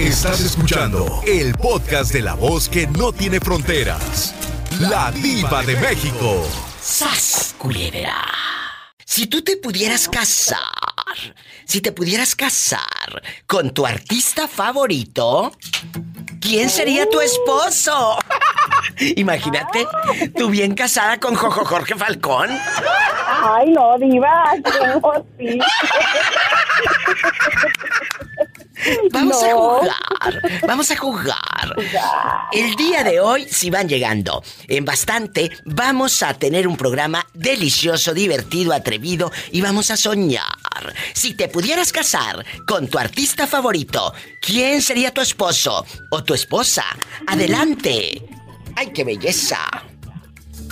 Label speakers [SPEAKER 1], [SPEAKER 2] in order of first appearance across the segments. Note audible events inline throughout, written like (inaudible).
[SPEAKER 1] Estás escuchando el podcast de la voz que no tiene fronteras. La diva de México.
[SPEAKER 2] ¡Sas, culebra! Si tú te pudieras casar, si te pudieras casar con tu artista favorito, ¿quién sería tu esposo? (laughs) Imagínate, tú bien casada con Jojo Jorge Falcón.
[SPEAKER 3] Ay, no, diva, ¿cómo (laughs)
[SPEAKER 2] Vamos a jugar, vamos a jugar. El día de hoy, si van llegando en bastante, vamos a tener un programa delicioso, divertido, atrevido y vamos a soñar. Si te pudieras casar con tu artista favorito, ¿quién sería tu esposo o tu esposa? Adelante. ¡Ay, qué belleza!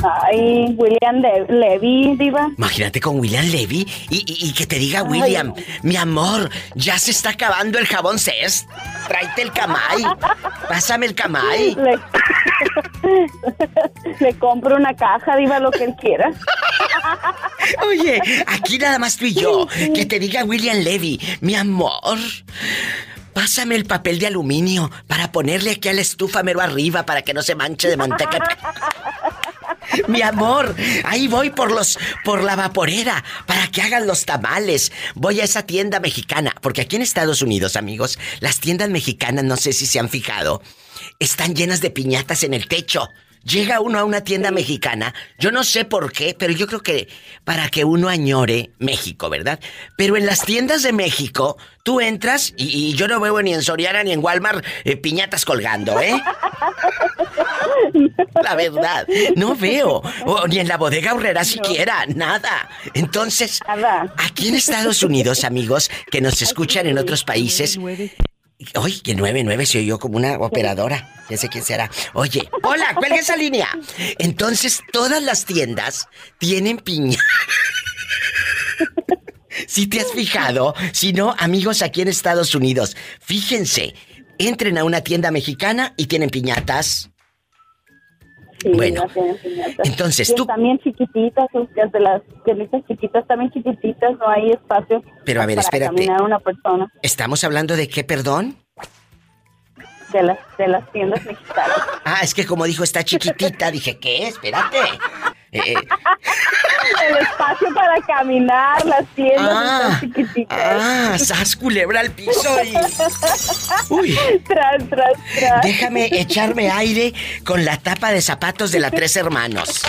[SPEAKER 3] Ay, William Le- Levy, diva.
[SPEAKER 2] Imagínate con William Levy y, y- y que te diga William, mi amor, ya se está acabando el jabón Cest. Tráete el camay. Pásame el camay. (laughs)
[SPEAKER 3] Le... (laughs) Le compro una caja, diva, lo que él quiera. (laughs)
[SPEAKER 2] Oye, aquí nada más tú y yo. Que te diga William Levy, mi amor. Pásame el papel de aluminio para ponerle aquí a la estufa mero arriba para que no se manche de manteca. (laughs) Mi amor, ahí voy por los por la vaporera para que hagan los tamales. Voy a esa tienda mexicana, porque aquí en Estados Unidos, amigos, las tiendas mexicanas, no sé si se han fijado, están llenas de piñatas en el techo. Llega uno a una tienda mexicana, yo no sé por qué, pero yo creo que para que uno añore México, ¿verdad? Pero en las tiendas de México, tú entras y, y yo no veo ni en Soriana ni en Walmart eh, piñatas colgando, ¿eh? (laughs) La verdad, no veo. O, ni en la bodega horrera siquiera, nada. Entonces, aquí en Estados Unidos, amigos, que nos escuchan en otros países. Oye, que 99 se oyó como una operadora. Ya sé quién será. Oye, hola, cuelga esa línea. Entonces, todas las tiendas tienen piña. (laughs) Si te has fijado, si no, amigos aquí en Estados Unidos, fíjense, entren a una tienda mexicana y tienen piñatas.
[SPEAKER 3] Sí,
[SPEAKER 2] Bueno, entonces
[SPEAKER 3] Y
[SPEAKER 2] tú-
[SPEAKER 3] También chiquititas, de las pianitas chiquitas, también chiquititas, no hay espacio.
[SPEAKER 2] Pero a ver,
[SPEAKER 3] para
[SPEAKER 2] espérate.
[SPEAKER 3] caminar una persona
[SPEAKER 2] ¿Estamos hablando de qué, perdón?
[SPEAKER 3] de las, de las tiendas mexicanas.
[SPEAKER 2] Ah, es que como dijo, está chiquitita, dije, ¿qué? Espérate. Eh, eh,
[SPEAKER 3] El espacio para caminar, las tiendas
[SPEAKER 2] Ah,
[SPEAKER 3] están chiquititas.
[SPEAKER 2] ah, sas culebra al piso y... Uy.
[SPEAKER 3] Tras, tras, tras.
[SPEAKER 2] Déjame echarme aire con la tapa de zapatos de la Tres Hermanos.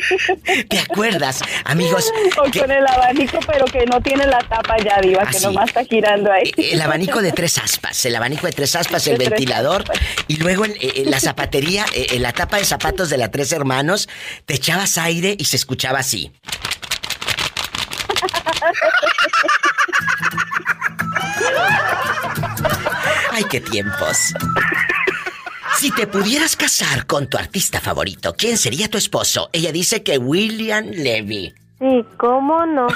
[SPEAKER 2] (laughs) ¿Te acuerdas, amigos?
[SPEAKER 3] O
[SPEAKER 2] que-
[SPEAKER 3] con el abanico, pero que no tiene la tapa ya, Diva,
[SPEAKER 2] Ah,
[SPEAKER 3] que
[SPEAKER 2] sí.
[SPEAKER 3] nomás está girando ahí.
[SPEAKER 2] El abanico de tres aspas, el abanico de tres aspas, el
[SPEAKER 3] tres
[SPEAKER 2] ventilador y luego en, eh, en la zapatería, eh, en la tapa de zapatos de la Tres Hermanos, te echabas aire y se escuchaba así. (laughs) Ay, qué tiempos. Si te pudieras casar con tu artista favorito, ¿quién sería tu esposo? Ella dice que William Levy.
[SPEAKER 3] Sí, ¿cómo no?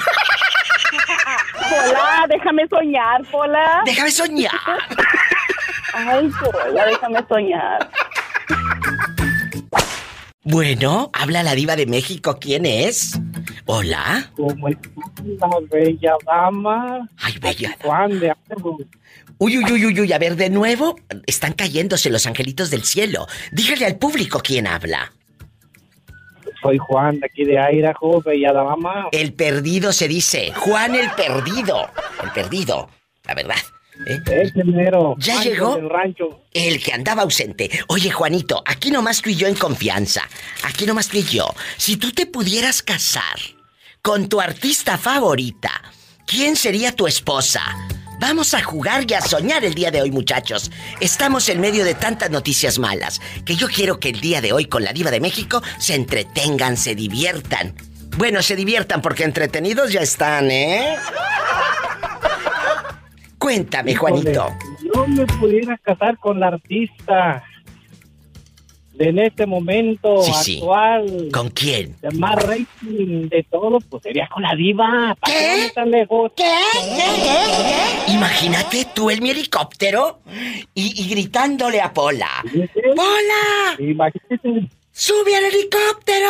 [SPEAKER 3] Pola, déjame soñar, Pola.
[SPEAKER 2] Déjame soñar.
[SPEAKER 3] Ay, Pola, déjame soñar.
[SPEAKER 2] Bueno, habla la diva de México. ¿Quién es? Hola.
[SPEAKER 4] Como la bella dama.
[SPEAKER 2] Ay, bella.
[SPEAKER 4] Juan de Argos.
[SPEAKER 2] Uy, uy, uy, uy, uy, a ver, de nuevo, están cayéndose los angelitos del cielo. Dígale al público quién habla.
[SPEAKER 4] Soy Juan de aquí de Idaho, bella dama.
[SPEAKER 2] El perdido se dice, Juan el perdido. El perdido, la verdad. ¿eh?
[SPEAKER 4] Ese mero.
[SPEAKER 2] ¿Ya llegó?
[SPEAKER 4] del rancho.
[SPEAKER 2] El que andaba ausente. Oye, Juanito, aquí nomás tú y yo en confianza. Aquí nomás tú y yo. Si tú te pudieras casar con tu artista favorita, ¿quién sería tu esposa? Vamos a jugar y a soñar el día de hoy, muchachos. Estamos en medio de tantas noticias malas que yo quiero que el día de hoy con la Diva de México se entretengan, se diviertan. Bueno, se diviertan porque entretenidos ya están, ¿eh? Cuéntame, Juanito.
[SPEAKER 4] Yo me pudiera casar con la artista de en este momento
[SPEAKER 2] Sí, sí.
[SPEAKER 4] actual.
[SPEAKER 2] ¿Con quién?
[SPEAKER 4] De más rating de todo, pues sería con la diva. ¿Para qué vamos tan lejos?
[SPEAKER 2] Imagínate tú en mi helicóptero y, y gritándole a Pola. ¡Pola!
[SPEAKER 4] Imagínate.
[SPEAKER 2] ¡Sube al helicóptero!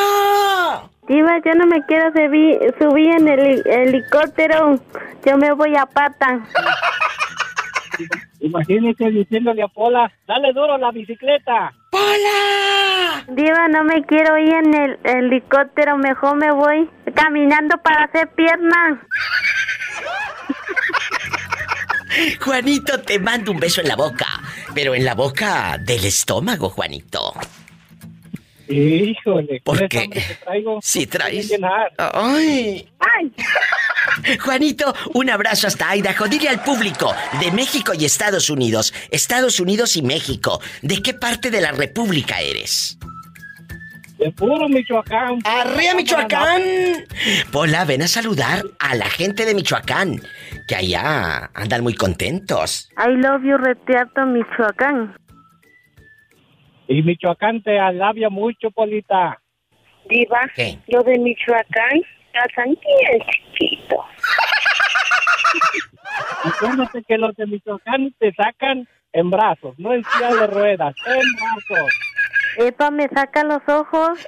[SPEAKER 5] Diva, yo no me quiero subir, subir en el heli- helicóptero. Yo me voy a pata. (laughs)
[SPEAKER 4] Imagínese diciéndole a Pola, dale duro a la bicicleta.
[SPEAKER 2] ¡Pola!
[SPEAKER 5] Diva, no me quiero ir en el helicóptero, mejor me voy caminando para hacer pierna. (laughs)
[SPEAKER 2] Juanito, te mando un beso en la boca, pero en la boca del estómago, Juanito.
[SPEAKER 4] Híjole,
[SPEAKER 2] ¿Por
[SPEAKER 4] ¿qué que traigo?
[SPEAKER 2] Si traes. ¡Ay!
[SPEAKER 5] ¡Ay! (laughs)
[SPEAKER 2] Juanito, un abrazo hasta Idaho. Dile al público de México y Estados Unidos, Estados Unidos y México, ¿de qué parte de la República eres?
[SPEAKER 4] De puro Michoacán.
[SPEAKER 2] ¡Arriba Michoacán! Pola, ven a saludar a la gente de Michoacán, que allá andan muy contentos.
[SPEAKER 5] I love you, Reteato, Michoacán.
[SPEAKER 4] Y Michoacán te alabia mucho, Polita.
[SPEAKER 5] Diva,
[SPEAKER 2] ¿Qué?
[SPEAKER 5] lo de Michoacán, casan es chiquito.
[SPEAKER 4] Acuérdate que los de Michoacán te sacan en brazos, no en silla de ruedas, en brazos.
[SPEAKER 5] Epa, me saca los ojos.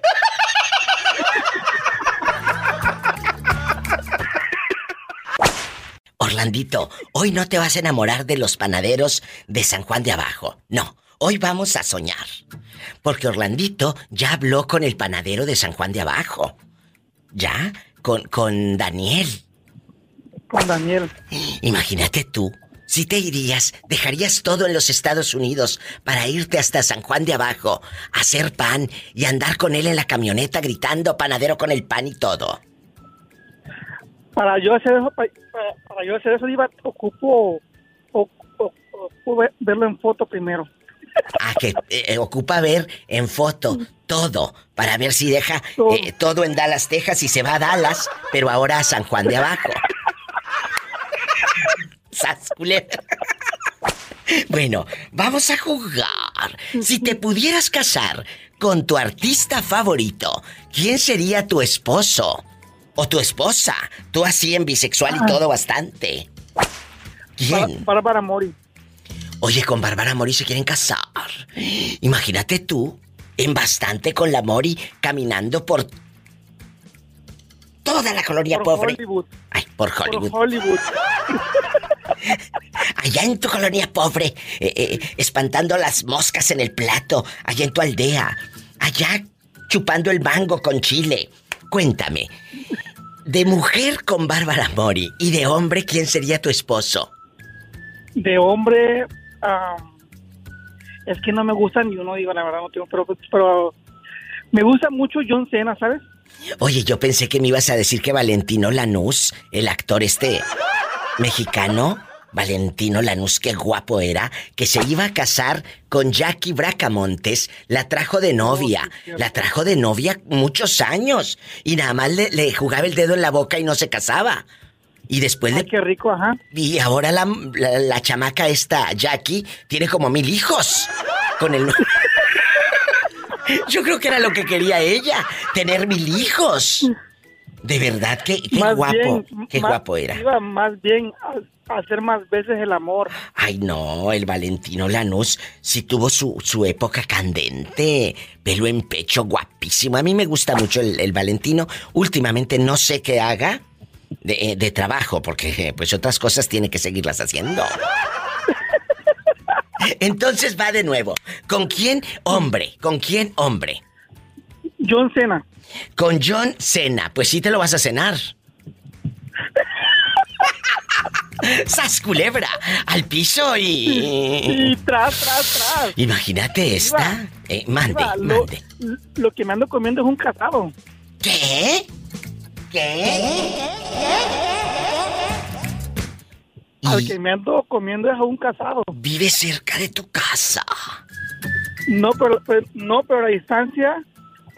[SPEAKER 2] Orlandito, hoy no te vas a enamorar de los panaderos de San Juan de Abajo. No, hoy vamos a soñar. Porque Orlandito ya habló con el panadero de San Juan de Abajo. ¿Ya? Con, con Daniel.
[SPEAKER 4] Con Daniel.
[SPEAKER 2] Imagínate tú, si te irías, dejarías todo en los Estados Unidos para irte hasta San Juan de Abajo, a hacer pan y andar con él en la camioneta gritando panadero con el pan y todo.
[SPEAKER 6] Para yo hacer eso, para, yo hacer eso, iba, ocupo, ocupo ver- verlo en foto primero.
[SPEAKER 2] Ah, que eh, ocupa ver en foto todo para ver si deja
[SPEAKER 6] Todo.
[SPEAKER 2] eh, todo en Dallas, Texas y se va a Dallas, pero ahora a San Juan de Abajo. Bueno, vamos a jugar. Si te pudieras casar con tu artista favorito, ¿quién sería tu esposo? O tu esposa. Tú así en bisexual y todo bastante. ¿Quién?
[SPEAKER 6] Para, para Mori.
[SPEAKER 2] Oye, con Bárbara Mori se quieren casar. Imagínate tú, en bastante con la Mori, caminando por toda la colonia
[SPEAKER 6] Por
[SPEAKER 2] pobre.
[SPEAKER 6] Hollywood.
[SPEAKER 2] Ay, por
[SPEAKER 6] Por
[SPEAKER 2] Hollywood.
[SPEAKER 6] Hollywood. (laughs)
[SPEAKER 2] Allá en tu colonia pobre, eh, eh, espantando las moscas en el plato, allá en tu aldea. Allá chupando el mango con chile. Cuéntame, de mujer con Bárbara Mori y de hombre, ¿quién sería tu esposo?
[SPEAKER 6] De hombre, es que no me gusta ni uno, digo, la verdad, no tengo, pero, pero me gusta mucho John Cena, ¿sabes?
[SPEAKER 2] Oye, yo pensé que me ibas a decir que Valentino Lanús, el actor este mexicano, Valentino Lanús, qué guapo era, que se iba a casar con Jackie Bracamontes, la trajo de novia, la trajo de novia muchos años, y nada más le, le jugaba el dedo en la boca y no se casaba. Y después
[SPEAKER 6] Ay,
[SPEAKER 2] le...
[SPEAKER 6] qué rico, ajá.
[SPEAKER 2] Y ahora la, la, la chamaca esta, Jackie, tiene como mil hijos. Con el... (laughs) Yo creo que era lo que quería ella, tener mil hijos. De verdad, qué, qué guapo,
[SPEAKER 6] bien,
[SPEAKER 2] qué
[SPEAKER 6] más-
[SPEAKER 2] guapo era.
[SPEAKER 6] Iba más bien a, a hacer más veces el amor.
[SPEAKER 2] Ay, no, el Valentino Lanús sí tuvo su, su época candente. Pelo en pecho, guapísimo. A mí me gusta mucho el, el Valentino. Últimamente no sé qué haga de, eh, de trabajo, porque eh, pues otras cosas tiene que seguirlas haciendo. Entonces va de nuevo. ¿Con quién hombre? ¿Con quién hombre?
[SPEAKER 6] John Cena.
[SPEAKER 2] Con John Cena. Pues sí te lo vas a cenar. (laughs) ¡Sas culebra! Al piso y...
[SPEAKER 6] Y tras, tras, tras.
[SPEAKER 2] Imagínate esta. Eh, mande,
[SPEAKER 6] Iba, lo,
[SPEAKER 2] mande.
[SPEAKER 6] lo que me ando comiendo es un casado.
[SPEAKER 2] ¿Qué? ¿Qué?
[SPEAKER 6] Al que me ando comiendo es a un casado.
[SPEAKER 2] vive cerca de tu casa.
[SPEAKER 6] No, pero, pero- no, pero a distancia,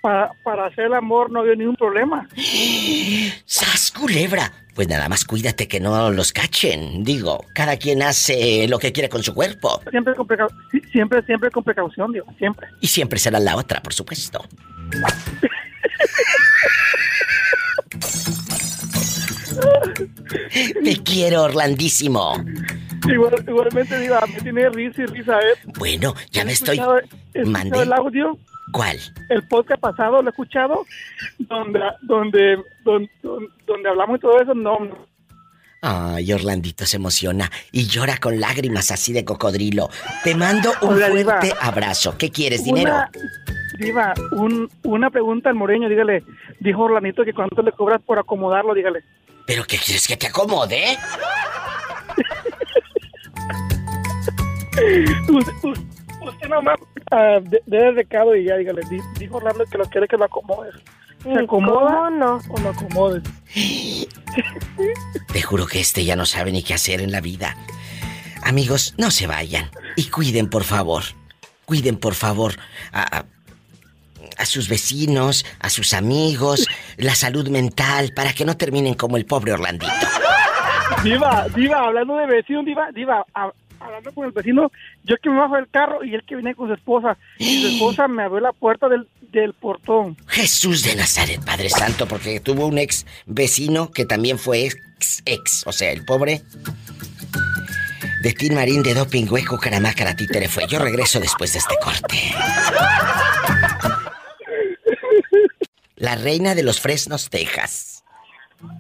[SPEAKER 6] para, para hacer el amor no había ningún problema. (gasps)
[SPEAKER 2] ¡Sas culebra! Pues nada más cuídate que no los cachen. Digo, cada quien hace lo que quiere con su cuerpo.
[SPEAKER 6] Siempre con, precau- siempre, siempre con precaución, digo, siempre.
[SPEAKER 2] Y siempre será la otra, por supuesto. (laughs) Te quiero, Orlandísimo.
[SPEAKER 6] Igual- igualmente, digo, me tiene risa y risa, ¿eh?
[SPEAKER 2] Bueno, ya me estoy... Mande.
[SPEAKER 6] el audio,
[SPEAKER 2] ¿Cuál?
[SPEAKER 6] el podcast pasado lo he escuchado, donde, donde, donde, donde, hablamos y todo eso, no,
[SPEAKER 2] Ay, Orlandito se emociona y llora con lágrimas así de cocodrilo. Te mando un
[SPEAKER 6] Hola, Diva.
[SPEAKER 2] fuerte abrazo. ¿Qué quieres, dinero?
[SPEAKER 6] Una, diva, un, una pregunta al moreño, dígale. Dijo Orlanito que cuánto le cobras por acomodarlo, dígale.
[SPEAKER 2] ¿Pero qué quieres que te acomode?
[SPEAKER 6] Usted, usted- nomás ah, de- el recado y ya, dígale. Di- Dijo Orlando que lo quiere que lo acomodes. ¿Se
[SPEAKER 5] ¿Y
[SPEAKER 6] acomoda
[SPEAKER 5] cómo no?
[SPEAKER 6] o lo acomodes?
[SPEAKER 2] Te juro que este ya no sabe ni qué hacer en la vida. Amigos, no se vayan. Y cuiden, por favor. Cuiden, por favor, a, a- a sus vecinos, a sus amigos, la salud mental, para que no terminen como el pobre Orlandito.
[SPEAKER 6] Diva, diva, hablando de vecino, diva, diva, a- hablando con el vecino, yo que me bajo del carro y él que viene con su esposa. Y su esposa me abrió la puerta del, del portón.
[SPEAKER 2] Jesús de Nazaret, Padre Santo, porque tuvo un ex vecino que también fue ex, ex, o sea, el pobre. De Tin Marín de Doping Hueco Caramácara Títere fue. Yo regreso después de este corte. La reina de los Fresnos, Texas.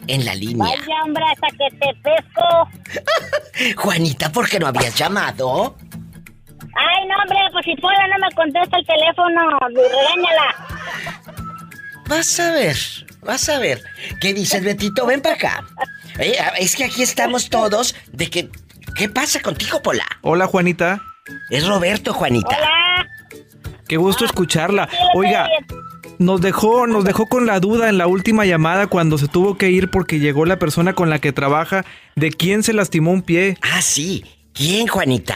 [SPEAKER 2] En la línea.
[SPEAKER 7] Vaya, hombre, hasta que te pesco. (laughs)
[SPEAKER 2] Juanita, ¿por qué no habías llamado?
[SPEAKER 7] Ay, no, hombre, pues si fuera no me contesta el teléfono, regáñala.
[SPEAKER 2] Vas a ver, vas a ver. ¿Qué dices, (laughs) Betito? Ven para acá. Eh, es que aquí estamos todos de que... ¿Qué pasa contigo, Pola?
[SPEAKER 8] Hola Juanita,
[SPEAKER 2] Es Roberto, Juanita.
[SPEAKER 7] Hola.
[SPEAKER 8] qué gusto escucharla.
[SPEAKER 7] Sí, lo
[SPEAKER 8] Oiga, nos dejó, nos dejó con la duda en la última llamada cuando se tuvo que ir porque llegó la persona con la que trabaja de quién se lastimó un pie.
[SPEAKER 2] Ah, sí. ¿Quién, Juanita?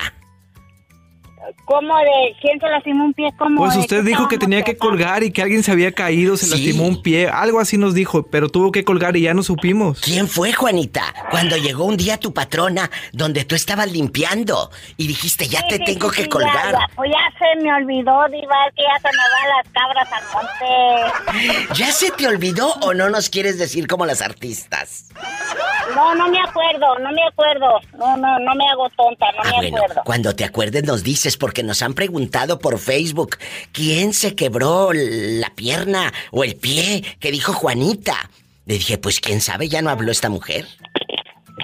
[SPEAKER 7] ¿Cómo de quién se lastimó un pie? ¿Cómo
[SPEAKER 8] Pues usted dijo que tenía que colgar y que alguien se había caído, se
[SPEAKER 2] Sí.
[SPEAKER 8] lastimó un pie, algo así nos dijo, pero tuvo que colgar y ya no supimos.
[SPEAKER 2] ¿Quién fue, Juanita? Cuando llegó un día tu patrona donde tú estabas limpiando y dijiste, ya
[SPEAKER 7] Sí,
[SPEAKER 2] te
[SPEAKER 7] sí,
[SPEAKER 2] tengo
[SPEAKER 7] sí,
[SPEAKER 2] que
[SPEAKER 7] sí,
[SPEAKER 2] colgar.
[SPEAKER 7] Ya, ya. Pues ya se me olvidó, Diva, que ya se me van las cabras al monte.
[SPEAKER 2] ¿Ya se te olvidó o no nos quieres decir como las artistas?
[SPEAKER 7] No, no me acuerdo, no me acuerdo. No, no, no me hago tonta, no
[SPEAKER 2] Ah,
[SPEAKER 7] me
[SPEAKER 2] bueno,
[SPEAKER 7] acuerdo.
[SPEAKER 2] cuando te acuerdes nos dices porque nos han preguntado por Facebook quién se quebró la pierna o el pie que dijo Juanita. Le dije, pues quién sabe, ya no habló esta mujer.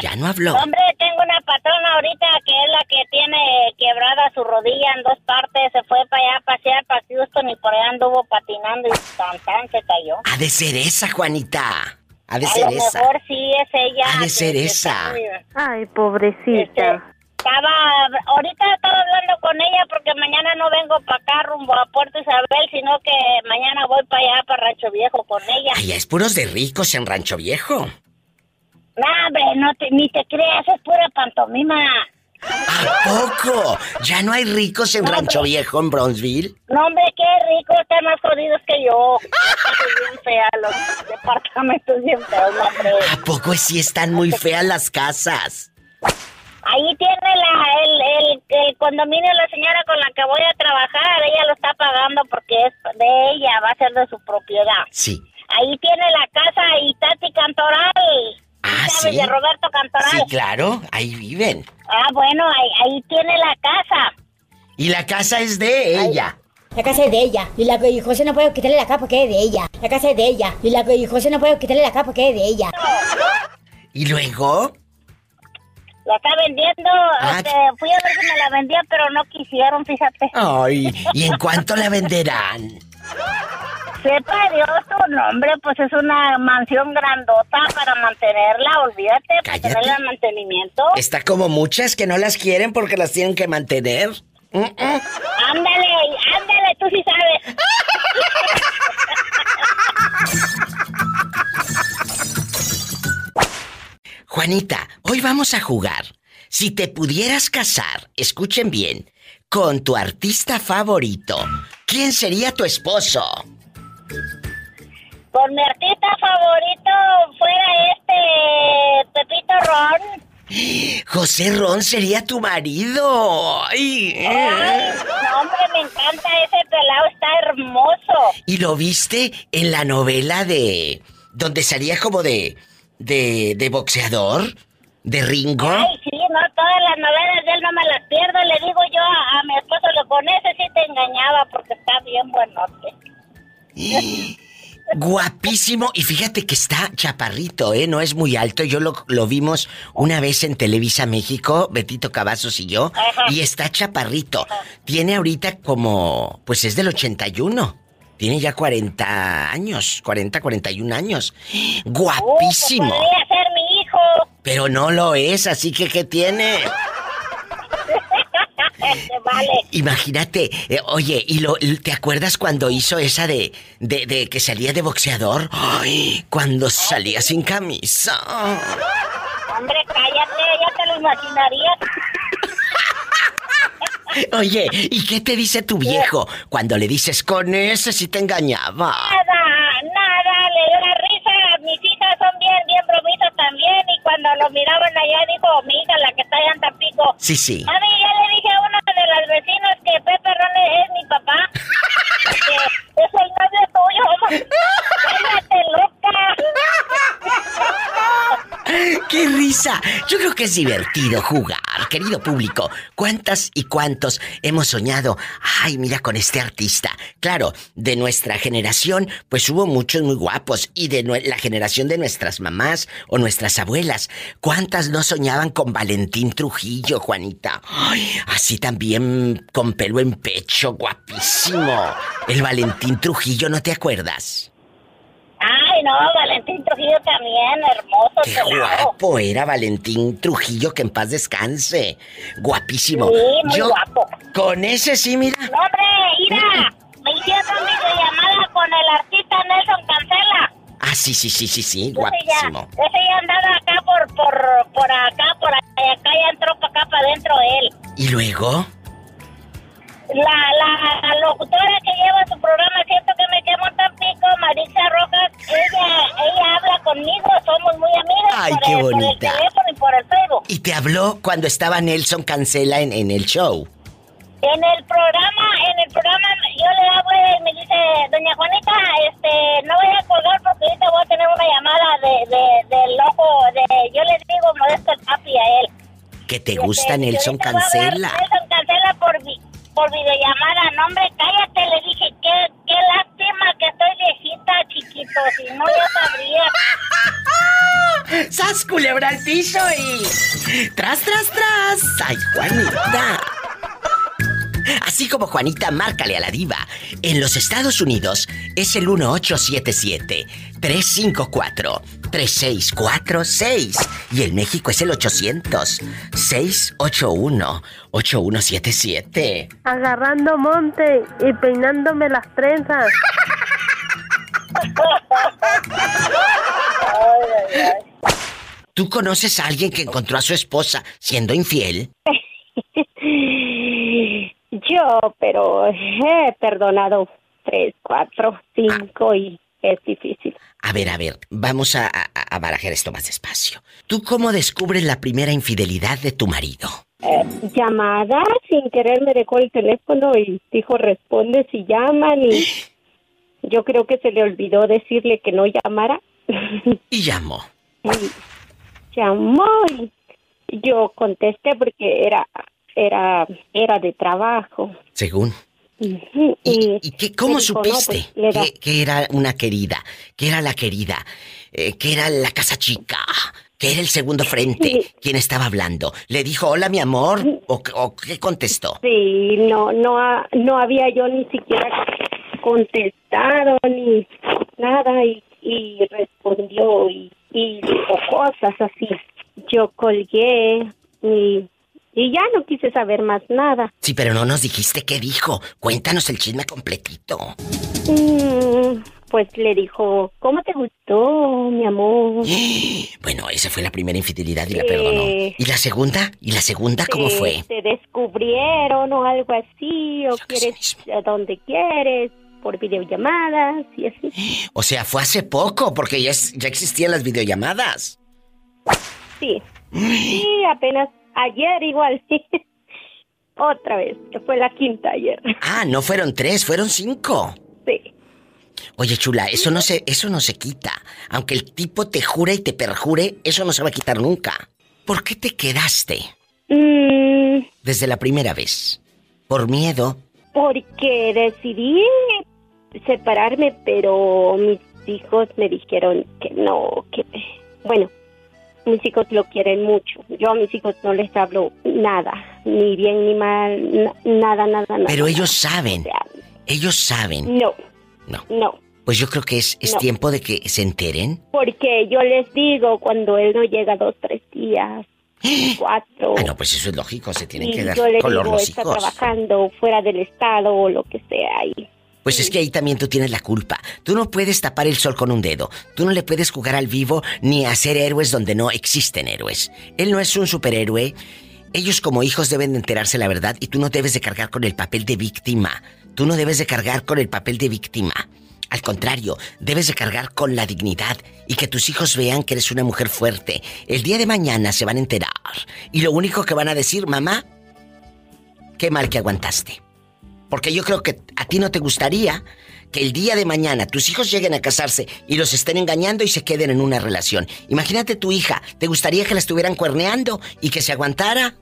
[SPEAKER 2] Ya no habló.
[SPEAKER 7] Hombre, tengo una patrona ahorita que es la que tiene quebrada su rodilla en dos partes. Se fue para allá a pasear para Houston y por allá anduvo patinando y tan tan se cayó.
[SPEAKER 2] Ha de ser esa, Juanita. Ha de
[SPEAKER 7] A
[SPEAKER 2] ser
[SPEAKER 7] lo
[SPEAKER 2] esa.
[SPEAKER 7] mejor sí es ella.
[SPEAKER 2] Ha de ser esa.
[SPEAKER 5] Ay,
[SPEAKER 7] Este,
[SPEAKER 5] pobrecita.
[SPEAKER 7] Estaba, ahorita estaba hablando con ella porque mañana no vengo para acá rumbo a Puerto Isabel, sino que mañana voy para allá, para Rancho Viejo con ella.
[SPEAKER 2] Allá es puros de ricos en Rancho Viejo.
[SPEAKER 7] No, hombre, no te, ni te creas, es pura pantomima.
[SPEAKER 2] ¿A poco? ¿Ya no hay ricos en
[SPEAKER 7] No,
[SPEAKER 2] Rancho
[SPEAKER 7] hombre.
[SPEAKER 2] Viejo en Bronzeville?
[SPEAKER 7] No, hombre, qué rico, están más jodidos que yo. Bien feas, los departamentos bien feos, hombre.
[SPEAKER 2] ¿A poco sí están muy feas las casas?
[SPEAKER 7] Ahí tiene la, el, el, el condominio la señora con la que voy a trabajar, ella lo está pagando porque es de ella, va a ser de su propiedad.
[SPEAKER 2] Sí.
[SPEAKER 7] Ahí tiene la casa y Tati Cantoral.
[SPEAKER 2] Ah,
[SPEAKER 7] ¿Sabes
[SPEAKER 2] sí.
[SPEAKER 7] de Roberto Cantoral?
[SPEAKER 2] Sí, claro, ahí viven.
[SPEAKER 7] Ah, bueno, ahí, ahí tiene la casa.
[SPEAKER 2] Y la casa es de ella.
[SPEAKER 9] La casa es de ella. Y la y José no puede quitarle la capa porque es de ella. La casa es de ella. Y la y José no puede quitarle la capa porque es de ella.
[SPEAKER 2] ¿Y luego?
[SPEAKER 7] La está vendiendo.
[SPEAKER 2] Ah.
[SPEAKER 7] este, fui a ver si me la vendía, pero no quisieron, fíjate.
[SPEAKER 2] Ay, ¿y en cuánto la venderán? (laughs)
[SPEAKER 7] Sepa Dios tu nombre, pues es una mansión grandota para mantenerla, olvídate, para tenerla en mantenimiento.
[SPEAKER 2] Está como muchas que no las quieren porque las tienen que mantener. Mm, mm.
[SPEAKER 7] Ándale, ándale, tú sí sabes. (laughs)
[SPEAKER 2] Juanita, hoy vamos a jugar. Si te pudieras casar, escuchen bien, con tu artista favorito, ¿quién sería tu esposo?
[SPEAKER 7] Con mi artista favorito fuera este Pepito Ron.
[SPEAKER 2] José Ron sería tu marido. Ay,
[SPEAKER 7] Ay, no, hombre, me encanta ese pelado, está hermoso.
[SPEAKER 2] ¿Y lo viste en la novela de... donde salía como de... de, de boxeador? ¿De Ringo?
[SPEAKER 7] Ay, sí, no, todas las novelas de él no me las pierdo. Le digo yo a, a mi esposo, lo con ese sí te engañaba porque está bien buenote. (gasps)
[SPEAKER 2] Guapísimo. Y fíjate que está chaparrito, ¿eh? No es muy alto. Yo lo, lo vimos una vez en Televisa México, Betito Cavazos y yo. Y está chaparrito. Tiene ahorita como... Pues es del 81. Tiene ya 40 años. 40, 41 años. (gasps) Guapísimo.
[SPEAKER 7] Podría ser mi hijo.
[SPEAKER 2] Pero no lo es, así que ¿qué tiene? (laughs)
[SPEAKER 7] vale.
[SPEAKER 2] Imagínate, eh, oye, ¿y lo, te acuerdas cuando hizo esa de, de, de que salía de boxeador? Ay, cuando salía sin camisa.
[SPEAKER 7] Hombre, cállate, ya te lo imaginarías. (laughs)
[SPEAKER 2] Oye, ¿y qué te dice tu viejo cuando le dices con ese si te engañaba?
[SPEAKER 7] Nada, nada, le dio la risa. Mis hijas son bien, bien bromitas también. Y cuando lo miraban allá, dijo mi hija, la que está allá en Tampico.
[SPEAKER 2] Sí, sí.
[SPEAKER 7] Mami, ya le dije a una las vecinas que Pepe Ron es mi papá. (laughs) Que es el novio tuyo. Cállate, loca.
[SPEAKER 2] ¡Qué risa! Yo creo que es divertido jugar, querido público. ¿Cuántas y cuántos hemos soñado? Ay, mira con este artista. Claro, de nuestra generación, pues hubo muchos muy guapos. Y de la generación de nuestras mamás o nuestras abuelas. ¿Cuántas no soñaban con Valentín Trujillo, Juanita? Ay, así también con pelo en pecho, guapísimo. El Valentín Trujillo, ¿no te acuerdas?
[SPEAKER 7] Ay, no, Valentín Trujillo también, hermoso,
[SPEAKER 2] Qué
[SPEAKER 7] pelado.
[SPEAKER 2] guapo era Valentín Trujillo, que en paz descanse. Guapísimo.
[SPEAKER 7] Sí, muy
[SPEAKER 2] Yo
[SPEAKER 7] guapo.
[SPEAKER 2] con ese sí, mira.
[SPEAKER 7] No, hombre, mira, me hicieron videollamada con el artista Nelson Cancela.
[SPEAKER 2] Ah, sí, sí, sí, sí, sí,
[SPEAKER 7] Ese ya,
[SPEAKER 2] guapísimo.
[SPEAKER 7] ese ya andaba acá por, por, por acá, por acá, y acá ya entró para acá para adentro él.
[SPEAKER 2] ¿Y luego?
[SPEAKER 7] La, la, la locutora que lleva su programa, siento que me quemo Tampico, Marisa Rojas, ella, ella habla conmigo, somos muy amigas
[SPEAKER 2] Ay,
[SPEAKER 7] por,
[SPEAKER 2] qué
[SPEAKER 7] el, por el teléfono y por el Facebook.
[SPEAKER 2] ¿Y te habló cuando estaba Nelson Cancela en, en el show?
[SPEAKER 7] En el programa, en el programa, yo le hablo y me dice, doña Juanita, este, no voy a colgar porque ahorita voy a tener una llamada de, de, del ojo, de, yo le digo modesto el papi a él.
[SPEAKER 2] ¿Que te
[SPEAKER 7] Y
[SPEAKER 2] gusta
[SPEAKER 7] este,
[SPEAKER 2] Nelson Cancela?
[SPEAKER 7] Nelson Cancela por, por videollamada, no hombre, cállate, le dije, qué, qué lástima que estoy viejita, chiquito, si no ya sabría. (laughs)
[SPEAKER 2] ¡Sas, culebra piso y... ¡Tras, tras, tras! ¡Ay, Juanita! Así como Juanita, márcale a la diva. En los Estados Unidos es el 1877-354-3646. Y en México es el 800-681-8177.
[SPEAKER 5] Agarrando monte y peinándome las trenzas. (laughs)
[SPEAKER 2] ¿Tú conoces a alguien que encontró a su esposa siendo infiel? (laughs)
[SPEAKER 10] Yo, pero he perdonado tres, cuatro, cinco y es difícil.
[SPEAKER 2] A ver, a ver, vamos a, a, a barajar esto más despacio. ¿Tú cómo descubres la primera infidelidad de tu marido?
[SPEAKER 10] Eh, llamada, sin querer me dejó el teléfono y dijo responde si llaman y (gasps) yo creo que se le olvidó decirle que no llamara. (laughs)
[SPEAKER 2] Y llamó.
[SPEAKER 10] Y llamó y yo contesté porque era era era de trabajo.
[SPEAKER 2] Según. ¿Y, y qué, cómo
[SPEAKER 10] me dijo, no,
[SPEAKER 2] supiste
[SPEAKER 10] pues,
[SPEAKER 2] que, que era una querida? Que era la querida. eh, que era la casa chica. Que era el segundo frente.
[SPEAKER 10] Sí.
[SPEAKER 2] ¿Quién estaba hablando? ¿Le dijo hola, mi amor? ¿O, o qué contestó?
[SPEAKER 10] Sí, no, no, ha- no había yo ni siquiera contestado ni nada y, y respondió y, y dijo cosas así. Yo colgué y, y ya no quise saber más nada.
[SPEAKER 2] Sí, pero no nos dijiste qué dijo. Cuéntanos el chisme completito.
[SPEAKER 10] Mm, pues le dijo, ¿cómo te gustó, mi amor? (gasps)
[SPEAKER 2] Bueno, esa fue la primera infidelidad y la
[SPEAKER 10] Eh.
[SPEAKER 2] perdonó. ¿Y la segunda? ¿Y la segunda cómo
[SPEAKER 10] te,
[SPEAKER 2] fue?
[SPEAKER 10] te descubrieron o algo así, o quieres a donde quieres, por videollamadas y así. (gasps)
[SPEAKER 2] O sea, fue hace poco, porque ya, es- ya existían las videollamadas.
[SPEAKER 10] Sí. (gasps) Sí, apenas ayer igual. (laughs) Otra vez, que fue la quinta ayer.
[SPEAKER 2] Ah, no fueron tres, fueron cinco.
[SPEAKER 10] Sí.
[SPEAKER 2] Oye, chula, eso no se, eso no se quita. Aunque el tipo te jure y te perjure, eso no se va a quitar nunca. ¿Por qué te quedaste
[SPEAKER 10] Mm,
[SPEAKER 2] desde la primera vez? ¿Por miedo?
[SPEAKER 10] porque decidí separarme, pero mis hijos me dijeron que no, que bueno, mis hijos lo quieren mucho. Yo a mis hijos no les hablo nada, ni bien ni mal, na- nada, nada, nada.
[SPEAKER 2] Pero ellos saben. Ellos saben.
[SPEAKER 10] No.
[SPEAKER 2] No.
[SPEAKER 10] No.
[SPEAKER 2] Pues yo creo que es, es
[SPEAKER 10] No.
[SPEAKER 2] tiempo de que se enteren.
[SPEAKER 10] Porque yo les digo cuando él no llega dos, tres días, (gasps) cuatro.
[SPEAKER 2] Ah, no, pues eso es lógico, se tienen
[SPEAKER 10] y
[SPEAKER 2] que dar
[SPEAKER 10] yo le
[SPEAKER 2] color
[SPEAKER 10] digo,
[SPEAKER 2] los
[SPEAKER 10] está trabajando fuera del estado o lo que sea. Y
[SPEAKER 2] Pues es que ahí también tú tienes la culpa. Tú no puedes tapar el sol con un dedo. Tú no le puedes jugar al vivo ni hacer héroes donde no existen héroes. Él no es un superhéroe. Ellos como hijos deben de enterarse la verdad y tú no debes de cargar con el papel de víctima. Tú no debes de cargar con el papel de víctima. Al contrario, debes de cargar con la dignidad y que tus hijos vean que eres una mujer fuerte. El día de mañana se van a enterar y lo único que van a decir, mamá, qué mal que aguantaste. Porque yo creo que a ti no te gustaría que el día de mañana tus hijos lleguen a casarse y los estén engañando y se queden en una relación. Imagínate tu hija, ¿te gustaría que la estuvieran cuerneando y que se aguantara?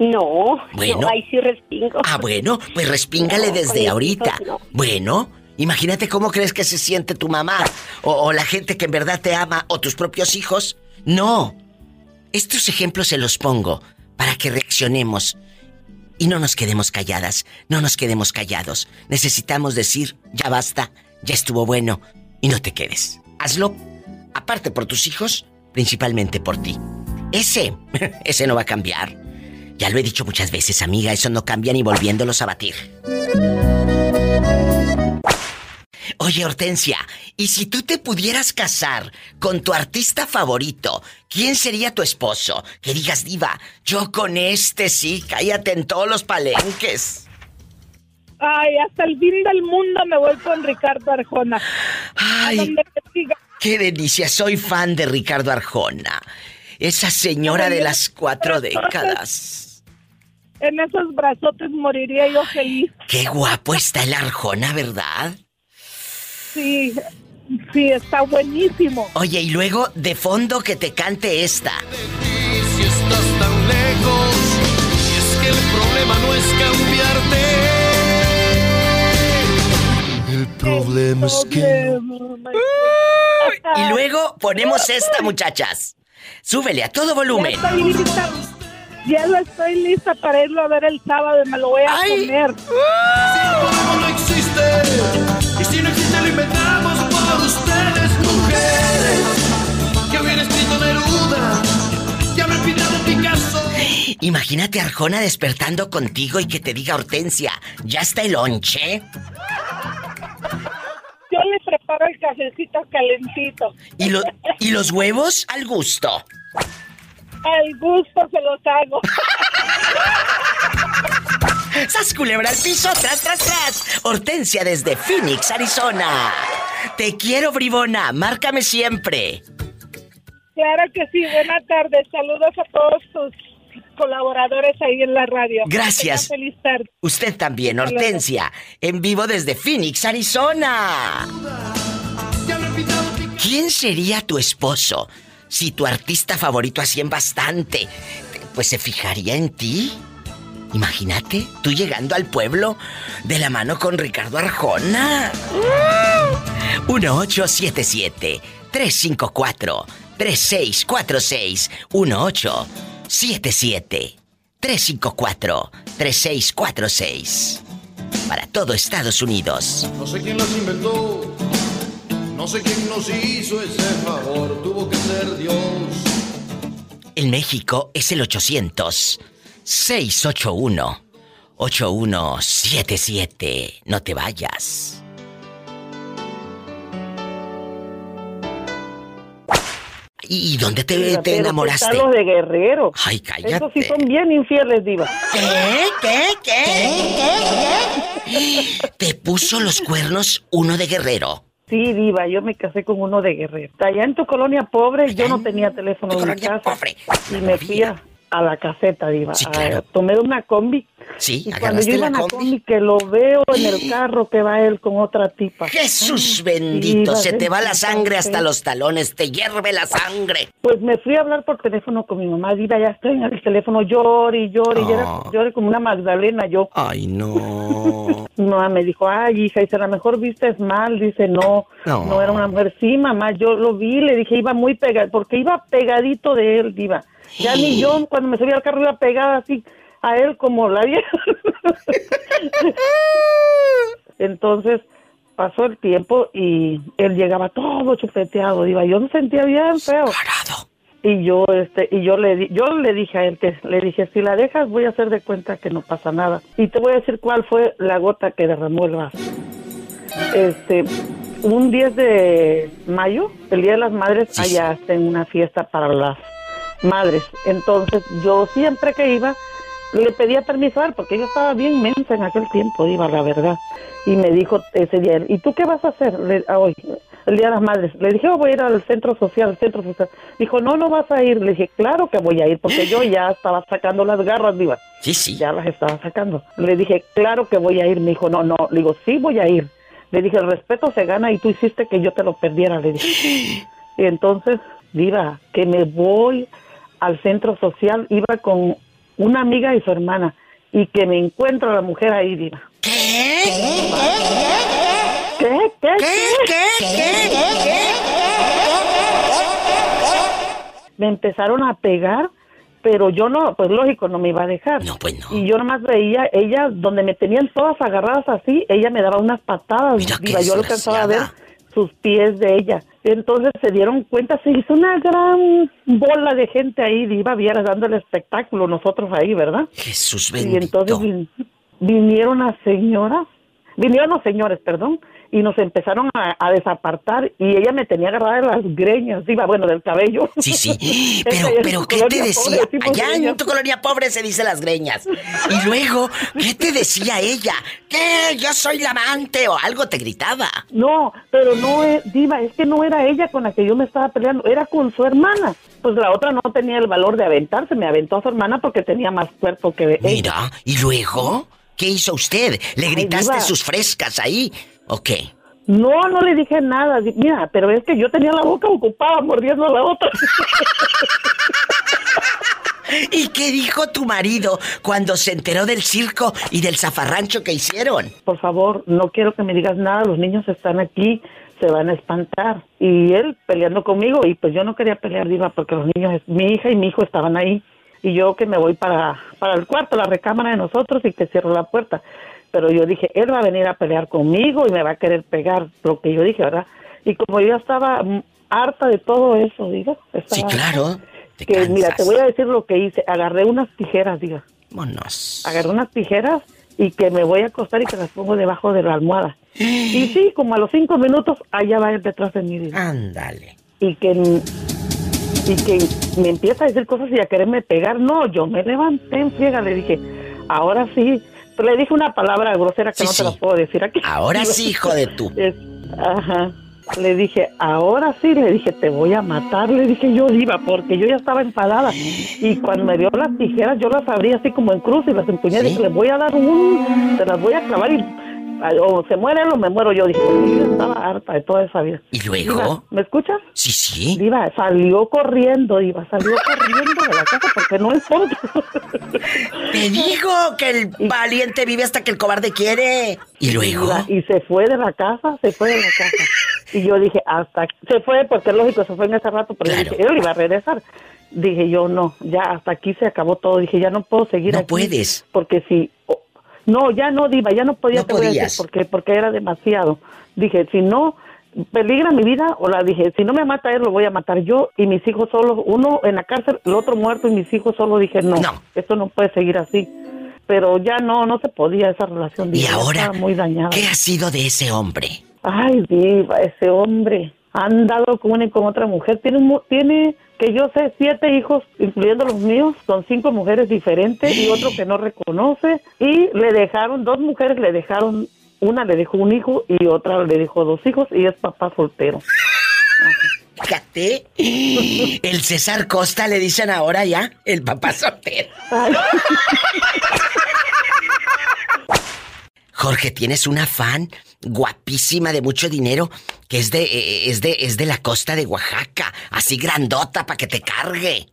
[SPEAKER 10] no,
[SPEAKER 2] Bueno.
[SPEAKER 10] no, ahí sí respingo.
[SPEAKER 2] Ah, bueno, pues respíngale
[SPEAKER 10] No,
[SPEAKER 2] desde ahorita.
[SPEAKER 10] hijos no.
[SPEAKER 2] Bueno, imagínate cómo crees que se siente tu mamá o, o la gente que en verdad te ama o tus propios hijos. No. Estos ejemplos se los pongo para que reaccionemos y no nos quedemos calladas, no nos quedemos callados. Necesitamos decir, ya basta, ya estuvo bueno y no te quedes. Hazlo, aparte por tus hijos, principalmente por ti. Ese, (laughs) ese no va a cambiar. Ya lo he dicho muchas veces, amiga, eso no cambia ni volviéndolos a batir. Oye, Hortensia, ¿y si tú te pudieras casar con tu artista favorito, quién sería tu esposo? Que digas, diva, yo con este sí, cállate en todos los palenques.
[SPEAKER 11] Ay, hasta el fin del mundo me voy con Ricardo Arjona.
[SPEAKER 2] Ay. Qué delicia, soy fan de Ricardo Arjona. Esa señora de las cuatro décadas.
[SPEAKER 11] En esos brazotes moriría yo feliz.
[SPEAKER 2] Qué guapo está el Arjona, ¿verdad?
[SPEAKER 11] Sí, sí, está buenísimo.
[SPEAKER 2] Oye, y luego de fondo que te cante esta.
[SPEAKER 12] si estás tan lejos. Y es que el problema no es cambiarte. El problema es que.
[SPEAKER 2] Y luego ponemos esta, muchachas. Súbele a todo volumen.
[SPEAKER 11] Ya estoy lista. Ya lo estoy lista para irlo a ver el sábado y me lo voy a comer.
[SPEAKER 12] no existe. Y si no existe, lo inventamos por ustedes, mujeres. Que hubiera escrito Neruda. Que habrá pintado Picasso.
[SPEAKER 2] Imagínate a Arjona despertando contigo y que te diga Hortensia, ¿ya está el lonche?
[SPEAKER 11] Yo le preparo el cafecito calentito.
[SPEAKER 2] ¿Y, lo- ¿Y los huevos al gusto?
[SPEAKER 11] Al gusto se los hago. (laughs)
[SPEAKER 2] ¡Sas culebra al piso! ¡Tras, tras, tras! Hortensia desde Phoenix, Arizona. Te quiero, bribona. Márcame siempre.
[SPEAKER 11] Claro que sí, buenas tardes. Saludos a todos tus colaboradores ahí en la radio.
[SPEAKER 2] Gracias.
[SPEAKER 11] Feliz tarde.
[SPEAKER 2] Usted también, Hortensia. En vivo desde Phoenix, Arizona. ¿Quién sería tu esposo si tu artista favorito hacían bastante? Pues se fijaría en ti. Imagínate, tú llegando al pueblo de la mano con Ricardo Arjona. 1877 354 3646 1877 354 3646 Para todo Estados Unidos.
[SPEAKER 12] No sé quién las inventó. No sé quién nos hizo ese favor. Tuvo que ser Dios.
[SPEAKER 2] En México es el 800 681 8177. No te vayas. ¿Y dónde te, te
[SPEAKER 13] Pero
[SPEAKER 2] enamoraste?
[SPEAKER 13] están los de Guerrero.
[SPEAKER 2] Ay, cállate.
[SPEAKER 13] Esos sí son bien infieles, Diva.
[SPEAKER 2] ¿Qué? ¿Qué? ¿Qué? (gasps) ¿Te puso los cuernos uno de guerrero?
[SPEAKER 13] Sí, Diva, yo me casé con uno de Guerrero. Allá en tu colonia pobre, yo no tenía teléfono en mi casa. Y me fui a, a la caseta, Diva.
[SPEAKER 2] Sí,
[SPEAKER 13] A- tomé una combi.
[SPEAKER 2] Sí,
[SPEAKER 13] Y cuando yo iba
[SPEAKER 2] la combi.
[SPEAKER 13] combi, que lo veo en el carro que va él con otra tipa.
[SPEAKER 2] Jesús bendito, se te va la sangre hasta los talones, te hierve la sangre.
[SPEAKER 13] Pues me fui a hablar por teléfono con mi mamá, Diva, ya estoy en el teléfono, llore y llore, y
[SPEAKER 2] Ah.
[SPEAKER 13] llore, llore como una Magdalena yo.
[SPEAKER 2] Ay, no. (laughs)
[SPEAKER 13] No, me dijo, ay, hija, dice, a lo mejor vistes mal. Dice, no,
[SPEAKER 2] No.
[SPEAKER 13] no, era una mujer. Sí, mamá, yo lo vi, le dije, iba muy pegado, porque iba pegadito de él, diva. Ya ni yo, cuando me subí al carro, iba pegada así a él como la vieja. (laughs) Entonces, pasó el tiempo y él llegaba todo chupeteado, diva. Yo me sentía bien feo. Y yo, este, y yo le, di- yo le dije a él que, le dije, si la dejas voy a hacer de cuenta que no pasa nada. Y te voy a decir cuál fue la gota que derramó el vaso. Este, un 10 de mayo, el Día de las Madres, allá hacen una fiesta para las madres. Entonces, yo siempre que iba, le pedía permiso a él, porque yo estaba bien mensa en aquel tiempo, iba, la verdad. Y me dijo ese día, ¿y tú qué vas a hacer le- a hoy? El Día de las Madres. Le dije, "Oh, voy a ir al centro social, al centro social. Dijo, no, no vas a ir. Le dije, claro que voy a ir, porque yo ya estaba sacando las garras, diva.
[SPEAKER 2] Sí, sí.
[SPEAKER 13] Ya las estaba sacando. Le dije, claro que voy a ir. Me dijo, no, no. Le digo, sí voy a ir. Le dije, el respeto se gana y tú hiciste que yo te lo perdiera, le dije. (gasps) Y entonces, diva, que me voy al centro social, iba con una amiga y su hermana, y que me encuentro a la mujer ahí, diva.
[SPEAKER 2] ¿Qué?
[SPEAKER 13] ¿Qué? ¿Qué? Me empezaron a pegar, pero yo no, pues lógico, no me iba a dejar.
[SPEAKER 2] No, pues no.
[SPEAKER 13] Y yo nomás veía, ella, donde me tenían todas agarradas así, ella me daba unas patadas, diva, yo alcanzaba a ver sus pies de ella. Entonces se dieron cuenta, se hizo una gran bola de gente ahí, diva, vieras dando el espectáculo, nosotros ahí, ¿verdad?
[SPEAKER 2] Jesús
[SPEAKER 13] Y
[SPEAKER 2] bendito.
[SPEAKER 13] entonces vin- vinieron las señoras, vinieron los señores, perdón, y nos empezaron a, a desapartar y ella me tenía agarrada de las greñas, iba, bueno, del cabello.
[SPEAKER 2] Sí, sí. (laughs) (laughs) Pero, pero, ¿qué te decía?
[SPEAKER 13] pobre
[SPEAKER 2] Allá en tu colonia pobre se dice las greñas. Y luego, ¿qué te decía ella? ¿Qué? Yo soy la amante o algo te gritaba.
[SPEAKER 13] No, pero no es, Diva, es que no era ella con la que yo me estaba peleando, era con su hermana. Pues la otra no tenía el valor de aventarse, me aventó a su hermana porque tenía más cuerpo que ella.
[SPEAKER 2] Mira, ¿y luego? ¿Qué hizo usted? ¿Le gritaste sus frescas ahí? ¿O qué?
[SPEAKER 13] No, no le dije nada. Mira, pero es que yo tenía la boca ocupada mordiendo a la otra. (laughs)
[SPEAKER 2] ¿Y qué dijo tu marido cuando se enteró del circo y del zafarrancho que hicieron?
[SPEAKER 13] Por favor, no quiero que me digas nada. Los niños están aquí, se van a espantar. Y él peleando conmigo, y pues yo no quería pelear, Diva, porque los niños, mi hija y mi hijo estaban ahí. Y yo que me voy para, para el cuarto, la recámara de nosotros, y que cierro la puerta. Pero yo dije, él va a venir a pelear conmigo y me va a querer pegar, lo que yo dije, ¿verdad? Y como yo estaba harta de todo eso, digo.
[SPEAKER 2] Sí, claro.
[SPEAKER 13] Que mira, te voy a decir lo que hice. Agarré unas tijeras, diga.
[SPEAKER 2] Vámonos.
[SPEAKER 13] Agarré unas tijeras y que me voy a acostar y que las pongo debajo de la almohada. Y sí, como a los cinco minutos, allá va él detrás de mí. diga.
[SPEAKER 2] Ándale.
[SPEAKER 13] Y que, y que me empieza a decir cosas y a quererme pegar. No, yo me levanté en friega, le dije, ahora sí. Le dije una palabra grosera que no te la puedo decir aquí.
[SPEAKER 2] Ahora sí, (laughs) hijo de tú.
[SPEAKER 13] Es- ajá. Le dije, ahora sí, le dije, te voy a matar, le dije yo iba, porque yo ya estaba enfadada. Y cuando me dio las tijeras, yo las abrí así como en cruz y las empuñé, dije, le voy a dar un, te las voy a clavar y o se muere o me muero yo. Dije, yo estaba harta de toda esa vida.
[SPEAKER 2] ¿Y luego?
[SPEAKER 13] Diva, ¿Me escuchas?
[SPEAKER 2] Sí, sí.
[SPEAKER 13] Diva, salió corriendo, Diva, salió corriendo de la casa porque no es (laughs) tonto.
[SPEAKER 2] Te digo que el valiente vive hasta que el cobarde quiere. ¿Y luego?
[SPEAKER 13] Diva, y se fue de la casa, se fue de la casa. Y yo dije, hasta se fue, porque lógico, se fue en ese rato, pero yo dije, él iba a regresar. Dije yo, no, ya hasta aquí se acabó todo. Dije, ya no puedo seguir
[SPEAKER 2] No
[SPEAKER 13] aquí,
[SPEAKER 2] puedes.
[SPEAKER 13] Porque si... no, ya no, Diva, ya no podía,
[SPEAKER 2] No
[SPEAKER 13] te voy a decir, porque, porque era demasiado. Dije, si no peligra mi vida, o la dije, si no me mata él, lo voy a matar yo y mis hijos solos, uno en la cárcel, el otro muerto y mis hijos solos. Dije, no, esto no puede seguir así. Pero ya no, no se podía esa relación.
[SPEAKER 2] ¿Y
[SPEAKER 13] Diva,
[SPEAKER 2] ahora
[SPEAKER 13] muy dañada.
[SPEAKER 2] qué ha sido de ese hombre?
[SPEAKER 13] Ay, diva, ese hombre ha andado con una y con otra mujer. Tiene, tiene, que yo sé, siete hijos, incluyendo los míos, con cinco mujeres diferentes y otro que no reconoce. Y le dejaron, dos mujeres le dejaron, una le dejó un hijo y otra le dejó dos hijos y es papá soltero.
[SPEAKER 2] Fíjate. El César Costa le dicen ahora ya, el papá soltero. Jorge, tienes una fan guapísima de mucho dinero que es de eh, es de es de la costa de Oaxaca, así grandota para que te cargue.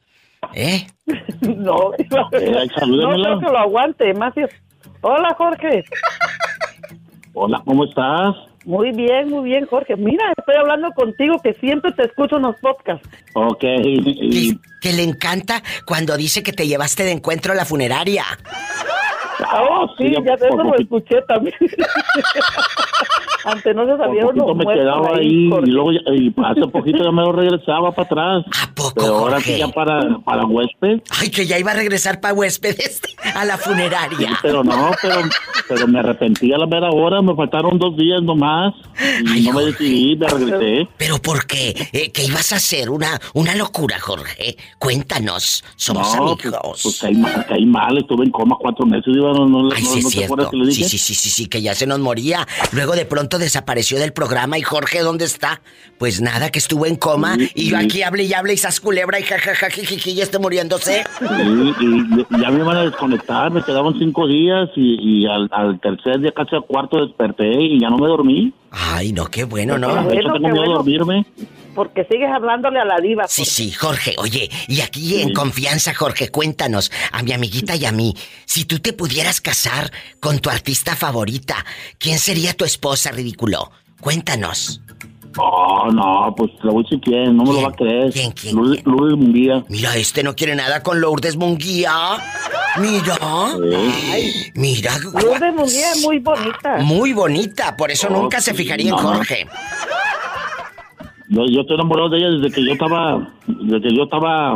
[SPEAKER 2] ¿Eh? (laughs)
[SPEAKER 13] No, no creo que lo aguante, más Hola, Jorge.
[SPEAKER 14] Hola, ¿cómo estás?
[SPEAKER 13] Muy bien, muy bien, Jorge. Mira, estoy hablando contigo que siempre te escucho en los podcasts.
[SPEAKER 14] Ok. y-
[SPEAKER 2] Que le encanta cuando dice que te llevaste de encuentro a la funeraria.
[SPEAKER 13] Oh, sí, ya de eso lo escuché también. (laughs) Antes no se sabía uno
[SPEAKER 14] poquito me quedaba
[SPEAKER 13] ahí,
[SPEAKER 14] ahí y
[SPEAKER 13] Jorge.
[SPEAKER 14] luego ya- y hace poquito ya me lo regresaba para atrás. Pero ahora sí
[SPEAKER 2] Jorge?
[SPEAKER 14] ya para, para huésped.
[SPEAKER 2] Ay, que ya iba a regresar para huéspedes a la
[SPEAKER 14] Sí,
[SPEAKER 2] funeraria.
[SPEAKER 14] pero no, pero, pero me arrepentí a la mera hora, me faltaron dos días nomás y no me decidí, me regresé.
[SPEAKER 2] ¿Pero por qué? Eh, ¿Qué ibas a hacer? ¿Una, una locura, Jorge? Cuéntanos. Somos
[SPEAKER 14] no,
[SPEAKER 2] amigos.
[SPEAKER 14] Pues, pues caí, mal, caí mal, estuve en coma cuatro meses, iba, no, no,
[SPEAKER 2] Ay,
[SPEAKER 14] no,
[SPEAKER 2] sí
[SPEAKER 14] no te
[SPEAKER 2] cierto.
[SPEAKER 14] acuerdas que le
[SPEAKER 2] Sí,
[SPEAKER 14] dije.
[SPEAKER 2] sí, sí, sí, sí, que ya se nos moría. Luego de pronto desapareció del programa y Jorge, ¿dónde está? Pues nada, que estuvo en coma
[SPEAKER 14] Sí,
[SPEAKER 2] y yo aquí hable y hable y sas culebra y jajaja, jijiji, ya está muriéndose.
[SPEAKER 14] Sí, y ya me iban a desconectar, me quedaban cinco días y, y al, al tercer día, casi al cuarto, desperté y ya no me dormí.
[SPEAKER 2] Ay, no, qué bueno, ¿no?
[SPEAKER 14] De hecho, tengo miedo a dormirme.
[SPEAKER 13] Porque sigues hablándole a la diva.
[SPEAKER 2] Sí, sí, Jorge, oye, y aquí en confianza, Jorge, cuéntanos, a mi amiguita y a mí, si tú te pudieras casar con tu artista favorita, ¿quién sería tu esposa, ridículo? Cuéntanos.
[SPEAKER 14] Oh, no, pues lo voy a decir quién, no me lo va a creer.
[SPEAKER 2] ¿Quién, quién,
[SPEAKER 14] Lourdes, Lourdes Munguía.
[SPEAKER 2] Mira, este no quiere nada con Lourdes Munguía. Mira. Mira.
[SPEAKER 13] Lourdes Munguía es muy bonita.
[SPEAKER 2] Muy bonita, por eso
[SPEAKER 14] Oh,
[SPEAKER 2] nunca se
[SPEAKER 14] sí,
[SPEAKER 2] fijaría en
[SPEAKER 14] no.
[SPEAKER 2] Jorge.
[SPEAKER 14] Yo, yo estoy enamorado de ella desde que yo estaba, desde que yo estaba,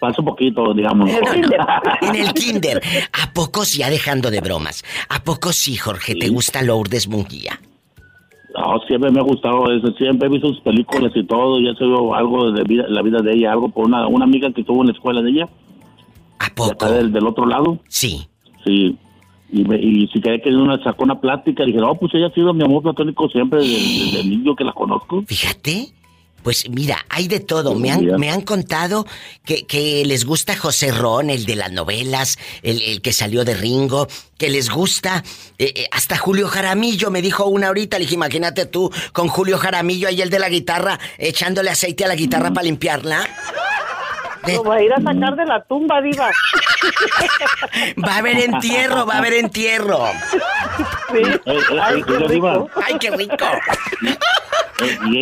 [SPEAKER 14] hace poquito, digamos. (laughs)
[SPEAKER 2] En el kinder. ¿A poco sí, ya dejando de bromas? ¿A poco sí, Jorge, te gusta Lourdes Munguía?
[SPEAKER 14] No, siempre me ha gustado eso, siempre he visto sus películas y todo, y he sabido algo de vida- la vida de ella, algo por una, una amiga que estuvo en la escuela de ella.
[SPEAKER 2] ¿A poco?
[SPEAKER 14] del, del otro lado.
[SPEAKER 2] Sí.
[SPEAKER 14] Sí. Y, me- y si quería que una sacó una plática, dije, no, pues ella ha sido mi amor platónico siempre desde, desde niño que la conozco.
[SPEAKER 2] Fíjate. Pues mira, hay de todo. Me han, me han contado que, que les gusta José Ron, el de las novelas, el, el que salió de Ringo, que les gusta eh, eh, hasta Julio Jaramillo, me dijo una ahorita. Le dije, imagínate tú con Julio Jaramillo ahí el de la guitarra, echándole aceite a la guitarra para limpiarla.
[SPEAKER 13] Lo va a ir a sacar de la tumba, diva. (laughs)
[SPEAKER 2] Va a haber entierro, va a haber entierro.
[SPEAKER 13] Sí.
[SPEAKER 14] Ay, qué rico.
[SPEAKER 2] Ay, qué rico.
[SPEAKER 14] Eh, ¿Y,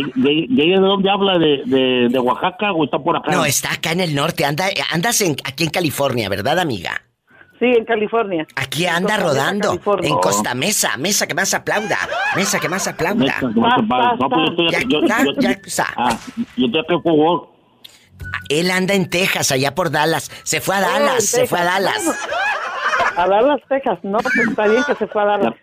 [SPEAKER 14] ella- de dónde habla? ¿De, de, de Oaxaca o está por acá?
[SPEAKER 2] No, está acá en el norte, anda, andas en, aquí en California, ¿verdad, amiga?
[SPEAKER 13] Sí, en California.
[SPEAKER 2] Aquí anda
[SPEAKER 13] Costa Mesa,
[SPEAKER 2] rodando,
[SPEAKER 13] California.
[SPEAKER 2] en Costa Mesa, mesa que más aplauda, mesa que más aplauda.
[SPEAKER 14] Mesa que más aplauda. No, pues yo estoy
[SPEAKER 2] Ya,
[SPEAKER 14] aquí- yo-. Ah, yo estoy acá en.
[SPEAKER 2] Él anda en Texas, allá por Dallas. Se fue a Dallas, se fue a. Dallas.
[SPEAKER 13] A Dallas, Texas. No, pues está bien que se fue a Dallas.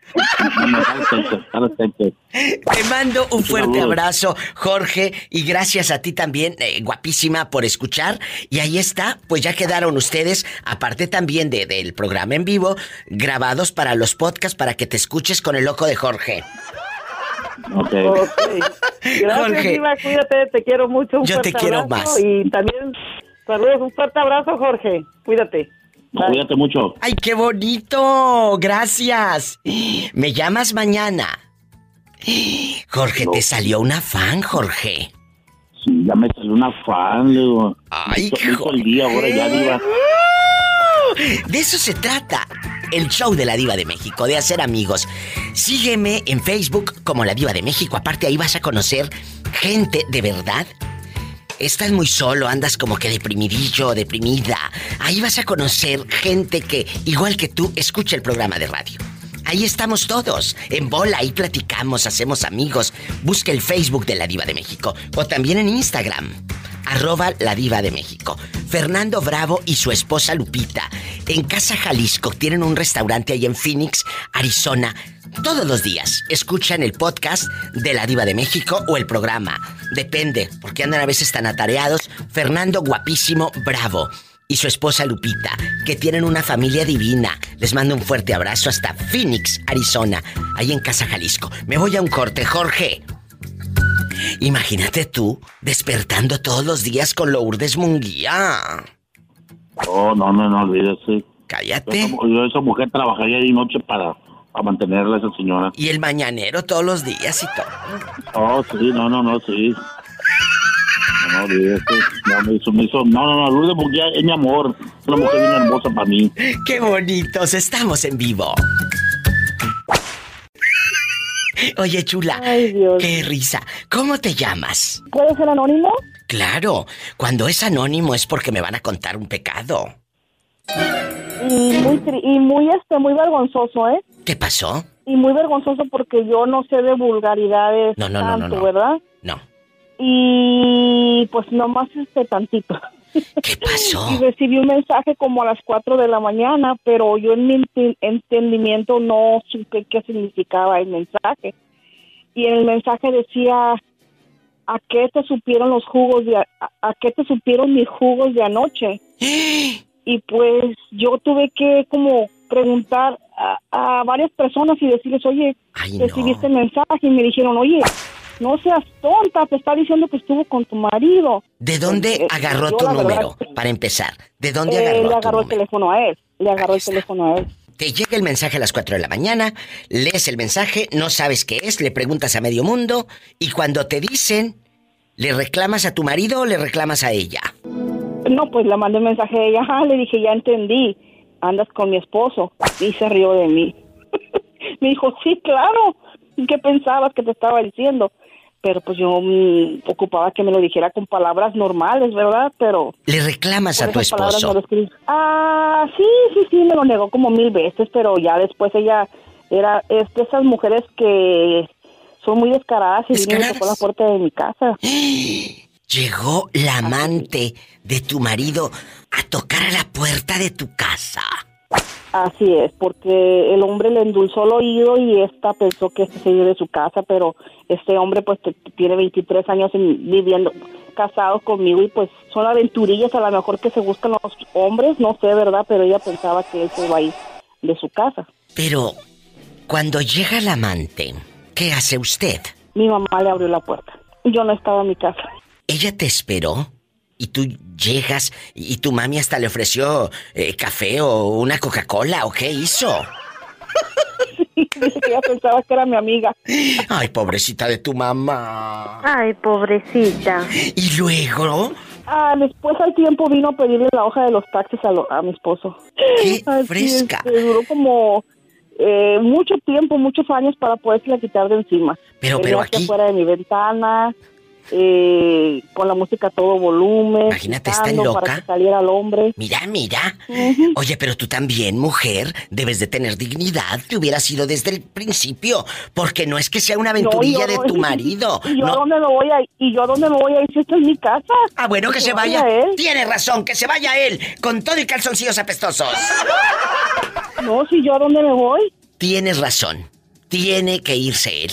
[SPEAKER 2] Te mando un fuerte abrazo, Jorge, y gracias a ti también, eh, guapísima, por escuchar. Y ahí está, pues ya quedaron ustedes, aparte también de, del programa en vivo, grabados para los podcasts para que te escuches con el loco de Jorge.
[SPEAKER 13] Ok. Gracias,
[SPEAKER 2] Jorge.
[SPEAKER 13] Diva. Cuídate, te quiero mucho. Un
[SPEAKER 2] Yo te quiero
[SPEAKER 13] abrazo
[SPEAKER 2] más.
[SPEAKER 13] Y también, saludos, un fuerte abrazo, Jorge. Cuídate.
[SPEAKER 14] Cuídate mucho.
[SPEAKER 2] ¡Ay, qué bonito! Gracias. Me llamas mañana. Jorge, te salió una fan, Jorge.
[SPEAKER 14] Sí, ya me salió una fan, digo.
[SPEAKER 2] Ay,
[SPEAKER 14] el día ahora ya, diva.
[SPEAKER 2] De eso se trata. El show de la Diva de México, de hacer amigos. Sígueme en Facebook como la Diva de México. Aparte ahí vas a conocer gente de verdad. Estás muy solo, andas como que deprimidillo, deprimida. Ahí vas a conocer gente que, igual que tú, escucha el programa de radio. Ahí estamos todos, en bola, ahí platicamos, hacemos amigos. Busca el Facebook de la Diva de México o también en Instagram arroba la diva de México. Fernando Bravo y su esposa Lupita, en Casa Jalisco, tienen un restaurante ahí en Phoenix, Arizona. Todos los días escuchan el podcast de la diva de México o el programa. Depende, porque andan a veces tan atareados. Fernando Guapísimo Bravo y su esposa Lupita, que tienen una familia divina. Les mando un fuerte abrazo hasta Phoenix, Arizona, ahí en Casa Jalisco. Me voy a un corte, Jorge. Imagínate tú despertando todos los días con Lourdes Munguía.
[SPEAKER 14] Oh, no, no, no olvídese.
[SPEAKER 2] Cállate.
[SPEAKER 14] Yo, yo esa mujer trabajaría día y noche para, para mantenerla, esa señora.
[SPEAKER 2] Y el mañanero todos los días y todo.
[SPEAKER 14] Oh, sí, no, no, no, sí. No, no, me hizo, me hizo, no, no, no, Lourdes Munguía es mi amor. Es una mujer bien hermosa para mí.
[SPEAKER 2] ¡Qué bonitos! Estamos en vivo. Oye, chula. Qué risa. ¿Cómo te llamas?
[SPEAKER 3] ¿Puede ser anónimo?
[SPEAKER 2] Claro, cuando es anónimo es porque me van a contar un pecado.
[SPEAKER 3] Y muy, y muy, este, muy vergonzoso, ¿eh?
[SPEAKER 2] ¿Qué pasó?
[SPEAKER 3] Y muy vergonzoso porque yo no sé de vulgaridades
[SPEAKER 2] No, no, no, no,
[SPEAKER 3] tanto,
[SPEAKER 2] no.
[SPEAKER 3] ¿verdad? Y pues nomás este tantito.
[SPEAKER 2] ¿Qué pasó? (laughs)
[SPEAKER 3] Y recibí un mensaje como a las 4 de la mañana, pero yo en mi ente- entendimiento no supe qué significaba el mensaje. Y en el mensaje decía, ¿a qué te supieron los jugos de, a, a qué te supieron mis jugos de anoche? (gasps) Y pues yo tuve que como preguntar a, a varias personas y decirles, oye, recibiste el mensaje y me dijeron, oye, no seas tonta, te está diciendo que estuvo con tu marido.
[SPEAKER 2] ¿De dónde
[SPEAKER 3] Eh,
[SPEAKER 2] agarró tu
[SPEAKER 3] verdad,
[SPEAKER 2] número? Para empezar, ¿de dónde
[SPEAKER 3] eh,
[SPEAKER 2] agarró
[SPEAKER 3] le
[SPEAKER 2] tu
[SPEAKER 3] agarró el
[SPEAKER 2] número?
[SPEAKER 3] teléfono a él, le agarró el teléfono a él.
[SPEAKER 2] Te llega el mensaje a las 4 de la mañana, lees el mensaje, no sabes qué es, le preguntas a medio mundo y cuando te dicen, ¿le reclamas a tu marido o le reclamas a ella?
[SPEAKER 3] No, pues le mandé un mensaje a ella, ajá, le dije, ya entendí, andas con mi esposo. Y se rió de mí. (laughs) me dijo, sí, claro, ¿qué pensabas que te estaba diciendo? Pero pues yo mm, ocupaba que me lo dijera con palabras normales, ¿verdad? Pero...
[SPEAKER 2] ¿Le reclamas a tu
[SPEAKER 3] no
[SPEAKER 2] esposo?
[SPEAKER 3] Ah, sí, sí, sí, me lo negó como mil veces, pero ya después ella era es de esas mujeres que son muy descaradas y vino y tocó la puerta de mi casa. (gasps)
[SPEAKER 2] Llegó la amante de tu marido a tocar a la puerta de tu casa.
[SPEAKER 3] Así es, porque el hombre le endulzó el oído y esta pensó que este se iba de su casa, pero este hombre pues tiene 23 años en- viviendo casado conmigo y pues son aventurillas a lo mejor que se buscan los hombres, no sé, ¿verdad? Pero ella pensaba que él se iba a ir de su casa.
[SPEAKER 2] Pero, cuando llega el amante, ¿qué hace usted?
[SPEAKER 3] Mi mamá le abrió la puerta. Yo no estaba en mi casa.
[SPEAKER 2] ¿Ella te esperó? ¿Y tú llegas y tu mami hasta le ofreció eh, café o una Coca-Cola o qué hizo? (laughs)
[SPEAKER 3] Dice que ella pensaba que era mi amiga.
[SPEAKER 2] Ay, pobrecita de tu mamá.
[SPEAKER 5] Ay, pobrecita.
[SPEAKER 2] ¿Y luego?
[SPEAKER 3] Ah, después al tiempo vino a pedirle la hoja de los taxis a, lo- a mi esposo.
[SPEAKER 2] ¡Qué
[SPEAKER 3] Así,
[SPEAKER 2] fresca!
[SPEAKER 3] duró como eh, mucho tiempo, muchos años para poderse quitar de encima.
[SPEAKER 2] Pero- pero aquí-
[SPEAKER 3] afuera de mi ventana, eh, con la música a todo volumen.
[SPEAKER 2] Imagínate, está loca.
[SPEAKER 3] Para que saliera el hombre.
[SPEAKER 2] Mira, mira. Oye, pero tú también, mujer, debes de tener dignidad. Te hubieras ido desde el principio. Porque no es que sea una aventurilla
[SPEAKER 3] No,
[SPEAKER 2] de tu (laughs) marido.
[SPEAKER 3] ¿Y yo a
[SPEAKER 2] No.
[SPEAKER 3] dónde me voy a ir? ¿Y yo dónde me voy a ir si esta es mi casa?
[SPEAKER 2] Ah, bueno, que se vaya.
[SPEAKER 3] él.
[SPEAKER 2] Tiene razón, que se vaya él. Con todo y calzoncillos apestosos. (laughs)
[SPEAKER 3] No, si yo a dónde me voy.
[SPEAKER 2] Tienes razón. Tiene que irse él.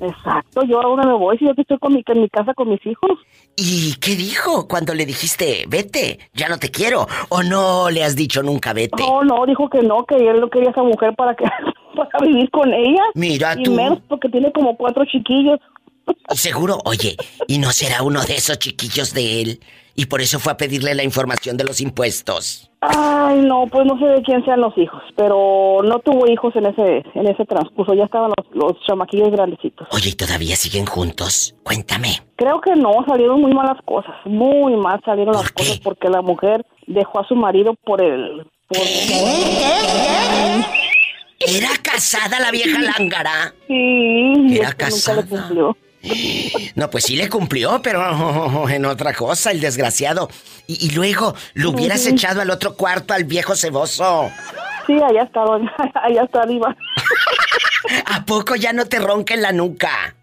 [SPEAKER 3] Exacto, yo a dónde me voy si yo que estoy con mi, en mi casa con mis hijos.
[SPEAKER 2] ¿Y qué dijo cuando le dijiste, vete, ya no te quiero? ¿O no le has dicho nunca vete?
[SPEAKER 3] No, no, dijo que no, que él no quería esa mujer para que (laughs) para vivir con ella.
[SPEAKER 2] Mira
[SPEAKER 3] y
[SPEAKER 2] tú.
[SPEAKER 3] menos porque tiene como cuatro chiquillos.
[SPEAKER 2] Y seguro, oye, ¿y no será uno de esos chiquillos de él? Y por eso fue a pedirle la información de los impuestos.
[SPEAKER 3] Ay, no, pues no sé de quién sean los hijos, pero no tuvo hijos en ese en ese transcurso, ya estaban los, los chamaquillos grandecitos.
[SPEAKER 2] Oye, ¿y todavía siguen juntos? Cuéntame.
[SPEAKER 3] Creo que no, salieron muy malas cosas, muy mal salieron las cosas porque la mujer dejó a su marido por el... Por... (laughs)
[SPEAKER 2] ¿Era casada la vieja lángara?
[SPEAKER 3] Sí,
[SPEAKER 2] Era
[SPEAKER 3] que nunca
[SPEAKER 2] casada.
[SPEAKER 3] le cumplió.
[SPEAKER 2] No, pues sí le cumplió, pero (laughs) en otra cosa, el desgraciado. Y, y luego, lo hubieras echado al otro cuarto al viejo ceboso.
[SPEAKER 3] Sí, allá está, doña, (laughs) allá está arriba. (laughs)
[SPEAKER 2] ¿A poco ya no te ronca en la nuca?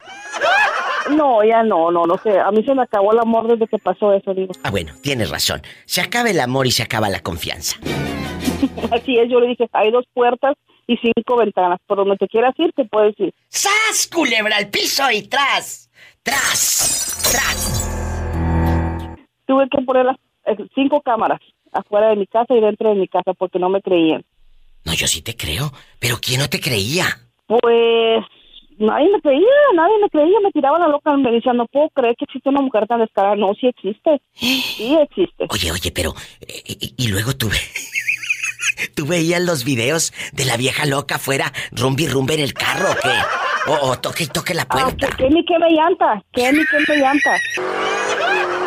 [SPEAKER 3] No, ya no, no, no sé. A mí se me acabó el amor desde que pasó eso, digo.
[SPEAKER 2] Ah, bueno, tienes razón. Se acaba el amor y se acaba la confianza.
[SPEAKER 3] Así es, yo le dije, hay dos puertas y cinco ventanas. Por donde te quieras ir, te puedes ir.
[SPEAKER 2] ¡Sas, culebra al piso y tras! ¡Tras! ¡Tras!
[SPEAKER 3] Tuve que poner las eh, cinco cámaras afuera de mi casa y dentro de mi casa porque no me creían.
[SPEAKER 2] No, yo sí te creo. Pero ¿quién no te creía?
[SPEAKER 3] Pues nadie me creía, nadie me creía, me tiraba la loca, me decían, no puedo creer que existe una mujer tan descarada. No, sí existe, (gasps) sí existe.
[SPEAKER 2] Oye, oye, pero... eh, Y, y luego tuve... ¿Tú veías los videos de la vieja loca afuera, rumbi rumbe en el carro o qué? O, o toque y toque la puerta.
[SPEAKER 3] ¿Qué ni qué me llanta? ¿Qué ni qué me llanta?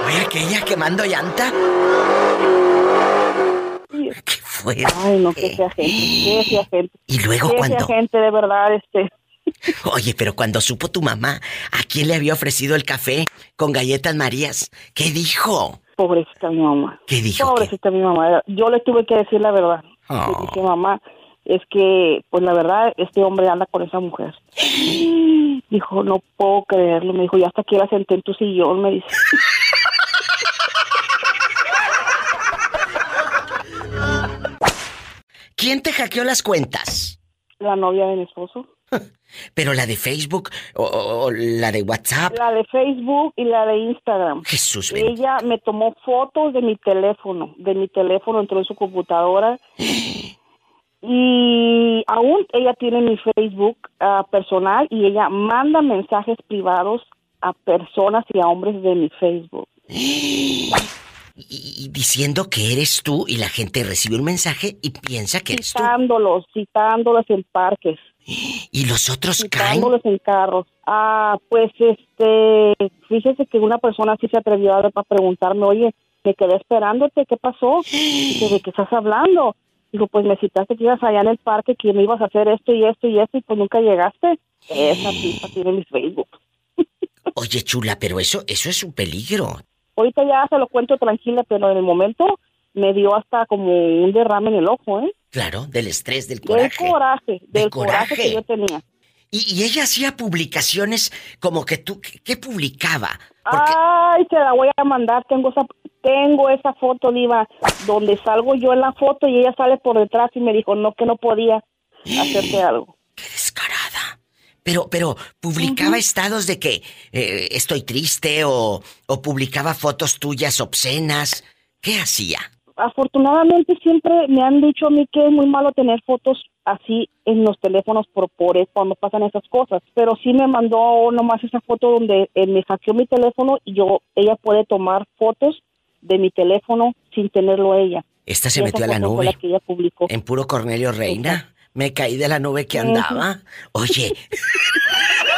[SPEAKER 2] Oye, aquella quemando llanta. ¿Qué fue?
[SPEAKER 3] Ay, no, que sea gente, que sea gente.
[SPEAKER 2] Y luego
[SPEAKER 3] que
[SPEAKER 2] cuando...
[SPEAKER 3] sea gente, de verdad, este...
[SPEAKER 2] Oye, pero cuando supo tu mamá a quién le había ofrecido el café con galletas Marías, ¿qué dijo?
[SPEAKER 3] Pobrecita mi mamá.
[SPEAKER 2] ¿Qué dijo?
[SPEAKER 3] Pobrecita mi mamá. Yo le tuve que decir la verdad.
[SPEAKER 2] Oh.
[SPEAKER 3] Le dije, mamá, es que, pues la verdad, este hombre anda con esa mujer. (gasps) Dijo, no puedo creerlo. Me dijo, ya hasta aquí la senté en tu sillón, me dice. (laughs)
[SPEAKER 2] ¿Quién te hackeó las cuentas?
[SPEAKER 3] La novia de mi esposo. (laughs)
[SPEAKER 2] ¿Pero la de Facebook o, o- o la de WhatsApp?
[SPEAKER 3] La de Facebook y la de Instagram.
[SPEAKER 2] Jesús
[SPEAKER 3] Ella me tomó fotos de mi teléfono, de mi teléfono, entró en su computadora. (gasps) Y aún ella tiene mi Facebook ah, personal y ella manda mensajes privados a personas y a hombres de mi Facebook. (gasps)
[SPEAKER 2] Y, y diciendo que eres tú y la gente recibe un mensaje y piensa que eres tú.
[SPEAKER 3] Citándolos, citándolos en parques.
[SPEAKER 2] Y los otros caen.
[SPEAKER 3] En carros. Ah, pues este, fíjese que una persona sí se atrevió a, a preguntarme, oye, me quedé esperándote, ¿qué pasó? ¿de qué estás hablando? Digo, pues me citaste que ibas allá en el parque, que me ibas a hacer esto y esto y esto, y pues nunca llegaste. Esa tipa tiene mi Facebook.
[SPEAKER 2] Oye, chula, pero eso, eso es un peligro.
[SPEAKER 3] Ahorita ya se lo cuento tranquila, pero en el momento me dio hasta como un derrame en el ojo, ¿eh?
[SPEAKER 2] Claro, del estrés, del
[SPEAKER 3] Del
[SPEAKER 2] coraje.
[SPEAKER 3] coraje, del coraje.
[SPEAKER 2] coraje.
[SPEAKER 3] que yo tenía.
[SPEAKER 2] Y, y ella hacía publicaciones como que tú, ¿qué, qué publicaba?
[SPEAKER 3] Ay, te la voy a mandar. Tengo esa, tengo esa foto, Diva, donde salgo yo en la foto y ella sale por detrás y me dijo, no, que no podía hacerte (gasps) algo.
[SPEAKER 2] Pero, pero, publicaba estados de que eh, estoy triste o, o publicaba fotos tuyas obscenas. ¿Qué hacía?
[SPEAKER 3] Afortunadamente siempre me han dicho a mí que es muy malo tener fotos así en los teléfonos por, por eso, cuando pasan esas cosas. Pero sí me mandó nomás esa foto donde eh, me hackeó mi teléfono y yo, ella puede tomar fotos de mi teléfono sin tenerlo ella.
[SPEAKER 2] Esta se
[SPEAKER 3] Y
[SPEAKER 2] metió a la nube.
[SPEAKER 3] la que ella publicó.
[SPEAKER 2] En puro Cornelio Reina. Me caí de la nube que andaba. Oye. (laughs)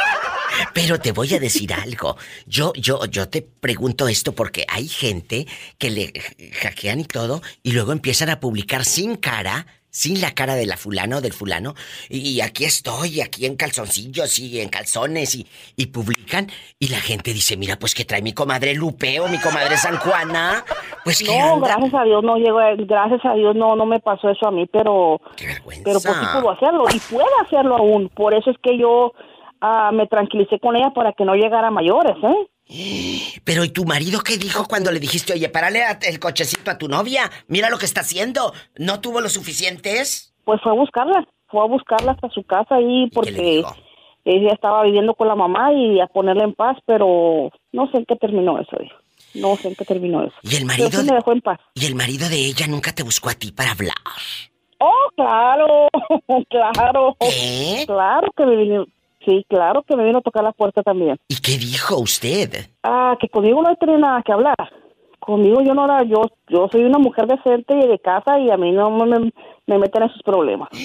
[SPEAKER 2] Pero te voy a decir algo. Yo, yo, yo te pregunto esto porque hay gente que le hackean y todo y luego empiezan a publicar sin cara, sin la cara de la fulano o del fulano. Y aquí estoy, aquí en calzoncillos y en calzones y, y publican y la gente dice, mira, pues que trae mi comadre Lupe o mi comadre San Juana. Pues que
[SPEAKER 3] No,
[SPEAKER 2] anda?
[SPEAKER 3] gracias a Dios no llegó, gracias a Dios no, no me pasó eso a mí, pero, pero pues sí pudo hacerlo y puede hacerlo aún. Por eso es que yo ah, me tranquilicé con ella para que no llegara a mayores, ¿eh?
[SPEAKER 2] Pero ¿y tu marido qué dijo cuando le dijiste, oye, párale el cochecito a tu novia? Mira lo que está haciendo. ¿No tuvo los suficientes?
[SPEAKER 3] Pues fue a buscarla, fue a buscarla hasta su casa ahí porque ella estaba viviendo con la mamá y a ponerla en paz, pero no sé en qué terminó eso, hijo. No sé en qué terminó eso.
[SPEAKER 2] ¿Y el marido
[SPEAKER 3] sí
[SPEAKER 2] de-
[SPEAKER 3] me dejó en paz.
[SPEAKER 2] ¿Y el marido de ella nunca te buscó a ti para hablar?
[SPEAKER 3] Oh, claro, (laughs) claro.
[SPEAKER 2] ¿Eh?
[SPEAKER 3] Claro que me vino, sí, claro que me vino a tocar la puerta también.
[SPEAKER 2] ¿Y qué dijo usted?
[SPEAKER 3] Ah, que conmigo no tiene nada que hablar. Conmigo yo no era, yo, yo soy una mujer decente y de casa y a mí no me, me meten en sus problemas. (gasps)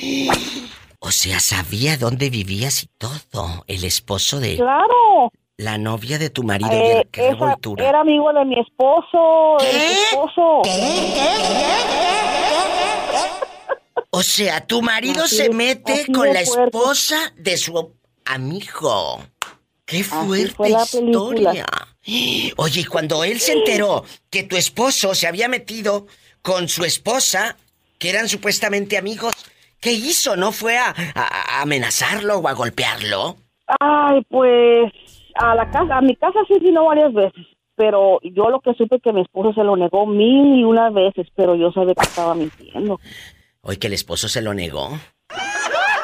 [SPEAKER 2] O sea, sabía dónde vivías y todo. El esposo de
[SPEAKER 3] Claro.
[SPEAKER 2] la novia de tu marido.
[SPEAKER 3] Eh,
[SPEAKER 2] Oye, qué
[SPEAKER 3] esa-
[SPEAKER 2] revoltura.
[SPEAKER 3] era amigo de mi esposo, de mi esposo.
[SPEAKER 2] O sea, tu marido
[SPEAKER 3] Así
[SPEAKER 2] se mete con la
[SPEAKER 3] fuerte.
[SPEAKER 2] esposa de su amigo. ¡Qué fuerte historia! Oye, y cuando él se enteró que tu esposo se había metido con su esposa, que eran supuestamente amigos, ¿qué hizo? ¿No fue a, a- a amenazarlo o a golpearlo?
[SPEAKER 3] Ay, pues a la casa, a mi casa sí vino varias veces, pero yo lo que supe es que mi esposo se lo negó mil y una veces, pero yo sabía que estaba mintiendo.
[SPEAKER 2] Hoy que el esposo se lo negó.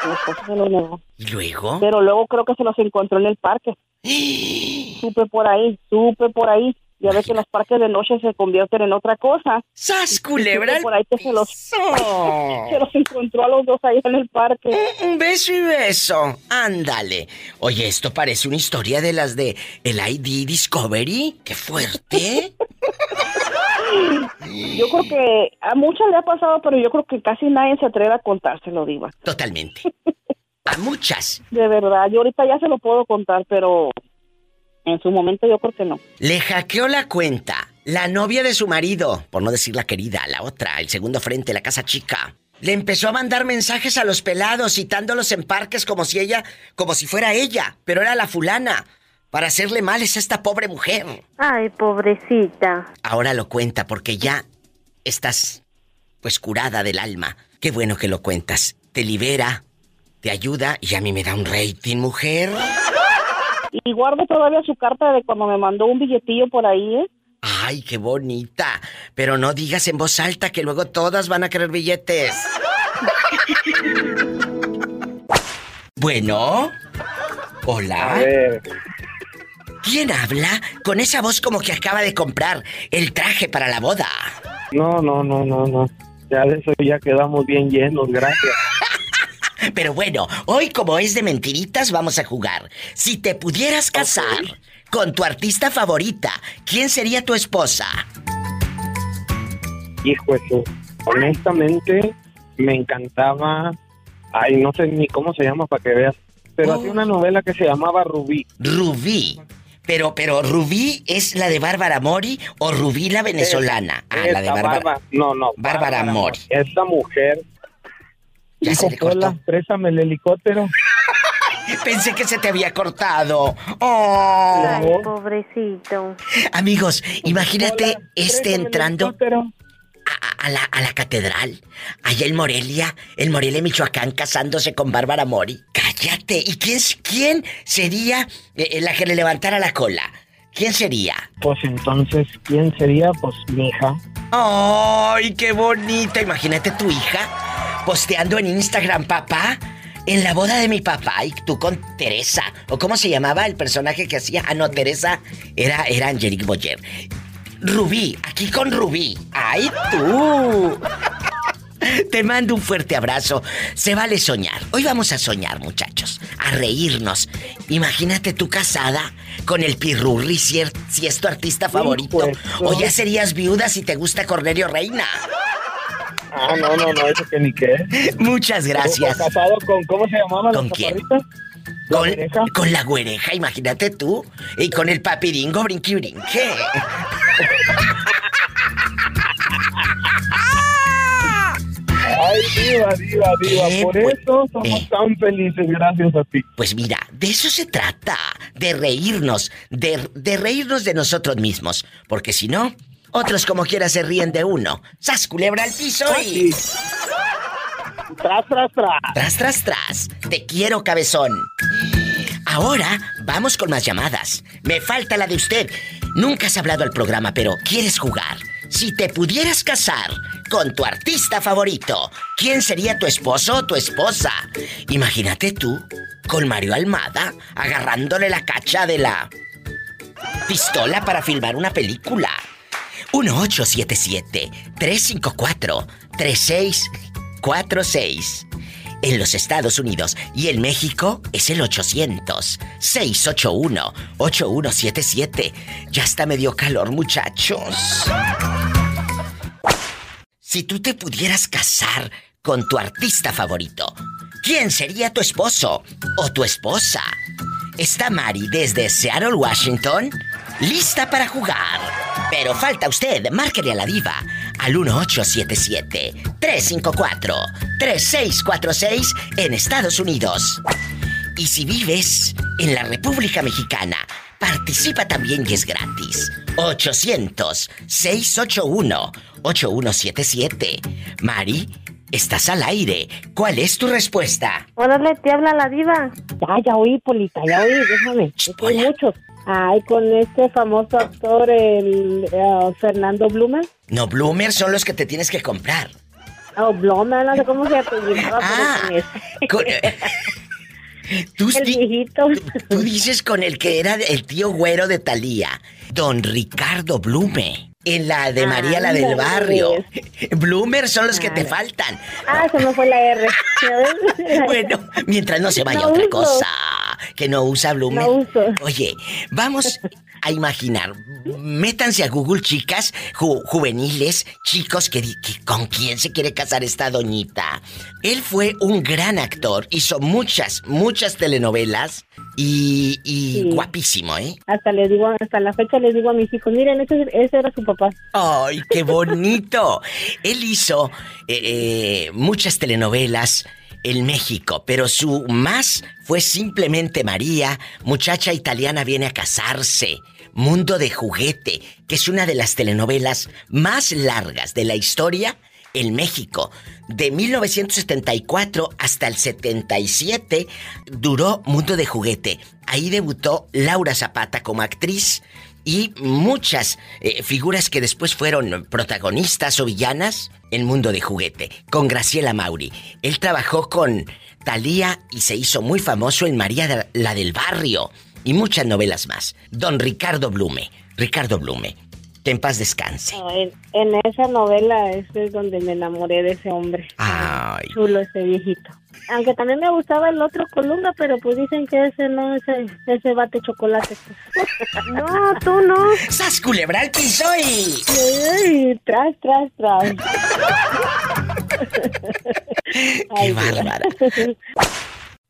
[SPEAKER 3] Mi esposo se lo negó.
[SPEAKER 2] ¿Y luego?
[SPEAKER 3] Pero luego creo que se los encontró en el parque. (gasps) supe por ahí, supe por ahí. Ya ves que los parques de noche se convierten en otra cosa.
[SPEAKER 2] ¡Sas, culebra
[SPEAKER 3] por ahí que se los, (laughs) se los encontró a los dos ahí en el parque.
[SPEAKER 2] Un beso y beso. Ándale. Oye, esto parece una historia de las de el ID Discovery. ¡Qué fuerte! (laughs)
[SPEAKER 3] Yo creo que a muchas le ha pasado, pero yo creo que casi nadie se atreve a contárselo, Diva.
[SPEAKER 2] Totalmente. (laughs) A muchas.
[SPEAKER 3] De verdad, yo ahorita ya se lo puedo contar, pero en su momento yo creo que no.
[SPEAKER 2] Le hackeó la cuenta. La novia de su marido, por no decir la querida, la otra, el segundo frente, la casa chica. le empezó a mandar mensajes a los pelados, citándolos en parques como si ella, como si fuera ella, pero era la fulana. Para hacerle males a esta pobre mujer.
[SPEAKER 5] Ay, pobrecita.
[SPEAKER 2] Ahora lo cuenta porque ya estás, pues, curada del alma. Qué bueno que lo cuentas. Te libera, te ayuda y a mí me da un rating, mujer.
[SPEAKER 3] Y guardo todavía su carta de cuando me mandó un billetillo por ahí, ¿eh?
[SPEAKER 2] Ay, qué bonita. Pero no digas en voz alta que luego todas van a querer billetes. (laughs) bueno. Hola.
[SPEAKER 4] A ver.
[SPEAKER 2] ¿Quién habla con esa voz como que acaba de comprar el traje para la boda?
[SPEAKER 4] No, no, no, no, no. Ya de eso ya quedamos bien llenos, gracias. (laughs)
[SPEAKER 2] Pero bueno, hoy como es de mentiritas vamos a jugar. Si te pudieras casar con tu artista favorita, ¿quién sería tu esposa?
[SPEAKER 4] Hijo eso, honestamente me encantaba, ay, no sé ni cómo se llama para que veas, pero hacía una novela que se llamaba Rubí.
[SPEAKER 2] Rubí. Pero, pero, ¿Rubí es la de Bárbara Mori o Rubí la venezolana? ah, la de Bárbara.
[SPEAKER 4] Barba- no, no.
[SPEAKER 2] Bárbara Mori.
[SPEAKER 4] Esa mujer.
[SPEAKER 2] Ya se le cortó.
[SPEAKER 4] Pola, préstame el helicóptero. (laughs)
[SPEAKER 2] Pensé que se te había cortado. Oh.
[SPEAKER 5] Ay, pobrecito.
[SPEAKER 2] Amigos, imagínate este entrando a, a la, a la catedral, allá en Morelia, en Morelia, Michoacán, casándose con Bárbara Mori. Cállate. ¿Y quién, quién sería eh, la que le levantara la cola? ¿Quién sería?
[SPEAKER 4] Pues entonces, ¿quién sería? Pues mi hija.
[SPEAKER 2] ¡Ay, qué bonita! Imagínate tu hija posteando en Instagram, papá. En la boda de mi papá y tú con Teresa. ¿O cómo se llamaba el personaje que hacía? Ah, no, Teresa era, era Angelique Boyer. Rubí, aquí con Rubí. ¡Ay, tú! Te mando un fuerte abrazo. Se vale soñar. Hoy vamos a soñar, muchachos. A reírnos. Imagínate tú casada con el Pirurri si, er- si es tu artista favorito.
[SPEAKER 4] pues,
[SPEAKER 2] O ya serías viuda si te gusta Cornelio Reina.
[SPEAKER 4] Ah, no, no, no, eso que ni qué. (laughs)
[SPEAKER 2] Muchas gracias.
[SPEAKER 4] Casado con, ¿cómo se llamaba la
[SPEAKER 2] ¿Con quién? Con, con la güereja, imagínate tú. Y con el papiringo brinqui brinque.
[SPEAKER 4] Ay, diva, diva, diva.
[SPEAKER 2] ¿Qué,
[SPEAKER 4] Por
[SPEAKER 2] pues?
[SPEAKER 4] eso somos
[SPEAKER 2] Eh.
[SPEAKER 4] tan felices, gracias a ti.
[SPEAKER 2] Pues mira, de eso se trata, de reírnos, de, de reírnos de nosotros mismos, porque si no, otros como quiera se ríen de uno. ¡Sas, culebra al piso y...
[SPEAKER 4] Tras, tras, tras.
[SPEAKER 2] Tras, tras, tras. Te quiero, cabezón. Ahora vamos con más llamadas. Me falta la de usted. Nunca has hablado al programa, pero ¿quieres jugar? Si te pudieras casar con tu artista favorito, ¿quién sería tu esposo o tu esposa? Imagínate tú, con Mario Almada, agarrándole la cacha de la pistola para filmar una película. 1877-354-3646. En los Estados Unidos y en México es el 800-681-8177. Ya está medio calor, muchachos. Si tú te pudieras casar con tu artista favorito, ¿quién sería tu esposo o tu esposa? Está Mari desde Seattle, Washington, lista para jugar. Pero falta usted, márquele a la diva al 1877-354-3646 en Estados Unidos. Y si vives en la República Mexicana, participa también y es gratis. 800-681-8177. Mari, estás al aire. ¿Cuál es tu respuesta?
[SPEAKER 5] Órale, te habla la diva.
[SPEAKER 10] Ya, ya oí, Polita, ya oí, déjame. Es que hay muchos. Ay, con este famoso actor, el eh, Fernando Blumer.
[SPEAKER 2] No, Bloomer son los que te tienes que comprar.
[SPEAKER 10] Oh, Blumer, no sé cómo se apellidaba.
[SPEAKER 2] Ah,
[SPEAKER 10] con
[SPEAKER 2] con- (laughs) Tú,
[SPEAKER 10] el viejito.
[SPEAKER 2] tú dices con el que era el tío güero de Talía, don Ricardo Blume. En la de María, la del barrio. Bloomer son los que te faltan.
[SPEAKER 10] Ah, se me fue la R. (laughs) (laughs)
[SPEAKER 2] Bueno, mientras no se vaya
[SPEAKER 10] No
[SPEAKER 2] otra cosa que no usa Bloomer.
[SPEAKER 10] No uso.
[SPEAKER 2] Oye, vamos a imaginar. Métanse a Google, chicas, ju- juveniles, chicos, que, con quién se quiere casar esta doñita. Él fue un gran actor, hizo muchas, muchas telenovelas y, y
[SPEAKER 10] Sí.
[SPEAKER 2] guapísimo, ¿eh?
[SPEAKER 10] Hasta le digo, hasta la fecha les digo a mis hijos, miren, ese, ese era su papá.
[SPEAKER 2] ¡Ay, qué bonito! Él hizo eh, eh, muchas telenovelas en México, pero su más fue simplemente María, muchacha italiana viene a casarse. Mundo de juguete, que es una de las telenovelas más largas de la historia en México. De 1974 hasta el 77 duró Mundo de Juguete. Ahí debutó Laura Zapata como actriz y muchas eh, figuras que después fueron protagonistas o villanas en Mundo de Juguete, con Graciela Mauri. Él trabajó con Thalía y se hizo muy famoso en María la del Barrio y muchas novelas más. Don Ricardo Blume, Ricardo Blume, que en paz descanse.
[SPEAKER 10] No, en, en esa novela ese es donde me enamoré de ese hombre.
[SPEAKER 2] Ay.
[SPEAKER 10] Chulo ese viejito. Aunque también me gustaba el otro Colunga, pero pues dicen que ese no, ese, ese bate chocolate. (laughs) no, tú no.
[SPEAKER 2] ¡Sas culebra al piso y...
[SPEAKER 10] Ay, tras, tras, tras. (laughs)
[SPEAKER 2] ¡Qué bárbara!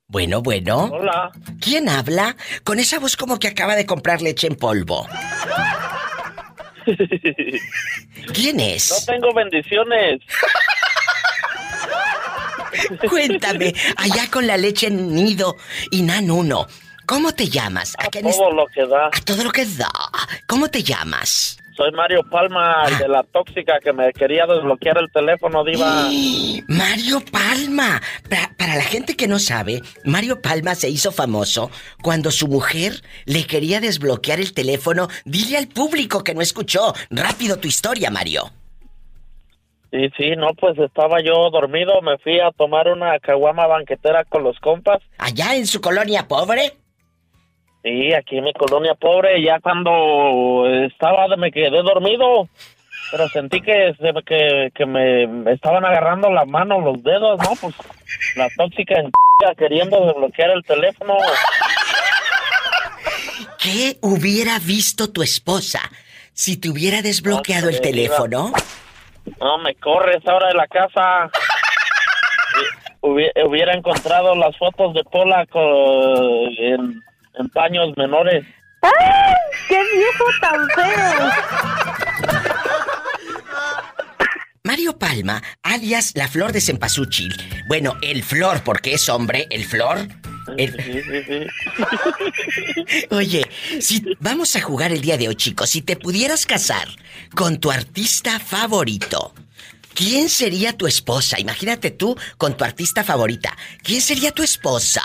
[SPEAKER 2] Bueno, bueno.
[SPEAKER 15] Hola.
[SPEAKER 2] ¿Quién habla? Con esa voz como que acaba de comprar leche en polvo. ¿Quién es?
[SPEAKER 15] No tengo bendiciones.
[SPEAKER 2] Cuéntame, allá con la leche en nido y nan uno. ¿Cómo te llamas? ¿A,
[SPEAKER 15] Todo lo que da.
[SPEAKER 2] A todo lo que da. ¿Cómo te llamas?
[SPEAKER 15] Soy Mario Palma, el de la tóxica que me quería desbloquear el teléfono, Diva. (gasps)
[SPEAKER 2] Mario Palma. Pa- para la gente que no sabe, Mario Palma se hizo famoso cuando su mujer le quería desbloquear el teléfono. Dile al público que no escuchó. Rápido tu historia, Mario.
[SPEAKER 15] Sí, sí, no, pues estaba yo dormido, me fui a tomar una caguama banquetera con los compas.
[SPEAKER 2] ¿Allá en su colonia pobre?
[SPEAKER 15] Sí, aquí en mi colonia pobre, ya cuando estaba, me quedé dormido, pero sentí que, que, que me, estaban agarrando la mano, los dedos, ¿no? Pues la tóxica en queriendo desbloquear el teléfono.
[SPEAKER 2] ¿Qué hubiera visto tu esposa si te hubiera desbloqueado el teléfono?
[SPEAKER 15] No, me corres ahora de la casa. Hubi- Hubiera encontrado las fotos de Pola co- en, en paños menores.
[SPEAKER 10] ¡Ay! ¡Qué viejo tan feo!
[SPEAKER 2] Mario Palma, alias la flor de cempasúchil. Bueno, el flor, porque es hombre, el flor. el-
[SPEAKER 15] Sí, sí, sí. (laughs)
[SPEAKER 2] Oye, si vamos a jugar el día de hoy, chicos, si te pudieras casar con tu artista favorito, ¿quién sería tu esposa? Imagínate tú con tu artista favorita. ¿Quién sería tu esposa?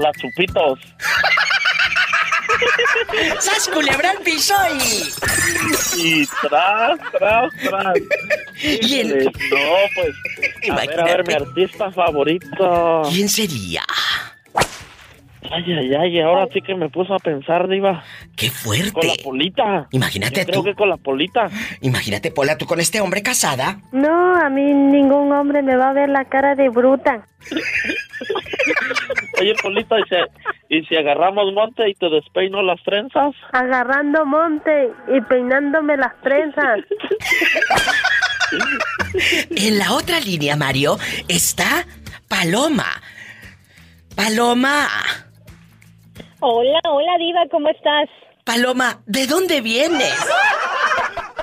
[SPEAKER 15] Las chupitos.
[SPEAKER 2] ¡Sas culebra al piso y...
[SPEAKER 15] Y tras, tras, tras.
[SPEAKER 2] Y el-
[SPEAKER 15] No, pues. A ver, a ver, mi artista favorito.
[SPEAKER 2] ¿Quién sería?
[SPEAKER 15] Ay, ay, ay, ahora sí que me puso a pensar, Diva.
[SPEAKER 2] ¡Qué fuerte!
[SPEAKER 15] Con la polita.
[SPEAKER 2] Imagínate
[SPEAKER 15] Yo creo
[SPEAKER 2] tú.
[SPEAKER 15] que con la polita.
[SPEAKER 2] Imagínate, Pola, tú con este hombre casada.
[SPEAKER 10] No, a mí ningún hombre me va a ver la cara de bruta. (laughs)
[SPEAKER 15] Oye, polita, ¿y si, y si agarramos monte y te despeino las trenzas?
[SPEAKER 10] Agarrando monte y peinándome las trenzas. (laughs)
[SPEAKER 2] En la otra línea, Mario, está Paloma. Paloma.
[SPEAKER 16] Hola, hola Diva, ¿cómo estás?
[SPEAKER 2] Paloma, ¿de dónde vienes?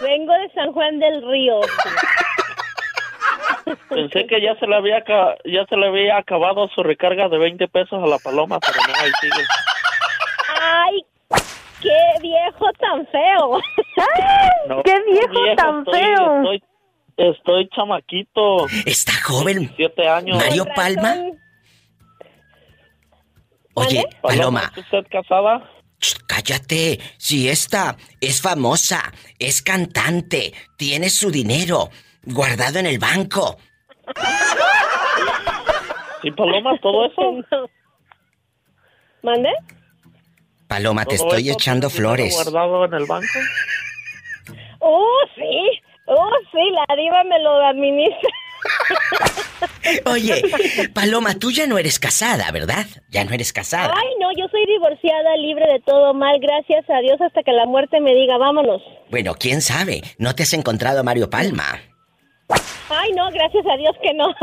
[SPEAKER 16] Vengo de San Juan del Río.
[SPEAKER 15] Pensé que ya se le había ya se le había acabado su recarga de 20 pesos a la paloma, pero no, ahí sigue.
[SPEAKER 16] ¡Ay! ¡Qué viejo tan feo! (laughs)
[SPEAKER 15] No,
[SPEAKER 10] ¡Qué viejo tan
[SPEAKER 15] estoy-
[SPEAKER 10] feo!
[SPEAKER 15] Estoy, estoy chamaquito.
[SPEAKER 2] Está joven.
[SPEAKER 15] Siete años.
[SPEAKER 2] Mario Palma. Oye, Paloma,
[SPEAKER 15] ¿es usted casada?
[SPEAKER 2] ch, cállate. Si esta es famosa, es cantante, tiene su dinero guardado en el banco.
[SPEAKER 15] ¿Y Paloma, todo eso?
[SPEAKER 16] ¿Mande?
[SPEAKER 2] Paloma, te
[SPEAKER 15] ¿Todo
[SPEAKER 2] estoy echando
[SPEAKER 15] tiene dinero
[SPEAKER 2] flores.
[SPEAKER 15] guardado en el banco?
[SPEAKER 16] ¡Oh, sí! ¡Oh, sí! La Diva me lo administra. (laughs)
[SPEAKER 2] Oye, Paloma, tú ya no eres casada, ¿verdad? Ya no eres casada.
[SPEAKER 17] Ay, no, yo soy divorciada, libre de todo mal, gracias a Dios, hasta que la muerte me diga, vámonos.
[SPEAKER 2] Bueno, quién sabe. ¿No te has encontrado a Mario Palma?
[SPEAKER 17] Ay, no, gracias a Dios que no. (laughs)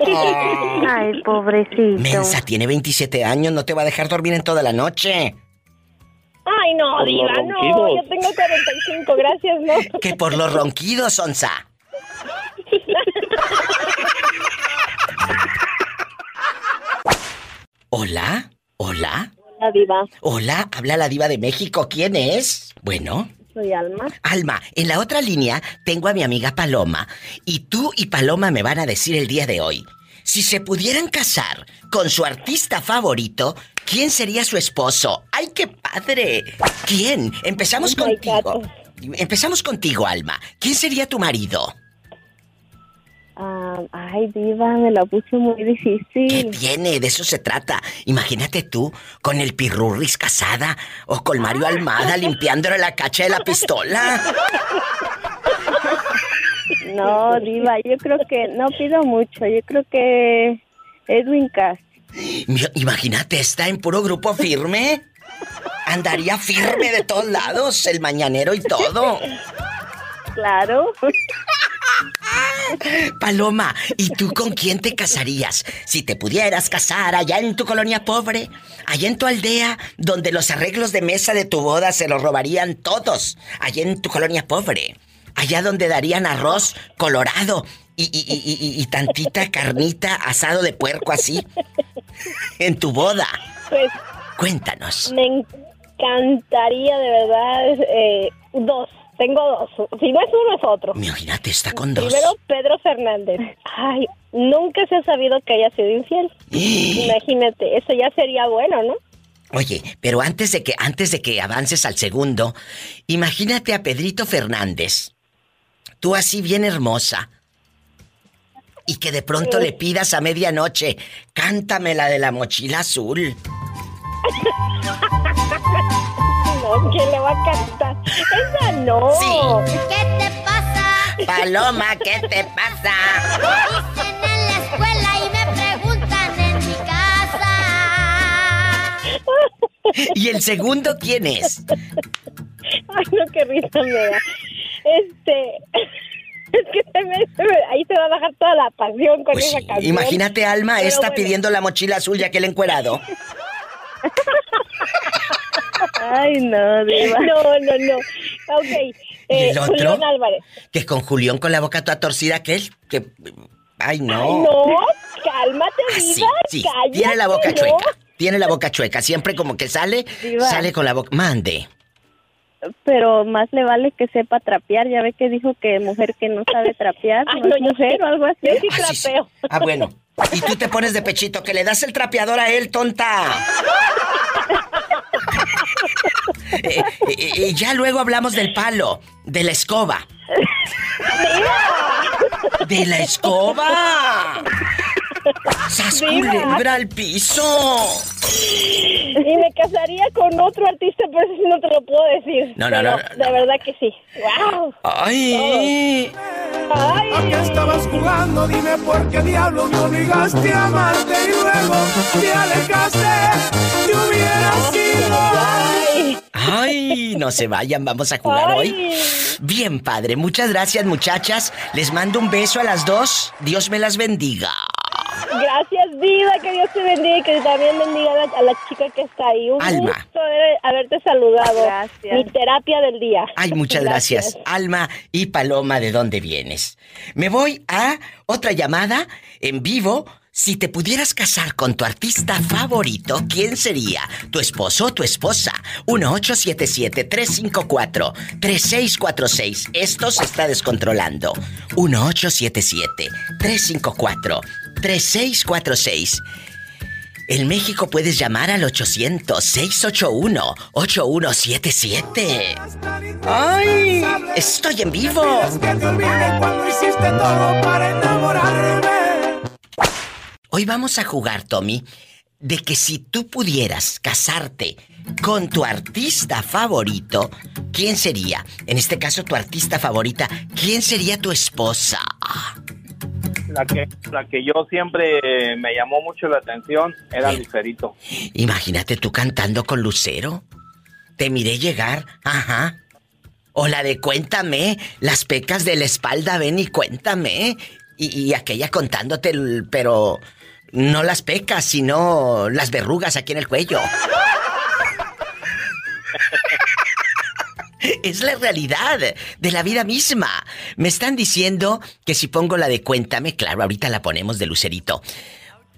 [SPEAKER 17] no. (laughs)
[SPEAKER 5] Ay, pobrecito.
[SPEAKER 2] Mensa, tiene 27 años, no te va a dejar dormir en toda la noche.
[SPEAKER 17] Ay, no, diva, no, yo tengo 45, gracias, no.
[SPEAKER 2] Que por los ronquidos, Onza. Hola, hola,
[SPEAKER 17] Hola, diva,
[SPEAKER 2] hola, habla la diva de México. ¿Quién es? Bueno,
[SPEAKER 17] soy Alma.
[SPEAKER 2] Alma, en la otra línea tengo a mi amiga Paloma y tú y Paloma me van a decir el día de hoy. Si se pudieran casar con su artista favorito, ¿quién sería su esposo? ¡Ay, qué padre! ¿Quién? Empezamos contigo. Empezamos contigo, Alma. ¿Quién sería tu marido?
[SPEAKER 17] Ay, diva, me la puse muy difícil.
[SPEAKER 2] Tiene, de eso se trata. Imagínate tú con el pirurris casada o con Mario Almada (laughs) limpiándole la cacha de la pistola.
[SPEAKER 17] No, diva, yo creo que no pido mucho, yo creo que Edwin Cass.
[SPEAKER 2] Imagínate, está en puro grupo firme. Andaría firme de todos lados, el mañanero y todo.
[SPEAKER 17] Claro.
[SPEAKER 2] Paloma, ¿y tú con quién te casarías? Si te pudieras casar allá en tu colonia pobre, allá en tu aldea, donde los arreglos de mesa de tu boda se los robarían todos, allá en tu colonia pobre, allá donde darían arroz colorado y, y- y- y- y tantita carnita asado de puerco así, en tu boda.
[SPEAKER 17] Pues
[SPEAKER 2] Cuéntanos.
[SPEAKER 17] me encantaría de verdad eh, dos. Tengo dos. Si no es uno, es otro.
[SPEAKER 2] Imagínate, está con dos.
[SPEAKER 17] Primero, Pedro Fernández. Ay, nunca se ha sabido que haya sido infiel. (gasps) Imagínate, eso ya sería bueno, ¿no?
[SPEAKER 2] Oye, pero antes de que antes de que avances al segundo, imagínate a Pedrito Fernández. Tú así bien hermosa. Y que de pronto le pidas a medianoche, cántame la de la mochila azul. (laughs)
[SPEAKER 17] No, ¿quién le va a cantar? Esa no.
[SPEAKER 2] Sí.
[SPEAKER 17] ¿Qué te pasa?
[SPEAKER 2] Paloma, ¿qué te pasa?
[SPEAKER 18] Dicen en la escuela y me preguntan en mi casa.
[SPEAKER 2] ¿Y el segundo quién es?
[SPEAKER 17] Ay, no, qué risa me da. Este. Es que se me, se me- ahí se va a bajar toda la pasión con esa canción.
[SPEAKER 2] Imagínate Alma
[SPEAKER 17] Pero
[SPEAKER 2] esta
[SPEAKER 17] bueno.
[SPEAKER 2] pidiendo la mochila azul y aquel encuerado. (laughs)
[SPEAKER 17] Ay, no, diva. (laughs) No, no, no. Ok.
[SPEAKER 2] ¿Y
[SPEAKER 17] Eh,
[SPEAKER 2] el otro?
[SPEAKER 17] Julián Álvarez.
[SPEAKER 2] Que con Julián con la boca toda torcida aquel. Que. Ay, no.
[SPEAKER 17] Ay, no, cálmate,
[SPEAKER 2] Ah, sí,
[SPEAKER 17] diva.
[SPEAKER 2] sí.
[SPEAKER 17] cállate,
[SPEAKER 2] Tiene la boca
[SPEAKER 17] ¿no?
[SPEAKER 2] chueca. Tiene la boca chueca. Siempre como que sale,
[SPEAKER 17] Diva.
[SPEAKER 2] sale con la boca. Mande.
[SPEAKER 17] Pero más le vale que sepa trapear. Ya ve que dijo que mujer que no sabe trapear (laughs)
[SPEAKER 2] Ay,
[SPEAKER 17] no,
[SPEAKER 2] no,
[SPEAKER 17] es
[SPEAKER 2] yo
[SPEAKER 17] mujer
[SPEAKER 2] sí.
[SPEAKER 17] o algo así.
[SPEAKER 2] Ah, sí, sí. Ah, bueno. Y tú te pones de pechito, que le das el trapeador a él, tonta. (laughs) Eh, eh, eh, ya luego hablamos del palo, de la escoba. (laughs) ¡De la escoba! ¡Sas
[SPEAKER 17] Diva.
[SPEAKER 2] culebra al piso!
[SPEAKER 17] Y me casaría con otro artista, pero eso sí no te lo puedo decir.
[SPEAKER 2] No, no,
[SPEAKER 17] Pero
[SPEAKER 2] no, no,
[SPEAKER 17] De verdad que sí. ¡Wow!
[SPEAKER 2] ¡Ay!
[SPEAKER 17] ¡Ay!
[SPEAKER 19] ¿A qué estabas jugando? Dime por qué diablos me obligaste a amarte y luego te alejaste. Te hubieras ido.
[SPEAKER 2] ¡Ay! No se vayan, vamos a jugar
[SPEAKER 17] Ay.
[SPEAKER 2] hoy. Bien, padre. Muchas gracias, muchachas. Les mando un beso a las dos. Dios me las bendiga.
[SPEAKER 17] Gracias, Diva. Que Dios te bendiga y que también bendiga a la, a la chica que está ahí. Un
[SPEAKER 2] Alma.
[SPEAKER 17] gusto haber- haberte saludado.
[SPEAKER 5] Gracias.
[SPEAKER 17] Mi terapia del día.
[SPEAKER 2] Ay, muchas gracias. Alma y Paloma, ¿de dónde vienes? Me voy a otra llamada en vivo. Si te pudieras casar con tu artista favorito, ¿quién sería? ¿Tu esposo o tu esposa? 1877-354-3646. Esto se está descontrolando. 1877-354-3646. En México puedes llamar al 800-681-8177. ¡Ay! ¡Estoy en vivo!
[SPEAKER 19] Cuando hiciste todo para enamorarme.
[SPEAKER 2] Hoy vamos a jugar, Tommy, de que si tú pudieras casarte con tu artista favorito, ¿quién sería? En este caso, tu artista favorita, ¿quién sería tu esposa?
[SPEAKER 15] La que, la que yo siempre me llamó mucho la atención era Lucerito.
[SPEAKER 2] Imagínate tú cantando con Lucero. Te miré llegar, ajá. O la de cuéntame, las pecas de la espalda, ven y cuéntame. Y, y aquella contándote, el- pero no las pecas, sino las verrugas aquí en el cuello. (laughs) Es la realidad de la vida misma. Me están diciendo que si pongo la de cuéntame, claro, ahorita la ponemos de Lucerito.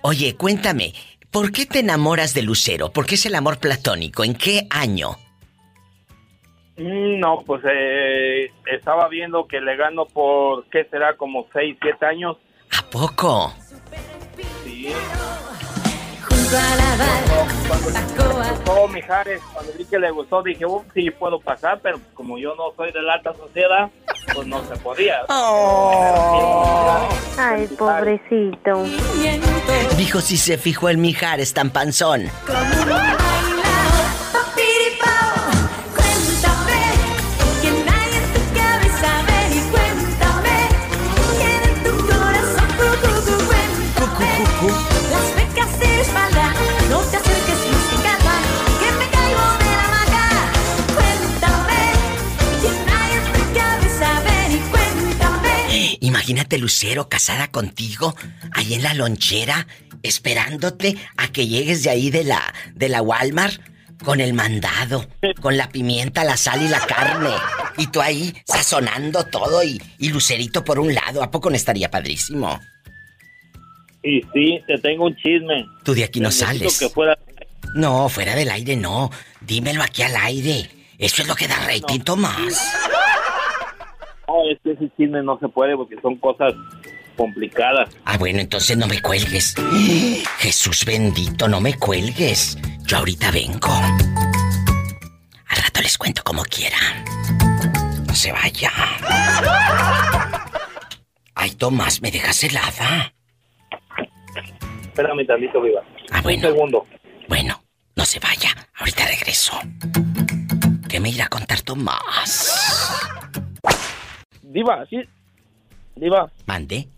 [SPEAKER 2] Oye, cuéntame, ¿por qué te enamoras de Lucero? ¿Por qué es el amor platónico? ¿En qué año?
[SPEAKER 15] Mm, No, pues eh, estaba viendo que le gano por, ¿qué será? Como 6, 7 años.
[SPEAKER 2] ¿A poco?
[SPEAKER 15] Sí. Gustó Mijares, cuando vi que le gustó, dije, "Uh, sí, puedo pasar, pero como yo no soy de la alta sociedad, pues no se podía. (laughs)
[SPEAKER 5] Ay, pobrecito.
[SPEAKER 2] Dijo si se fijó el Mijares tan panzón. Imagínate Lucero casada contigo, ahí en la lonchera, esperándote a que llegues de ahí de la, de la Walmart con el mandado, con la pimienta, la sal y la carne. Y tú ahí sazonando todo y, y Lucerito por un lado. ¿A poco no estaría padrísimo?
[SPEAKER 15] Y sí, te tengo un chisme.
[SPEAKER 2] Tú de aquí no sales.
[SPEAKER 15] que fuera
[SPEAKER 2] No, fuera del aire no. Dímelo aquí al aire. Eso es lo que da rating, Tomás.
[SPEAKER 15] No, es que ese chisme no se puede porque son cosas complicadas.
[SPEAKER 2] Ah, bueno, entonces no me cuelgues. (gasps) Jesús bendito, no me cuelgues. Yo ahorita vengo. Al rato les cuento como quiera. No se vaya. Ay, Tomás, ¿me dejas helada?
[SPEAKER 15] Espérame tantito, viva.
[SPEAKER 2] Ah, bueno.
[SPEAKER 15] Un segundo.
[SPEAKER 2] Bueno, no se vaya. Ahorita regreso. ¿Qué me irá a contar Tomás?
[SPEAKER 15] Diva, sí. Diva,
[SPEAKER 2] Mande.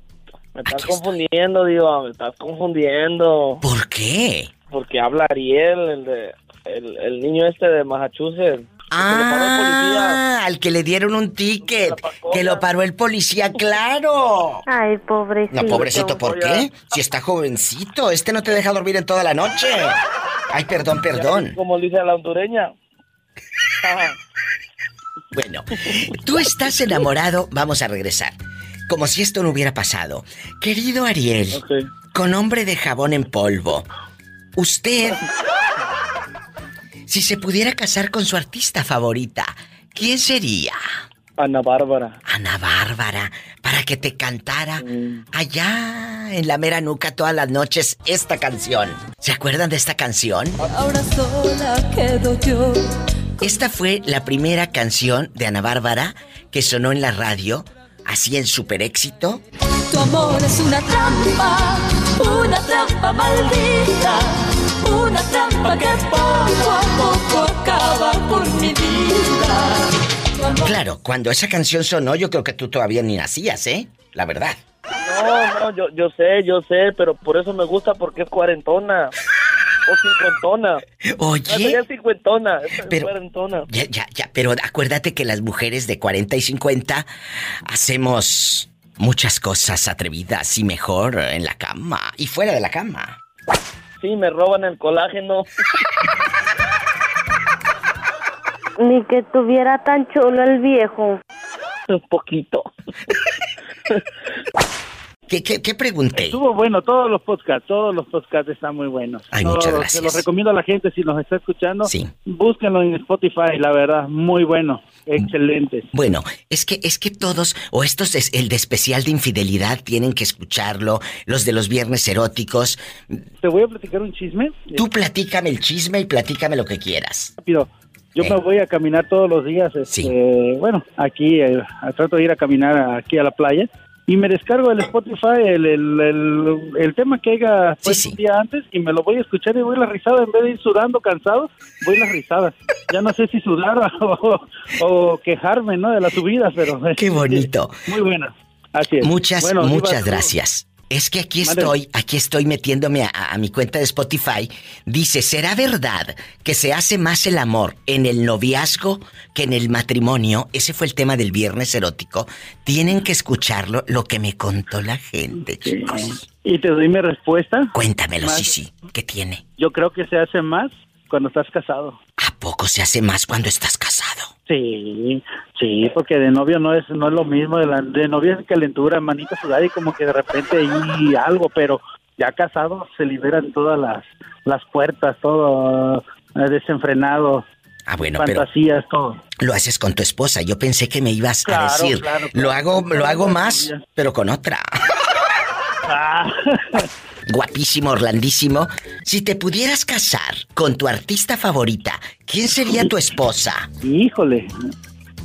[SPEAKER 15] me estás confundiendo, Diva, me estás confundiendo.
[SPEAKER 2] ¿Por qué?
[SPEAKER 15] Porque habla Ariel, el de el, el niño este de Massachusetts.
[SPEAKER 2] Ah, al que le dieron un ticket, que lo paró el policía, claro.
[SPEAKER 5] Ay, pobrecito.
[SPEAKER 2] No, pobrecito, ¿por qué? Si está jovencito, este no te deja dormir en toda la noche. Ay, perdón, perdón.
[SPEAKER 15] Como dice la hondureña. (laughs)
[SPEAKER 2] Bueno, tú estás enamorado, vamos a regresar. Como si esto no hubiera pasado. Querido Ariel, con hombre de jabón en polvo, usted, si se pudiera casar con su artista favorita, ¿quién sería?
[SPEAKER 15] Ana Bárbara.
[SPEAKER 2] Ana Bárbara, para que te cantara allá en la mera nuca todas las noches esta canción. ¿Se acuerdan de esta canción?
[SPEAKER 20] Ahora sola quedo yo.
[SPEAKER 2] Esta fue la primera canción de Ana Bárbara que sonó en la radio, así en super éxito.
[SPEAKER 20] Tu amor es una trampa, una trampa maldita, una trampa que poco a poco acaba por mi vida.
[SPEAKER 2] Claro, cuando esa canción sonó, yo creo que tú todavía ni nacías, ¿eh? La verdad.
[SPEAKER 15] No, no, yo, yo sé, yo sé, pero por eso me gusta porque es cuarentona. O cincuentona.
[SPEAKER 2] Oye.
[SPEAKER 15] Ya es cincuentona,
[SPEAKER 2] Pero-
[SPEAKER 15] cuarentona.
[SPEAKER 2] Ya, ya, ya, pero acuérdate que las mujeres de 40 y 50 hacemos muchas cosas atrevidas y mejor en la cama y fuera de la cama.
[SPEAKER 15] Sí, me roban el colágeno.
[SPEAKER 5] Ni que tuviera tan chulo el viejo.
[SPEAKER 15] Un poquito. (laughs)
[SPEAKER 2] ¿Qué, qué, qué pregunté?
[SPEAKER 21] Estuvo bueno, todos los podcasts, todos los podcasts están muy buenos.
[SPEAKER 2] Ay,
[SPEAKER 21] Todos,
[SPEAKER 2] muchas
[SPEAKER 21] Se
[SPEAKER 2] gracias.
[SPEAKER 21] los recomiendo a la gente si nos está escuchando.
[SPEAKER 2] Sí.
[SPEAKER 21] Búsquenlo en Spotify, la verdad, muy bueno, excelente.
[SPEAKER 2] Bueno, es que es que todos o estos es el de especial de infidelidad tienen que escucharlo, los de los viernes eróticos.
[SPEAKER 21] Te voy a platicar un chisme.
[SPEAKER 2] Tú platícame el chisme y platícame lo que quieras.
[SPEAKER 21] Rápido. Yo me voy a caminar todos los días, este, bueno, aquí, eh, trato de ir a caminar aquí a la playa y me descargo el Spotify, el, el, el, el tema que haya puesto un día antes y me lo voy a escuchar y voy la risada, en vez de ir sudando cansado, voy la risada. Ya no sé si sudar (laughs) o, o quejarme, ¿no? De la subida, pero...
[SPEAKER 2] Qué bonito. (laughs)
[SPEAKER 21] Muy buena.
[SPEAKER 22] Así es.
[SPEAKER 2] Muchas,
[SPEAKER 22] Bueno,
[SPEAKER 2] muchas gracias. Es que aquí estoy, aquí estoy metiéndome a, a mi cuenta de Spotify. Dice, ¿será verdad que se hace más el amor en el noviazgo que en el matrimonio? Ese fue el tema del viernes erótico. Tienen que escucharlo, lo que me contó la gente, chicos.
[SPEAKER 22] Y te doy mi respuesta.
[SPEAKER 2] Cuéntamelo, sí, sí. ¿Qué tiene?
[SPEAKER 22] Yo creo que se hace más cuando estás casado.
[SPEAKER 2] ¿A poco se hace más cuando estás casado?
[SPEAKER 22] Sí, sí, porque de novio no es no es lo mismo, de, la, de novio es calentura, manita sudada y como que de repente hay algo, pero ya casado se liberan todas las, las puertas, todo eh, desenfrenado,
[SPEAKER 2] Ah, bueno, pero
[SPEAKER 22] fantasías, todo.
[SPEAKER 2] lo haces con tu esposa. Yo pensé que me ibas
[SPEAKER 22] Claro,
[SPEAKER 2] a decir,
[SPEAKER 22] claro,
[SPEAKER 2] lo
[SPEAKER 22] claro.
[SPEAKER 2] hago, lo hago más, pero con otra. (laughs)
[SPEAKER 22] Ah. (laughs)
[SPEAKER 2] Guapísimo, Orlandísimo. Si te pudieras casar con tu artista favorita, ¿quién sería tu esposa?
[SPEAKER 22] Híjole,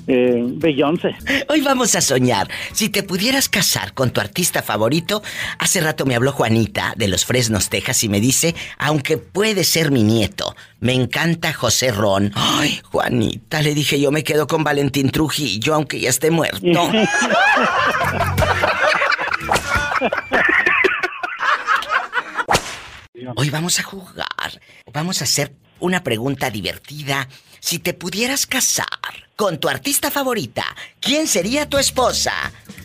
[SPEAKER 22] eh, Beyoncé.
[SPEAKER 2] Hoy vamos a soñar. Si te pudieras casar con tu artista favorito, hace rato me habló Juanita de los Fresnos, Texas, y me dice, aunque puede ser mi nieto, me encanta José Ron. Ay, Juanita, le dije, yo me quedo con Valentín Trujillo, aunque ya esté muerto. (laughs) Hoy vamos a jugar. Vamos a hacer una pregunta divertida. Si te pudieras casar con tu artista favorita, ¿quién sería tu esposa?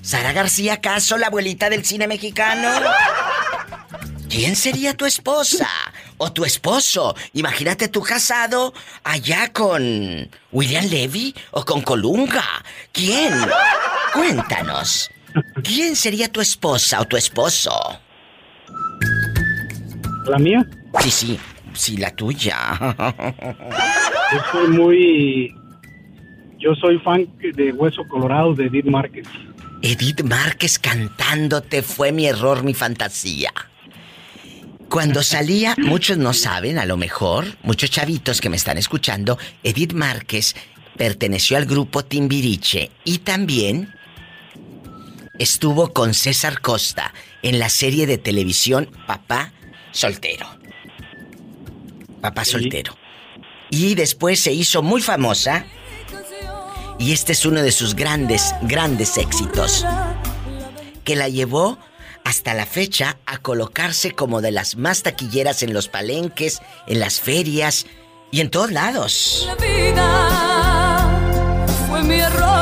[SPEAKER 2] ¿Sara García acaso, la abuelita del cine mexicano? ¿Quién sería tu esposa? ¿O tu esposo? Imagínate tú casado allá con William Levy o con Colunga. ¿Quién? Cuéntanos. ¿Quién sería tu esposa o tu esposo?
[SPEAKER 22] ¿La mía?
[SPEAKER 2] Sí, sí, sí, la tuya.
[SPEAKER 22] Yo soy muy... Yo soy fan de Hueso Colorado de Edith Márquez.
[SPEAKER 2] Edith Márquez cantándote fue mi error, mi fantasía. Cuando salía, muchos no saben, a lo mejor, muchos chavitos que me están escuchando, Edith Márquez perteneció al grupo Timbiriche y también estuvo con César Costa en la serie de televisión Papá Soltero. Papá Soltero. Y después se hizo muy famosa y este es uno de sus grandes, grandes éxitos. Que la llevó hasta la fecha a colocarse como de las más taquilleras en los palenques, en las ferias y en todos lados.
[SPEAKER 20] La vida fue mi error,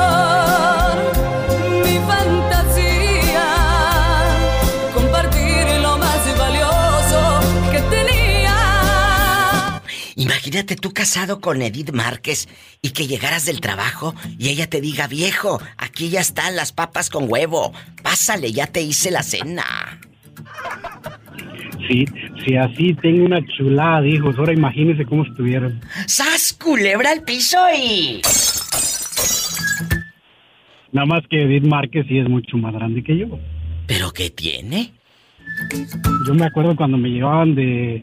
[SPEAKER 2] Imagínate tú casado con Edith Márquez y que llegaras del trabajo y ella te diga, viejo, aquí ya están las papas con huevo, pásale, ya te hice la cena.
[SPEAKER 22] Sí, si así tengo una chulada de hijos, ahora imagínense cómo estuvieron.
[SPEAKER 2] ¡Sas, culebra al piso y...
[SPEAKER 22] Nada más que Edith Márquez sí es mucho más grande que yo.
[SPEAKER 2] ¿Pero qué tiene?
[SPEAKER 22] Yo me acuerdo cuando me llevaban de,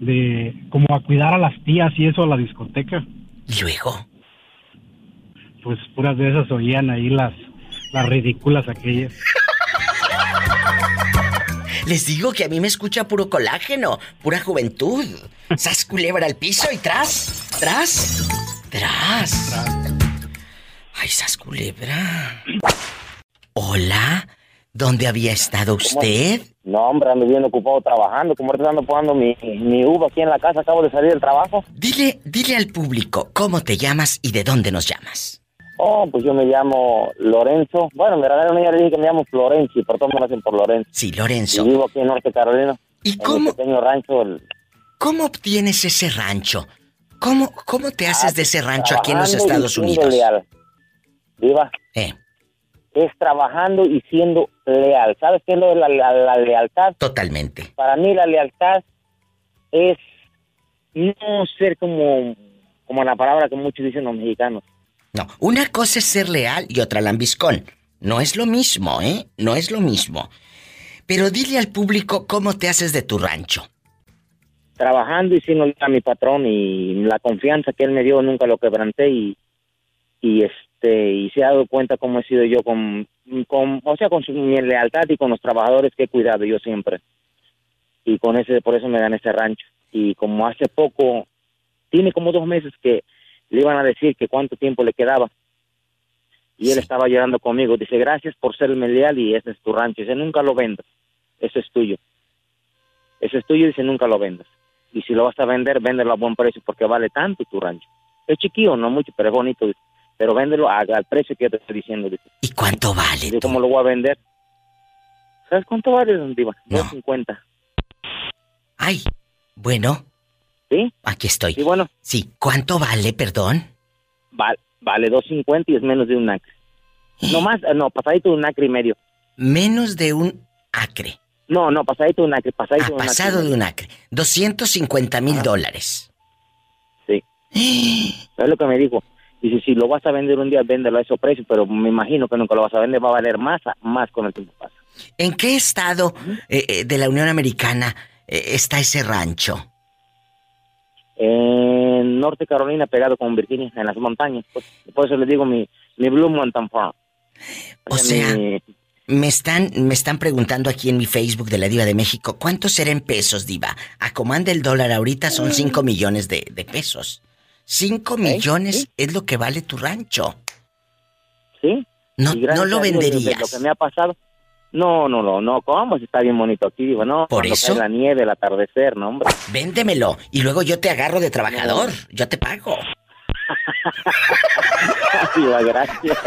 [SPEAKER 22] de como a cuidar a las tías y eso a la discoteca.
[SPEAKER 2] ¿Y luego?
[SPEAKER 22] Pues puras de esas oían ahí las, las ridículas aquellas. (laughs)
[SPEAKER 2] Les digo que a mí me escucha puro colágeno, pura juventud. Sas culebra al piso y tras, tras, tras. Ay, sas culebra. Hola, ¿dónde había estado usted?
[SPEAKER 23] No, hombre, ando bien ocupado trabajando. Como ahorita ando poniendo mi, mi uva aquí en la casa, acabo de salir del trabajo.
[SPEAKER 2] Dile, dile al público cómo te llamas y de dónde nos llamas.
[SPEAKER 23] Oh, pues yo me llamo Lorenzo. Bueno, mi verdadero nombre le dije que me llamo Florenci, pero todos me hacen por Lorenzo.
[SPEAKER 2] Sí, Lorenzo.
[SPEAKER 23] Y vivo aquí en Norte Carolina.
[SPEAKER 2] ¿Y
[SPEAKER 23] en
[SPEAKER 2] cómo?
[SPEAKER 23] un pequeño rancho. el-
[SPEAKER 2] ¿Cómo obtienes ese rancho? ¿Cómo, cómo te haces de ese rancho aquí en los Estados Unidos?
[SPEAKER 23] leal. Viva.
[SPEAKER 2] Eh.
[SPEAKER 23] Es trabajando y siendo leal. ¿Sabes qué es lo de la, la- la lealtad?
[SPEAKER 2] Totalmente.
[SPEAKER 23] Para mí la lealtad es no ser como, como la palabra que muchos dicen los mexicanos.
[SPEAKER 2] No, una cosa es ser leal y otra lambiscón. No es lo mismo, ¿eh? No es lo mismo. Pero dile al público cómo te haces de tu rancho.
[SPEAKER 23] trabajando y siendo a mi patrón y la confianza que él me dio nunca lo quebranté y y este y se ha dado cuenta cómo he sido yo con, con o sea con su, mi lealtad y con los trabajadores que he cuidado yo siempre y con ese por eso me gané ese rancho y como hace poco tiene como dos meses que le iban a decir que cuánto tiempo le quedaba Y él estaba llorando conmigo. Dice, gracias por serme leal y ese es tu rancho. Dice, nunca lo vendo. Ese es tuyo. Ese es tuyo. Dice, nunca lo vendas. Y si lo vas a vender, véndelo a buen precio porque vale tanto tu rancho. Es chiquillo, no mucho, pero es bonito. dice. Pero véndelo a- al precio que yo te estoy diciendo. Dice.
[SPEAKER 2] ¿Y cuánto vale?
[SPEAKER 23] Dice, ¿cómo lo voy a vender? ¿Sabes cuánto vale, don Diva? 250.
[SPEAKER 2] Ay, bueno.
[SPEAKER 23] ¿Sí?
[SPEAKER 2] Aquí estoy.
[SPEAKER 23] Sí, bueno.
[SPEAKER 2] Sí, ¿cuánto vale, perdón?
[SPEAKER 23] Val- vale 250 y es menos de un acre. No más, eh, no, pasadito de un acre y medio.
[SPEAKER 2] Menos de un acre.
[SPEAKER 23] No, no, pasadito de un acre, pasadito
[SPEAKER 2] Ah,
[SPEAKER 23] de un acre.
[SPEAKER 2] pasado de un acre. 250 mil dólares.
[SPEAKER 23] Sí. (gasps) Es lo que me dijo. Dice, si lo vas a vender un día, véndelo a ese precio, pero me imagino que nunca lo vas a vender, va a valer más, más con el tiempo pasa.
[SPEAKER 2] ¿En qué estado eh, eh, de la Unión Americana eh, está ese rancho?
[SPEAKER 23] En Norte Carolina, pegado con Virginia, en las montañas. Pues, por eso le digo mi, mi Blue Mountain Farm.
[SPEAKER 2] O sea, me están, me están preguntando aquí en mi Facebook de la Diva de México, ¿cuánto será en pesos, Diva? A como anda el dólar ahorita son 5 millones de, de pesos. 5 millones es lo que vale tu rancho.
[SPEAKER 23] ¿Sí?
[SPEAKER 2] No, no lo venderías.
[SPEAKER 23] Lo que me ha pasado. No, no, no, no, ¿cómo? Si está bien bonito aquí, digo, no.
[SPEAKER 2] ¿Por eso?
[SPEAKER 23] cae la nieve, el atardecer, no, hombre.
[SPEAKER 2] Véndemelo y luego yo te agarro de trabajador. Yo te pago. (laughs)
[SPEAKER 23] Diva, gracias.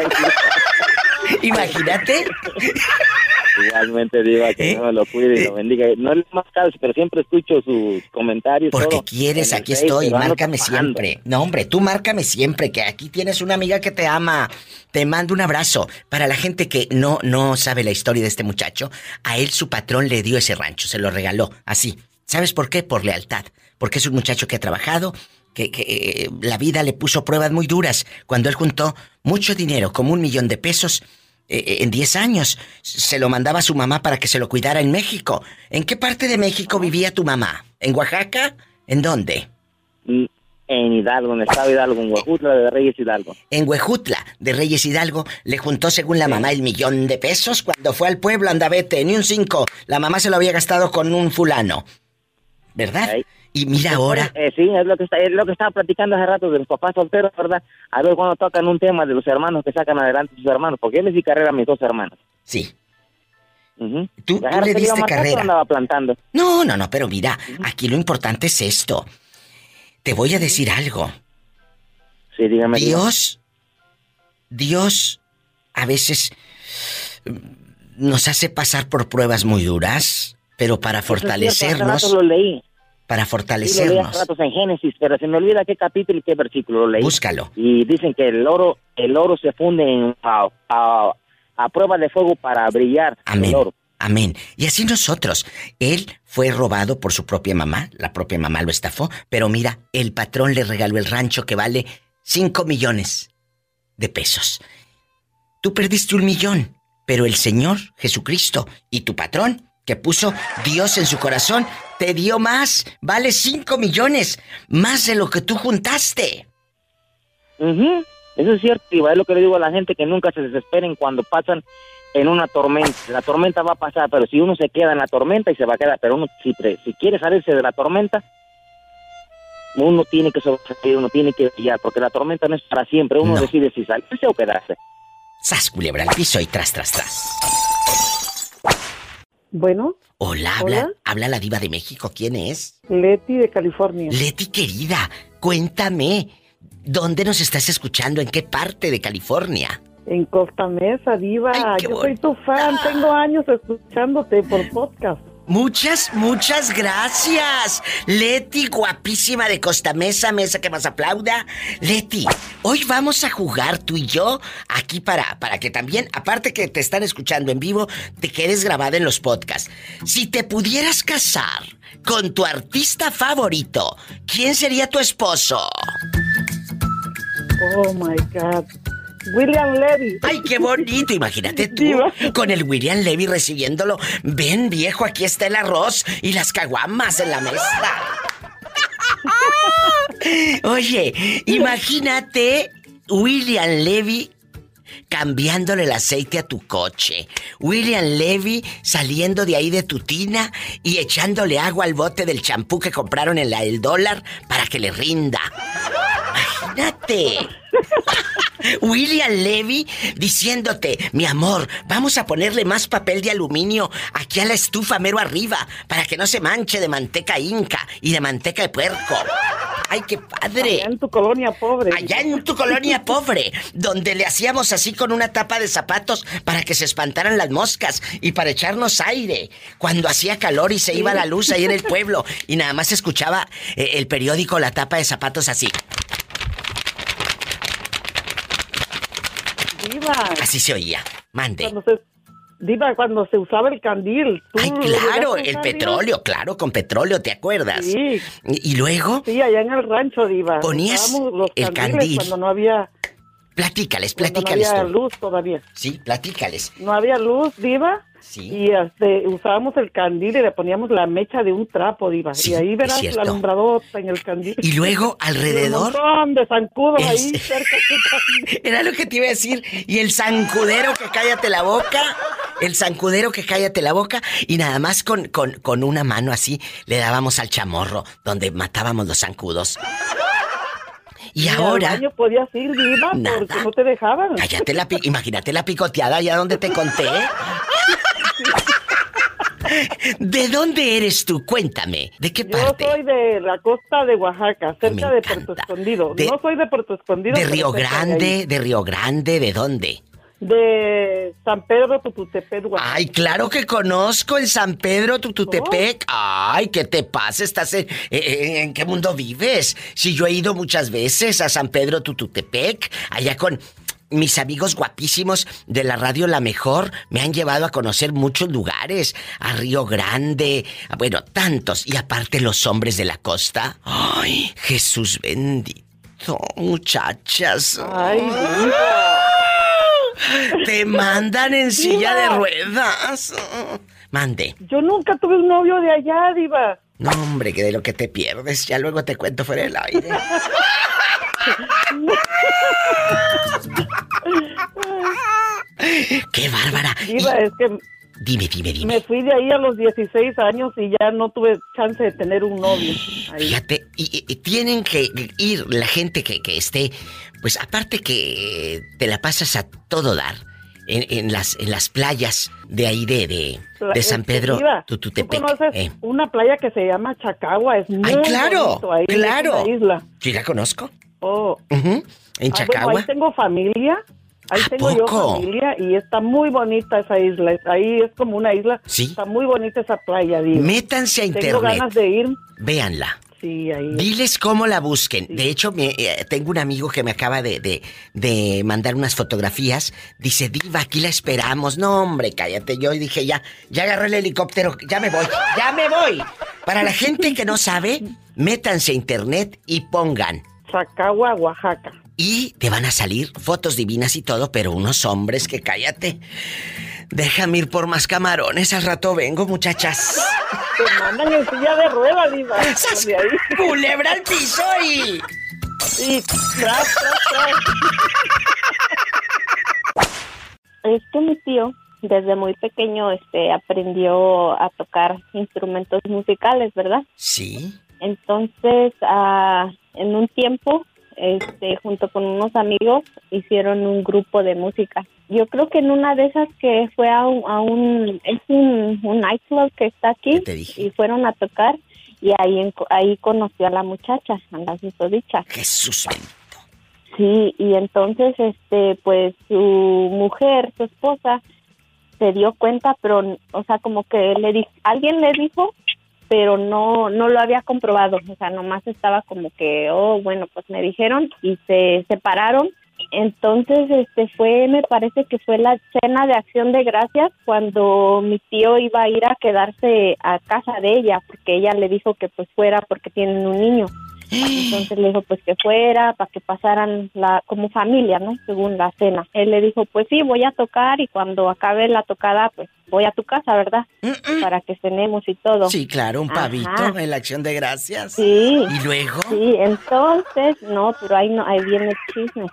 [SPEAKER 23] (laughs)
[SPEAKER 2] Imagínate. (laughs)
[SPEAKER 23] Igualmente, Diva,
[SPEAKER 2] ¿Eh?
[SPEAKER 23] que Dios me lo cuide y lo bendiga. No es más caro, pero siempre escucho sus comentarios.
[SPEAKER 2] Porque
[SPEAKER 23] todo.
[SPEAKER 2] quieres, aquí estoy, márcame
[SPEAKER 23] trabajando.
[SPEAKER 2] siempre. No, hombre, tú márcame siempre, que aquí tienes una amiga que te ama. Te mando un abrazo. Para la gente que no, no sabe la historia de este muchacho, a él su patrón le dio ese rancho, se lo regaló, así. ¿Sabes por qué? Por lealtad. Porque es un muchacho que ha trabajado, que, que, eh, la vida le puso pruebas muy duras. Cuando él juntó mucho dinero, como un millón de pesos, eh, eh, en 10 años, se lo mandaba a su mamá para que se lo cuidara en México. ¿En qué parte de México vivía tu mamá? ¿En Oaxaca? ¿En dónde?
[SPEAKER 23] Mm, En Hidalgo, en el estado Hidalgo, en Huejutla de Reyes Hidalgo.
[SPEAKER 2] En Huejutla, de Reyes Hidalgo, le juntó según la mamá el millón de pesos. Cuando fue al pueblo, anda vete, ni un cinco. La mamá se lo había gastado con un fulano. ¿Verdad? Y mira ahora.
[SPEAKER 23] Eh, sí, es lo que está, es lo que estaba platicando hace rato de los papás solteros, ¿verdad? A ver cuando tocan un tema de los hermanos que sacan adelante a sus hermanos, porque yo les di carrera a mis dos hermanos.
[SPEAKER 2] Sí.
[SPEAKER 23] Ujú.
[SPEAKER 2] Tú,
[SPEAKER 23] ¿Y
[SPEAKER 2] tú le diste carrera.
[SPEAKER 23] andaba plantando.
[SPEAKER 2] No, no, no, pero mira, aquí lo importante es esto. Te voy a decir algo.
[SPEAKER 23] Sí, dígame.
[SPEAKER 2] Dios, Dios a veces mm, nos hace pasar por pruebas muy duras, pero para
[SPEAKER 23] Eso es cierto, hace
[SPEAKER 2] fortalecernos,
[SPEAKER 23] rato lo leí.
[SPEAKER 2] Para
[SPEAKER 23] Sí,
[SPEAKER 2] fortalecernos.
[SPEAKER 23] ratos en Génesis, pero se me olvida qué capítulo y qué versículo lo leí.
[SPEAKER 2] Búscalo.
[SPEAKER 23] Y dicen que el oro, el oro se funde en, a, a- a prueba de fuego para brillar.
[SPEAKER 2] Amén.
[SPEAKER 23] El oro.
[SPEAKER 2] Amén. Y así nosotros. Él fue robado por su propia mamá, la propia mamá lo estafó, pero mira, el patrón le regaló el rancho que vale 5 millones de pesos. Tú perdiste un millón, pero el Señor Jesucristo y tu patrón, que puso Dios en su corazón, te dio más, vale 5 millones, más de lo que tú juntaste.
[SPEAKER 23] Ujú, Eso es cierto, y es lo que le digo a la gente, que nunca se desesperen cuando pasan en una tormenta. La tormenta va a pasar, pero si uno se queda en la tormenta y se va a quedar, pero uno si, si quiere salirse de la tormenta, uno tiene que sobresalir, uno tiene que brillar, porque la tormenta no es para siempre, uno
[SPEAKER 2] No.
[SPEAKER 23] decide si salirse o quedarse.
[SPEAKER 2] Sas, culebra al piso y tras, tras, tras.
[SPEAKER 13] Bueno,
[SPEAKER 2] Hola, habla,
[SPEAKER 13] Hola.
[SPEAKER 2] habla la diva de México. ¿Quién es?
[SPEAKER 13] Leti de California.
[SPEAKER 2] Leti, querida, cuéntame. ¿Dónde nos estás escuchando? ¿En qué parte de California?
[SPEAKER 13] En Costa Mesa, Diva. Yo soy tu fan. Tengo años escuchándote por podcast.
[SPEAKER 2] Muchas, muchas gracias. Leti, guapísima de Costa Mesa, mesa que más aplauda. Leti, hoy vamos a jugar tú y yo aquí para, para que también, aparte que te están escuchando en vivo, te quedes grabada en los podcasts. Si te pudieras casar con tu artista favorito, ¿quién sería tu esposo?
[SPEAKER 13] Oh my God. William Levy.
[SPEAKER 2] ¡Ay, qué bonito! Imagínate tú con el William Levy recibiéndolo. Ven, viejo, aquí está el arroz y las caguamas en la mesa. (laughs) Oye, imagínate William Levy cambiándole el aceite a tu coche. William Levy saliendo de ahí de tu tina y echándole agua al bote del champú que compraron en la El Dólar para que le rinda. Imagínate. (laughs) William Levy diciéndote, mi amor, vamos a ponerle más papel de aluminio aquí a la estufa mero arriba para que no se manche de manteca inca y de manteca de puerco. ¡Ay, qué padre!
[SPEAKER 13] Allá en tu colonia pobre.
[SPEAKER 2] Allá en tu colonia pobre, donde le hacíamos así con una tapa de zapatos para que se espantaran las moscas y para echarnos aire. Cuando hacía calor y se iba la luz ahí en el (laughs) pueblo y nada más escuchaba eh, el periódico, la tapa de zapatos así.
[SPEAKER 13] Diva.
[SPEAKER 2] Así se oía. Mande.
[SPEAKER 13] Cuando se, diva, cuando se usaba el candil. ¿tú
[SPEAKER 2] Ay, claro, el petróleo, claro, con petróleo, ¿te acuerdas?
[SPEAKER 13] Sí.
[SPEAKER 2] Y, y luego?
[SPEAKER 13] Sí, allá en el rancho, diva.
[SPEAKER 2] Ponías el candil.
[SPEAKER 13] Cuando no había,
[SPEAKER 2] platícales,
[SPEAKER 13] cuando no
[SPEAKER 2] platícales
[SPEAKER 13] había
[SPEAKER 2] tú.
[SPEAKER 13] luz todavía.
[SPEAKER 2] Sí, platícales.
[SPEAKER 13] No había luz, diva.
[SPEAKER 2] Sí.
[SPEAKER 13] Y este, usábamos el candil y le poníamos la mecha de un trapo, diva.
[SPEAKER 2] Sí,
[SPEAKER 13] y ahí verás la alumbradota en el candil.
[SPEAKER 2] Y luego, alrededor,
[SPEAKER 13] Un montón de zancudos ahí cerca. (laughs)
[SPEAKER 2] Era lo que te iba a decir. Y el zancudero que cállate la boca. El zancudero que cállate la boca. Y nada más con, con, con una mano así le dábamos al chamorro donde matábamos los zancudos. Y
[SPEAKER 13] Ni al
[SPEAKER 2] ahora.
[SPEAKER 13] baño podías ir, diva,
[SPEAKER 2] Nada.
[SPEAKER 13] porque no te dejaban.
[SPEAKER 2] Cállate la pi- Imagínate la picoteada allá donde te conté. (laughs) ¿De dónde eres tú? Cuéntame. ¿De qué
[SPEAKER 13] Yo
[SPEAKER 2] parte?
[SPEAKER 13] soy de la costa de Oaxaca, cerca de Puerto Escondido.
[SPEAKER 2] De-
[SPEAKER 13] no soy de Puerto Escondido.
[SPEAKER 2] ¿De Río. Grande? ¿De Río Grande? ¿De dónde?
[SPEAKER 13] De San Pedro Tututepec, Oaxaca.
[SPEAKER 2] Ay, claro que conozco el San Pedro Tututepec. Ay, ¿qué te pasa? ¿Estás en, en- en qué mundo vives? Si yo he ido muchas veces a San Pedro Tututepec, allá con mis amigos guapísimos de la radio La Mejor, me han llevado a conocer muchos lugares, a Río Grande, a- bueno, tantos, y aparte los hombres de la costa. Ay, Jesús bendito, muchachas.
[SPEAKER 13] Ay,
[SPEAKER 2] Te mandan en silla de ruedas. Mande.
[SPEAKER 13] Yo nunca tuve un novio de allá, diva.
[SPEAKER 2] No, hombre, que de lo que te pierdes. Ya luego te cuento fuera del aire. (laughs) ¡Qué bárbara!
[SPEAKER 13] Diva, es que
[SPEAKER 2] Dime, dime, dime.
[SPEAKER 13] me fui de ahí a los 16 años y ya no tuve chance de tener un novio. Ahí.
[SPEAKER 2] Fíjate, y tienen que ir la gente que, que esté, pues aparte que te la pasas a todo dar en, en las, en las playas de ahí de, de, de San Pedro,
[SPEAKER 13] ¿Tú
[SPEAKER 2] Tututepec.
[SPEAKER 13] conoces
[SPEAKER 2] Eh,
[SPEAKER 13] una playa que se llama Chacagua? Es muy
[SPEAKER 2] ¡Ay, claro!
[SPEAKER 13] ahí,
[SPEAKER 2] ¡Claro!
[SPEAKER 13] una isla.
[SPEAKER 2] Sí, la conozco.
[SPEAKER 13] Oh.
[SPEAKER 2] Ujú, En
[SPEAKER 13] Ah, bueno,
[SPEAKER 2] Chacagua.
[SPEAKER 13] ahí tengo familia. Ahí
[SPEAKER 2] ¿A
[SPEAKER 13] tengo
[SPEAKER 2] poco?
[SPEAKER 13] yo familia y está muy bonita esa isla. Ahí es como una isla.
[SPEAKER 2] Sí.
[SPEAKER 13] Está muy bonita esa playa.
[SPEAKER 2] Métanse a
[SPEAKER 13] Tengo
[SPEAKER 2] internet.
[SPEAKER 13] ganas de ir.
[SPEAKER 2] Véanla.
[SPEAKER 13] Sí, ahí.
[SPEAKER 2] Diles cómo la busquen. De hecho, me- eh, tengo un amigo que me acaba de, de- de mandar unas fotografías. Dice, Diva, aquí la esperamos. No, hombre, cállate. Yo dije, ya, ya agarré el helicóptero, ya me voy, ya me voy. Para la gente que no sabe, métanse a internet y pongan.
[SPEAKER 13] Chacagua, Oaxaca.
[SPEAKER 2] Y te van a salir fotos divinas y todo, pero unos hombres que cállate. Déjame ir por más camarones, al rato vengo, muchachas.
[SPEAKER 13] Te mandan en silla de ruedas, diva.
[SPEAKER 2] ¡Culebra al piso y...
[SPEAKER 13] Y tras, tras, tras.
[SPEAKER 16] Es que mi tío desde muy pequeño este aprendió a tocar instrumentos musicales, ¿verdad?
[SPEAKER 2] Sí.
[SPEAKER 16] Entonces, ah, en un tiempo, este, junto con unos amigos, hicieron un grupo de música. Yo creo que en una de esas que fue a un, a un es un, un nightclub que está aquí, y fueron a tocar, y ahí, en- ahí conoció a la muchacha, a la susodicha.
[SPEAKER 2] Jesús
[SPEAKER 16] Sí, y entonces, este, pues su mujer, su esposa, se dio cuenta, pero, o sea, como que le di alguien le dijo, pero no, no lo había comprobado, o sea, nomás estaba como que, oh, bueno, pues me dijeron y se separaron. Entonces, este fue, me parece que fue la cena de acción de gracias cuando mi tío iba a ir a quedarse a casa de ella, porque ella le dijo que pues fuera porque tienen un niño. Entonces le dijo pues que fuera para que pasaran la como familia, ¿no? Según la cena. Él le dijo pues sí, voy a tocar y cuando acabe la tocada pues voy a tu casa, ¿verdad? Para que cenemos y todo.
[SPEAKER 2] Sí, claro, un
[SPEAKER 16] Ajá.
[SPEAKER 2] pavito en la acción de gracias.
[SPEAKER 16] Sí.
[SPEAKER 2] ¿Y luego?
[SPEAKER 16] Sí, entonces, no, pero ahí no, ahí viene el chisme.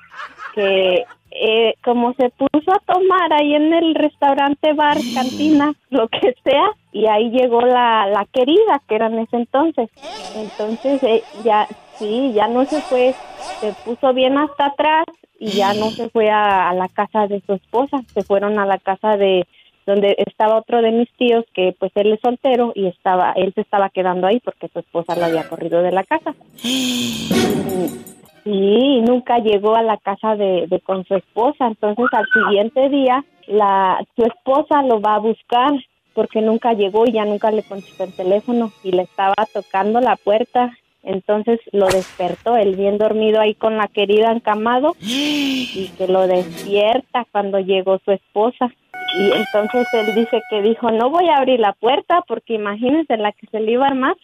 [SPEAKER 16] Que eh, como se puso a tomar ahí en el restaurante, bar, cantina, lo que sea, y ahí llegó la, la querida, que era en ese entonces. Entonces, eh, ya Sí, ya no se fue, se puso bien hasta atrás y ya no se fue a, a la casa de su esposa, se fueron a la casa de donde estaba otro de mis tíos que pues él es soltero y estaba él se estaba quedando ahí porque su esposa lo había corrido de la casa. (gasps) Sí, nunca llegó a la casa de, de con su esposa, entonces al siguiente día la su esposa lo va a buscar porque nunca llegó y ya nunca le contestó el teléfono y le estaba tocando la puerta. Entonces lo despertó, él bien dormido ahí con la querida encamado (gasps) y que lo despierta cuando llegó su esposa. Y entonces él dice que dijo, no voy a abrir la puerta porque imagínense la que se le iba a armar.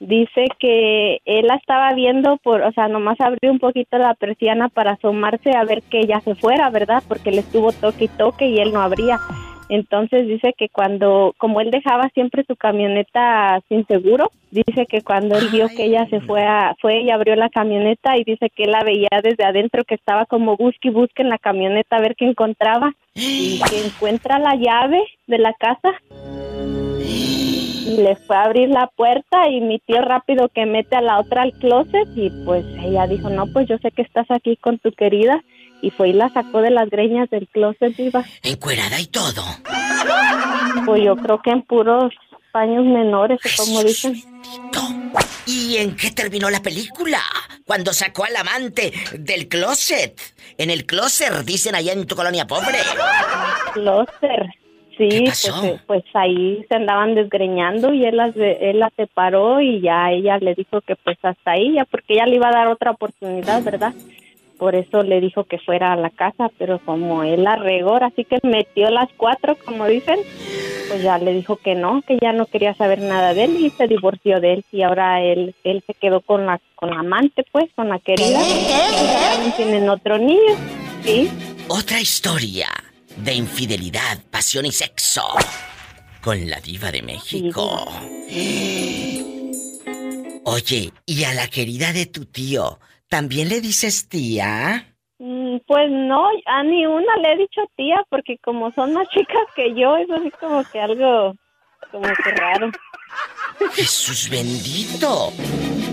[SPEAKER 16] Dice que él la estaba viendo por, o sea, nomás abrió un poquito la persiana para asomarse a ver que ella se fuera, ¿verdad? Porque le estuvo toque y toque y él no abría. Entonces dice que cuando, como él dejaba siempre su camioneta sin seguro, dice que cuando él vio que ella se fue a, fue y abrió la camioneta y dice que él la veía desde adentro que estaba como busque y busque en la camioneta a ver qué encontraba y que (gasps) encuentra la llave de la casa (gasps) (gasps) y le fue a abrir la puerta y mi tío rápido que mete a la otra al closet y pues ella dijo, no, pues yo sé que estás aquí con tu querida y fue y la sacó de las greñas del closet viva.
[SPEAKER 2] Encuerada y todo.
[SPEAKER 16] Pues yo creo que en puros paños menores, o como dicen.
[SPEAKER 2] ¿Y en qué terminó la película? Cuando sacó al amante del closet. En el closet, dicen allá en tu colonia pobre.
[SPEAKER 16] Closet. Sí, pues, eh, pues ahí se andaban desgreñando y él las, de- él la separó y ya ella le dijo que pues hasta ahí, ya porque ella le iba a dar otra oportunidad, ¿verdad? Por eso le dijo que fuera a la casa, pero como él la regó, así que metió las cuatro, como dicen, pues ya le dijo que no, que ya no quería saber nada de él y se divorció de él y ahora él él se quedó con la con la amante, pues, con la querida. Y ya también tienen otro niño, sí.
[SPEAKER 2] Otra historia de infidelidad, pasión y sexo. Con la diva de México. (gasps) Oye, ¿y a la querida de tu tío también le dices tía?
[SPEAKER 16] Mm, Pues no, a ni una le he dicho tía, porque como son más chicas que yo, es así como que algo, como que raro. (laughs)
[SPEAKER 2] Jesús bendito.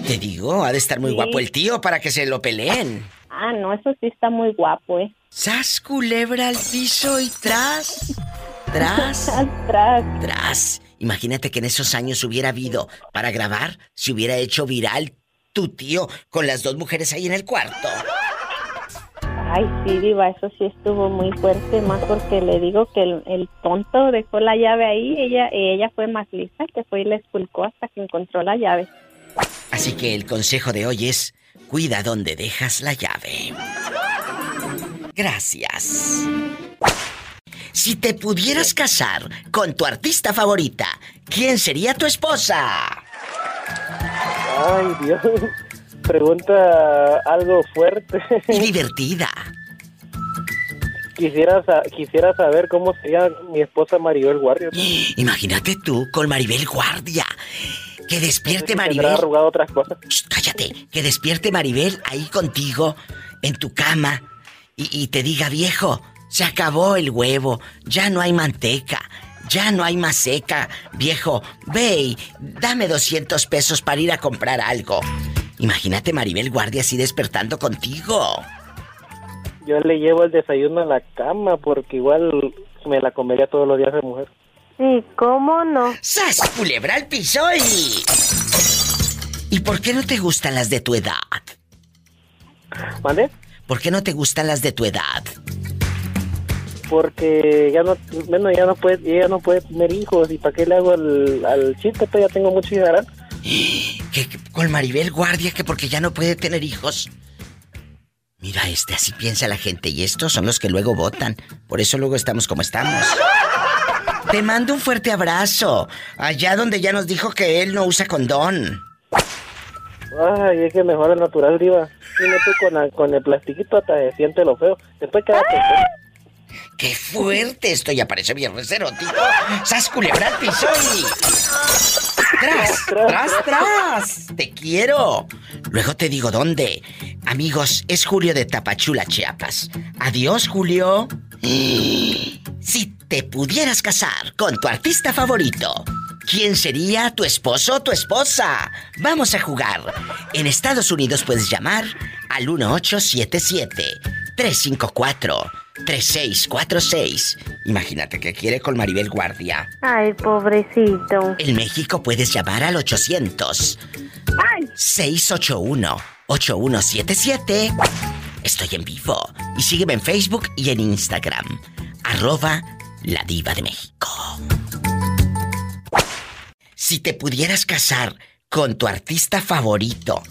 [SPEAKER 2] Te digo, ha de estar muy
[SPEAKER 16] Sí.
[SPEAKER 2] guapo el tío para que se lo peleen.
[SPEAKER 16] Ah, no, eso sí está muy guapo, ¿eh?
[SPEAKER 2] Sas culebra al piso y tras. (laughs) Tras.
[SPEAKER 16] tras.
[SPEAKER 2] Tras. Imagínate que en esos años hubiera habido para grabar, se hubiera hecho viral tu tío con las dos mujeres ahí en el cuarto.
[SPEAKER 16] Ay, sí, Diva, eso sí estuvo muy fuerte, más porque le digo que el, el tonto dejó la llave ahí, ella ella fue más lista, que fue y la esculcó hasta que encontró la llave.
[SPEAKER 2] Así que el consejo de hoy es, cuida donde dejas la llave. Gracias. Si te pudieras casar con tu artista favorita, ¿quién sería tu esposa?
[SPEAKER 24] Ay, Dios. Pregunta algo fuerte.
[SPEAKER 2] Y divertida.
[SPEAKER 24] Quisiera, sa- quisiera saber cómo sería mi esposa Maribel Guardia.
[SPEAKER 2] Imagínate tú con Maribel Guardia. Que despierte
[SPEAKER 24] ¿Tendrá
[SPEAKER 2] Maribel.
[SPEAKER 24] arrugado otras cosas?
[SPEAKER 2] Shh, cállate. Que despierte Maribel ahí contigo, en tu cama, y, y te diga, viejo, se acabó el huevo, ya no hay manteca, ya no hay más seca. Viejo, ve y dame 200 pesos para ir a comprar algo. Imagínate Maribel Guardia así despertando contigo.
[SPEAKER 24] Yo le llevo el desayuno a la cama porque igual me la comería todos los días de mujer.
[SPEAKER 16] Sí, ¿cómo no?
[SPEAKER 2] ¡Sas, culebra al piso y... ¿Y por qué no te gustan las de tu edad?
[SPEAKER 24] ¿Mande?
[SPEAKER 2] ¿Por qué no te gustan las de tu edad?
[SPEAKER 24] Porque ya no, bueno, ya no puede, ella no puede tener hijos y para qué le hago al, al chiste, pues ya tengo mucho. (gasps)
[SPEAKER 2] Que que con Maribel Guardia que porque ya no puede tener hijos. Mira este, así piensa la gente y estos son los que luego votan. Por eso luego estamos como estamos. Te mando un fuerte abrazo. Allá donde ya nos dijo que él no usa condón.
[SPEAKER 24] Ay, es que mejor el natural, diva. Dime tú con, la- con el plastiquito hasta se siente lo feo. Después quédate.
[SPEAKER 2] ¡Qué fuerte! Esto ya parece viernes erótico. ¡Sas culebra al piso y... (laughs) ¡Tras, tras, tras! ¡Te quiero! Luego te digo dónde. Amigos, es Julio de Tapachula, Chiapas. Adiós, Julio. (gasps) Si te pudieras casar con tu artista favorito, ¿Quién sería tu esposo o tu esposa? Vamos a jugar. En Estados Unidos puedes llamar al 1877-354-3646. Imagínate que quiere con Maribel Guardia.
[SPEAKER 5] Ay, pobrecito.
[SPEAKER 2] En México puedes llamar al 800 681 8177. Estoy en vivo. Y sígueme en Facebook y en Instagram. Arroba La Diva de México. Si te pudieras casar con tu artista favorito,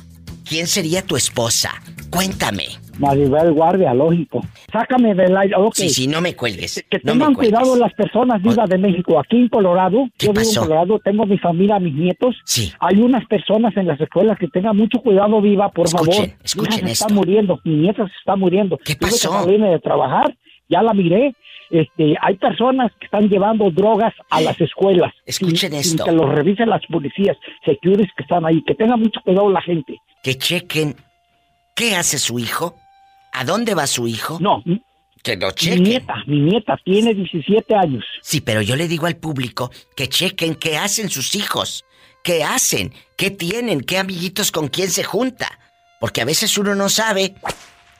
[SPEAKER 2] ¿quién sería tu esposa? Cuéntame.
[SPEAKER 25] Maribel Guardia, lógico. Sácame del aire. ok.
[SPEAKER 2] Sí, sí, no me cuelgues.
[SPEAKER 25] Que
[SPEAKER 2] no me
[SPEAKER 25] tengan
[SPEAKER 2] cuelgues.
[SPEAKER 25] cuidado las personas vivas de México. Aquí en Colorado, yo vivo
[SPEAKER 2] pasó?
[SPEAKER 25] en Colorado, tengo mi familia, mis nietos.
[SPEAKER 2] Sí.
[SPEAKER 25] Hay unas personas en las escuelas que tengan mucho cuidado viva, por
[SPEAKER 2] Escuchen,
[SPEAKER 25] favor.
[SPEAKER 2] Escuchen
[SPEAKER 25] hija se
[SPEAKER 2] esto.
[SPEAKER 25] está muriendo, mi nieta se está muriendo. ¿Qué
[SPEAKER 2] pasó?
[SPEAKER 25] Tuve que salirme de trabajar, ya la miré. Este, hay personas que están llevando drogas a las escuelas.
[SPEAKER 2] Escuchen
[SPEAKER 25] sin-
[SPEAKER 2] esto.
[SPEAKER 25] Sin que los revisen las policías, securities que están ahí. Que tengan mucho cuidado la gente.
[SPEAKER 2] Que chequen qué hace su hijo, a dónde va su hijo.
[SPEAKER 25] No.
[SPEAKER 2] Que lo
[SPEAKER 25] Mi
[SPEAKER 2] chequen.
[SPEAKER 25] nieta, mi nieta tiene 17 años.
[SPEAKER 2] Sí, pero yo le digo al público que chequen qué hacen sus hijos, qué hacen, qué tienen, qué amiguitos con quién se junta. Porque a veces uno no sabe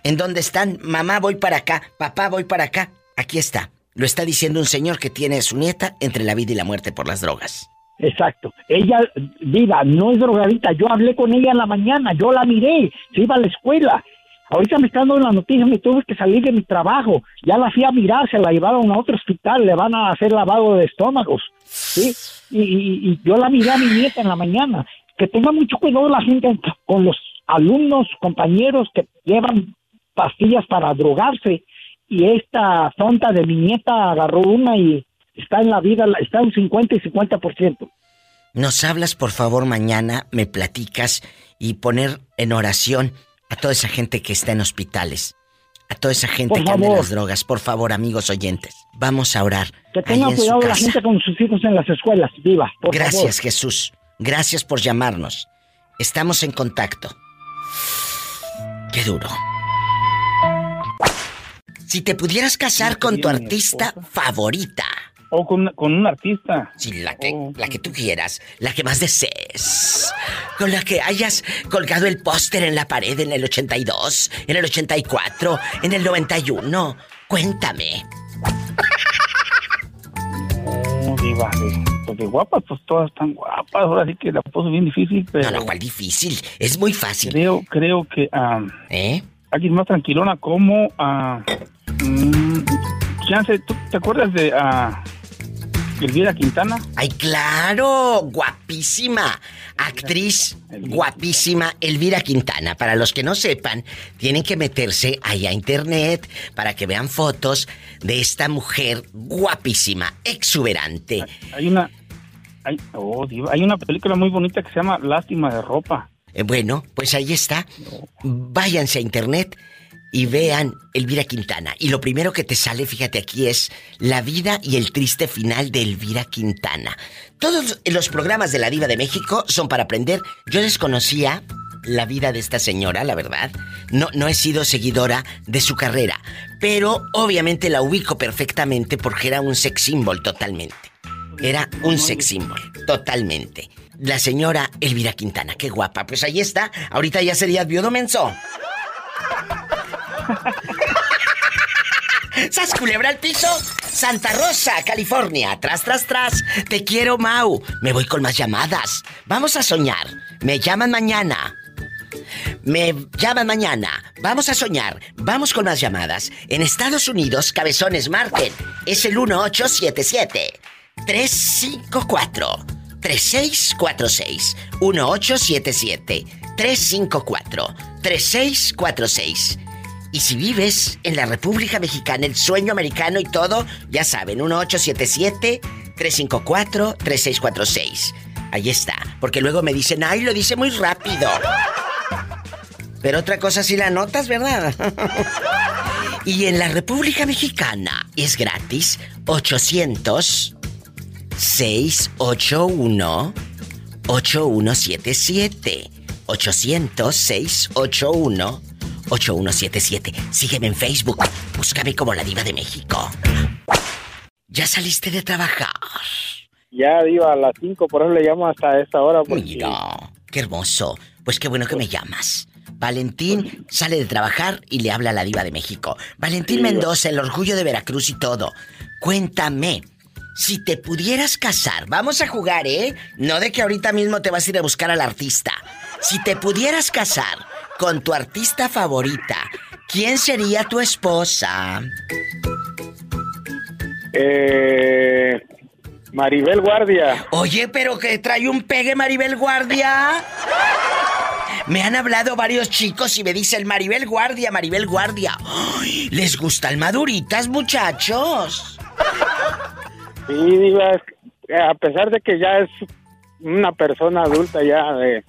[SPEAKER 2] en dónde están. Mamá, voy para acá, papá, voy para acá. Aquí está. Lo está diciendo un señor que tiene a su nieta entre la vida y la muerte por las drogas.
[SPEAKER 25] Exacto. Ella, viva, no es drogadita. Yo hablé con ella en la mañana, yo la miré, se iba a la escuela. Ahorita me están dando la noticia, me tuve que salir de mi trabajo. Ya la fui a mirar, se la llevaron a otro hospital, le van a hacer lavado de estómagos. ¿sí? Y, y- y yo la miré a mi nieta en la mañana. Que tenga mucho cuidado la gente con los alumnos, compañeros que llevan pastillas para drogarse. Y esta tonta de mi nieta agarró una y está en la vida, está en 50 y 50%.
[SPEAKER 2] Nos hablas, por favor, mañana, me platicas y poner en oración a toda esa gente que está en hospitales. A toda esa gente
[SPEAKER 25] Por
[SPEAKER 2] que anda en las drogas. Por favor, amigos oyentes. Vamos a orar.
[SPEAKER 25] Que tengan cuidado la gente con sus hijos en las escuelas, viva. Por
[SPEAKER 2] Gracias,
[SPEAKER 25] favor.
[SPEAKER 2] Jesús. Gracias por llamarnos. Estamos en contacto. Qué duro. Si te pudieras casar con tu artista favorita.
[SPEAKER 21] O con, con un artista.
[SPEAKER 2] Sí, la que, la que tú quieras, la que más desees. Con la que hayas colgado el póster en la pared en el 82, en el 84, en el 91. Cuéntame.
[SPEAKER 21] No, diva, de guapas, pues todas están guapas. Ahora sí que la puso bien difícil, pero...
[SPEAKER 2] No, no, ¿cuál difícil? Es muy fácil.
[SPEAKER 21] Creo, creo que... ah,
[SPEAKER 2] ¿Eh?
[SPEAKER 21] Alguien más tranquilona como... ah, mm, chance, ¿tú te acuerdas de ah, Elvira Quintana?
[SPEAKER 2] ¡Ay, claro! Guapísima. Actriz guapísima Elvira Quintana. Para los que no sepan, tienen que meterse ahí a internet para que vean fotos de esta mujer guapísima, exuberante.
[SPEAKER 21] Hay una... Hay, oh, hay una película muy bonita que se llama Lástima de ropa.
[SPEAKER 2] Eh, bueno, pues ahí está. Váyanse a internet y vean Elvira Quintana. Y lo primero que te sale, fíjate aquí, es la vida y el triste final de Elvira Quintana. Todos los programas de la Diva de México son para aprender. Yo desconocía la vida de esta señora, la verdad. No, no he sido seguidora de su carrera. Pero obviamente la ubico perfectamente porque era un sex symbol totalmente. Era un sex symbol, totalmente. La señora Elvira Quintana, qué guapa. Pues ahí está. Ahorita ya sería viudo menso. ¡Sas culebra al piso! Santa Rosa, California. Tras, tras, tras. Te quiero, Mau. Me voy con más llamadas. Vamos a soñar. Me llaman mañana. Me llaman mañana. Vamos a soñar. Vamos con más llamadas. En Estados Unidos, cabezones marquen. Es el 1877 354 3646 1877 354 3646 y si vives en la República Mexicana, el sueño americano y todo, ya saben, 1877-354-3646. Ahí está. Porque luego me dicen, ay, lo dice muy rápido. Pero otra cosa si la notas, ¿verdad? (laughs) y en la República Mexicana es gratis 800 681 8177 800 681 8177. Sígueme en Facebook. Búscame como la diva de México. ¿Ya saliste de trabajar?
[SPEAKER 26] Ya, Diva, a las 5, por eso le llamo hasta esta hora. Porque...
[SPEAKER 2] Mira, qué hermoso. Pues qué bueno que me llamas. Valentín sale de trabajar y le habla a la diva de México. Valentín
[SPEAKER 26] Sí,
[SPEAKER 2] Mendoza, el orgullo de Veracruz y todo. Cuéntame, si te pudieras casar, vamos a jugar, ¿eh? No de que ahorita mismo te vas a ir a buscar al artista. Si te pudieras casar con tu artista favorita, ¿quién sería tu esposa?
[SPEAKER 26] Eh, Maribel Guardia.
[SPEAKER 2] Oye, pero que trae un pegue Maribel Guardia. Me han hablado varios chicos y me dicen Maribel Guardia, Maribel Guardia. Ay, ¿Les gustan maduritas, muchachos?
[SPEAKER 26] Sí, eh, a pesar de que ya es una persona adulta ya de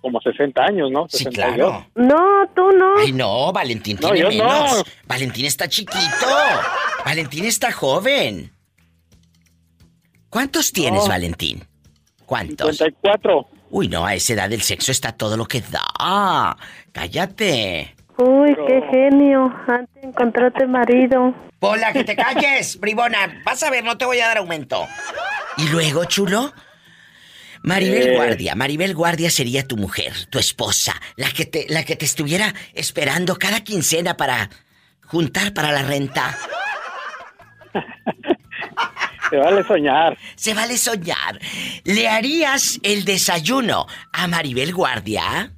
[SPEAKER 26] como 60 años, ¿no?
[SPEAKER 2] Sí,
[SPEAKER 26] 62.
[SPEAKER 2] claro.
[SPEAKER 5] No, tú no.
[SPEAKER 2] Ay, no, Valentín
[SPEAKER 26] No,
[SPEAKER 2] tiene
[SPEAKER 26] yo no.
[SPEAKER 2] menos. Valentín está chiquito. Valentín está joven. ¿Cuántos tienes,
[SPEAKER 26] No.
[SPEAKER 2] Valentín? ¿Cuántos?
[SPEAKER 26] 54.
[SPEAKER 2] Uy, no, a esa edad el sexo está todo lo que da. Cállate.
[SPEAKER 5] Uy, qué genio. Antes encontraste marido.
[SPEAKER 2] Pola, que te calles, bribona. Vas a ver, no te voy a dar aumento. ¿Y luego, chulo? Maribel
[SPEAKER 26] Eh.
[SPEAKER 2] Guardia, Maribel Guardia sería tu mujer, tu esposa, la que te, la que te estuviera esperando cada quincena para juntar para la renta.
[SPEAKER 26] Se vale soñar.
[SPEAKER 2] Se vale soñar. ¿Le harías el desayuno a Maribel Guardia?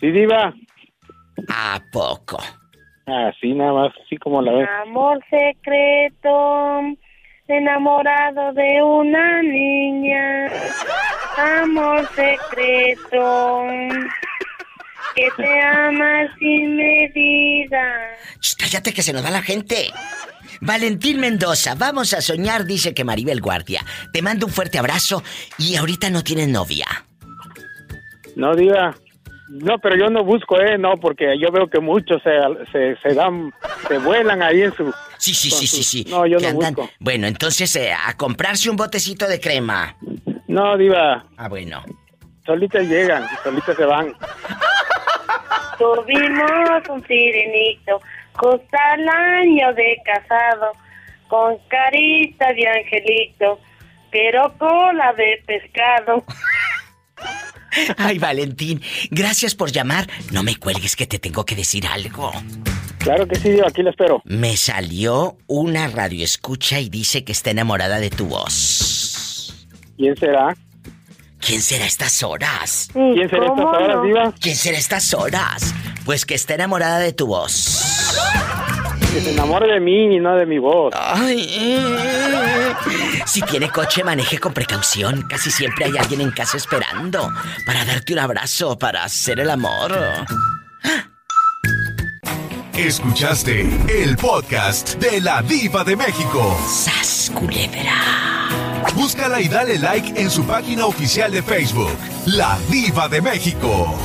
[SPEAKER 26] Sí, Diva.
[SPEAKER 2] ¿A poco?
[SPEAKER 26] Así nada más, así como la ves.
[SPEAKER 24] Amor secreto, enamorado de una niña. Amor secreto, que te ama sin medida.
[SPEAKER 2] Ch, cállate que se nos va la gente. Valentín Mendoza, vamos a soñar, dice que Maribel Guardia. Te mando un fuerte abrazo y ahorita no tienes novia.
[SPEAKER 26] No, Diva. No, pero yo no busco, ¿eh? No, porque yo veo que muchos se, se, se dan, se vuelan ahí en su...
[SPEAKER 2] Sí, sí, sí, sí, sí.
[SPEAKER 26] No, yo no
[SPEAKER 2] andan-
[SPEAKER 26] busco.
[SPEAKER 2] Bueno, entonces eh, a comprarse un botecito de crema.
[SPEAKER 26] No, Diva.
[SPEAKER 2] Ah, bueno.
[SPEAKER 26] Solitas llegan, solitas se van.
[SPEAKER 24] Tuvimos un sirenito, justo al año de casado, con carita de angelito, pero cola de pescado. (laughs)
[SPEAKER 2] Ay, Valentín, gracias por llamar. No me cuelgues que te tengo que decir algo.
[SPEAKER 26] Claro que sí, Diva, aquí la espero.
[SPEAKER 2] Me salió una radio escucha y dice que está enamorada de tu voz.
[SPEAKER 26] ¿Quién será?
[SPEAKER 2] ¿Quién será a estas horas?
[SPEAKER 26] ¿Quién será estas horas, Diva?
[SPEAKER 2] ¿Quién será a estas horas? Pues que está enamorada de tu voz.
[SPEAKER 26] Que se enamore de mí y no de mi voz.
[SPEAKER 2] Ay, eh. Si tiene coche, maneje con precaución. Casi siempre hay alguien en casa esperando para darte un abrazo, para hacer el amor.
[SPEAKER 8] Escuchaste el podcast de la Diva de México.
[SPEAKER 2] ¡Sas, culebra!
[SPEAKER 8] Búscala y dale like en su página oficial de Facebook, La Diva de México.